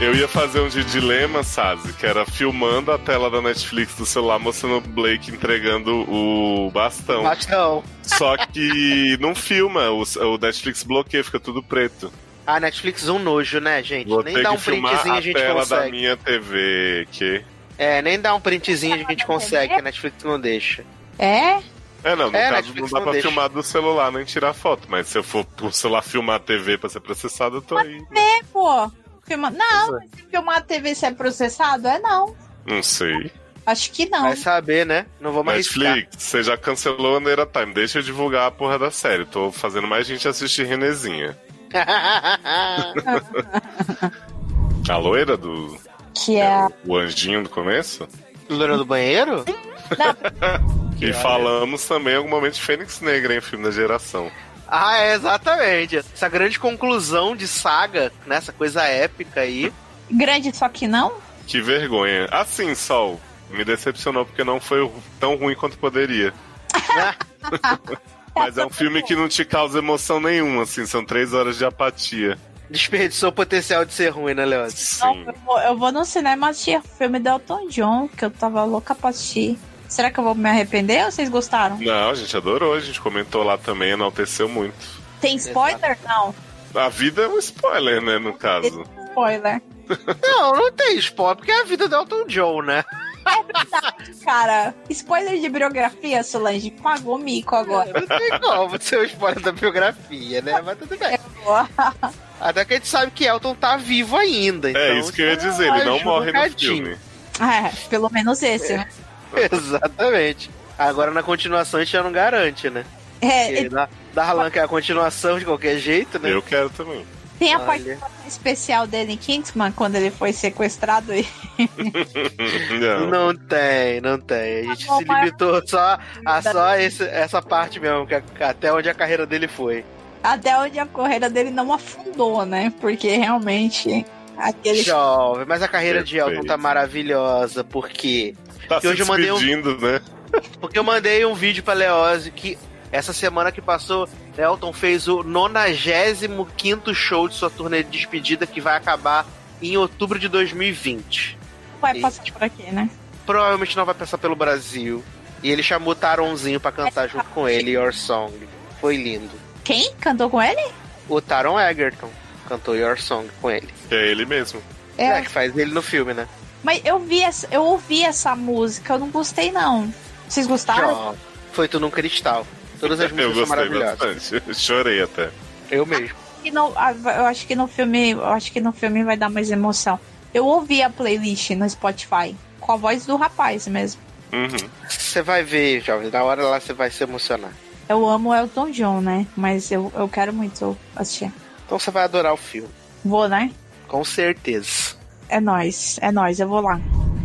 Eu ia fazer um de dilema, Sazi, que era filmando a tela da Netflix do celular, mostrando o Blake entregando o bastão. Bastão. Só que não filma, o, o Netflix bloqueia, fica tudo preto. A Netflix um nojo, né, gente? Vou nem dá um printzinho a a gente tela da consegue. minha TV, que... É, nem dá um printzinho a gente consegue, que a Netflix não deixa. É? É, não, no É, caso Netflix não dá não pra deixa. filmar do celular nem tirar foto, mas se eu for pro celular filmar a TV pra ser processado, eu tô aí. É, pô. Filma... Não, mas se filmar a TV se é processado? É não. Não sei. Acho que não. Vai saber, né? Não vamos arriscar. Netflix, você já cancelou a Neira Time, deixa eu divulgar a porra da série. Tô fazendo mais gente assistir Renezinha. A loira do. Que é. O anjinho do começo? Loira do banheiro? E falamos também em algum momento de Fênix Negra, em filme da geração. Ah, é, exatamente. Essa grande conclusão de saga, né? Essa coisa épica aí. Grande só que não? Que vergonha. Assim, Sol, me decepcionou porque não foi tão ruim quanto poderia. Mas é um filme que não te causa emoção nenhuma, assim, são três horas de apatia. Desperdiçou o potencial de ser ruim, né, Leandro? Não, Sim. eu vou, eu vou no cinema assistir o filme do Elton John, que eu tava louca pra assistir. Será que eu vou me arrepender ou vocês gostaram? Não, a gente adorou, a gente comentou lá também, enalteceu muito. Tem spoiler? Não. A vida é um spoiler, né, no caso. Spoiler. Não, não tem spoiler, porque é a vida do Elton John, né? É verdade, cara. Spoiler de biografia, Solange, pagou mico agora. Não tem como ser o spoiler da biografia, né? Mas tudo bem. Até que a gente sabe que Elton tá vivo ainda. Então É isso que eu ia dizer, ele não morre um no filme. É, pelo menos esse, né? Exatamente. Agora na continuação a gente já não garante, né? É, Porque da, Darlan quer a continuação de qualquer jeito, né? Eu quero também. Tem a Olha. participação especial dele em Kingsman, quando ele foi sequestrado e Não. Não tem, não tem. A gente Tá se mas- limitou só a só esse- essa parte mesmo, que a- até onde a carreira dele foi. até onde a carreira dele não afundou, né? Porque realmente aquele Jovem, mas a carreira de Elton Perfeito. tá maravilhosa, porque Tá E se hoje eu mandei um- despedindo, né? porque eu mandei um vídeo pra Leose que essa semana que passou, Elton fez o 95 show de sua turnê de despedida que vai acabar em outubro de 2020. vai passar por aqui, né? Provavelmente não vai passar pelo Brasil. E ele chamou o Taronzinho pra cantar junto com ele Your Song. Foi lindo. Quem cantou com ele? O Taron Egerton cantou Your Song com ele. É ele mesmo. É, que faz ele no filme, né? Mas eu vi essa, eu ouvi essa música, eu não gostei não. Vocês gostaram? Já. Foi tudo num cristal. Todas as Eu músicas são maravilhosas. bastante. Chorei até. Eu mesmo. Que não- ah, eu acho que no filme, eu acho que no filme vai dar mais emoção. Eu ouvi a playlist no Spotify com a voz do rapaz mesmo. Uhum. Você vai ver, jovem. Na hora lá você vai se emocionar. Eu amo Elton John, né? Mas eu, eu quero muito assistir. Então você vai adorar o filme. Vou, né? Com certeza. É nóis, é nóis, eu vou lá.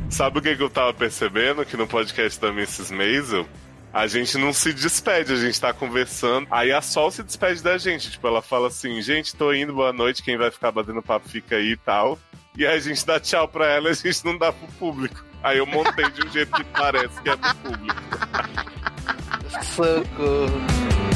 Sabe o que, que eu tava percebendo? Que no podcast da Mrs. Maisel, a gente não se despede, a gente tá conversando. Aí a Sol se despede da gente. Tipo, ela fala assim: gente, tô indo, boa noite. Quem vai ficar batendo papo fica aí e tal. E aí a gente dá tchau pra ela e a gente não dá pro público. Aí eu montei de um jeito que parece que é pro público. Socorro.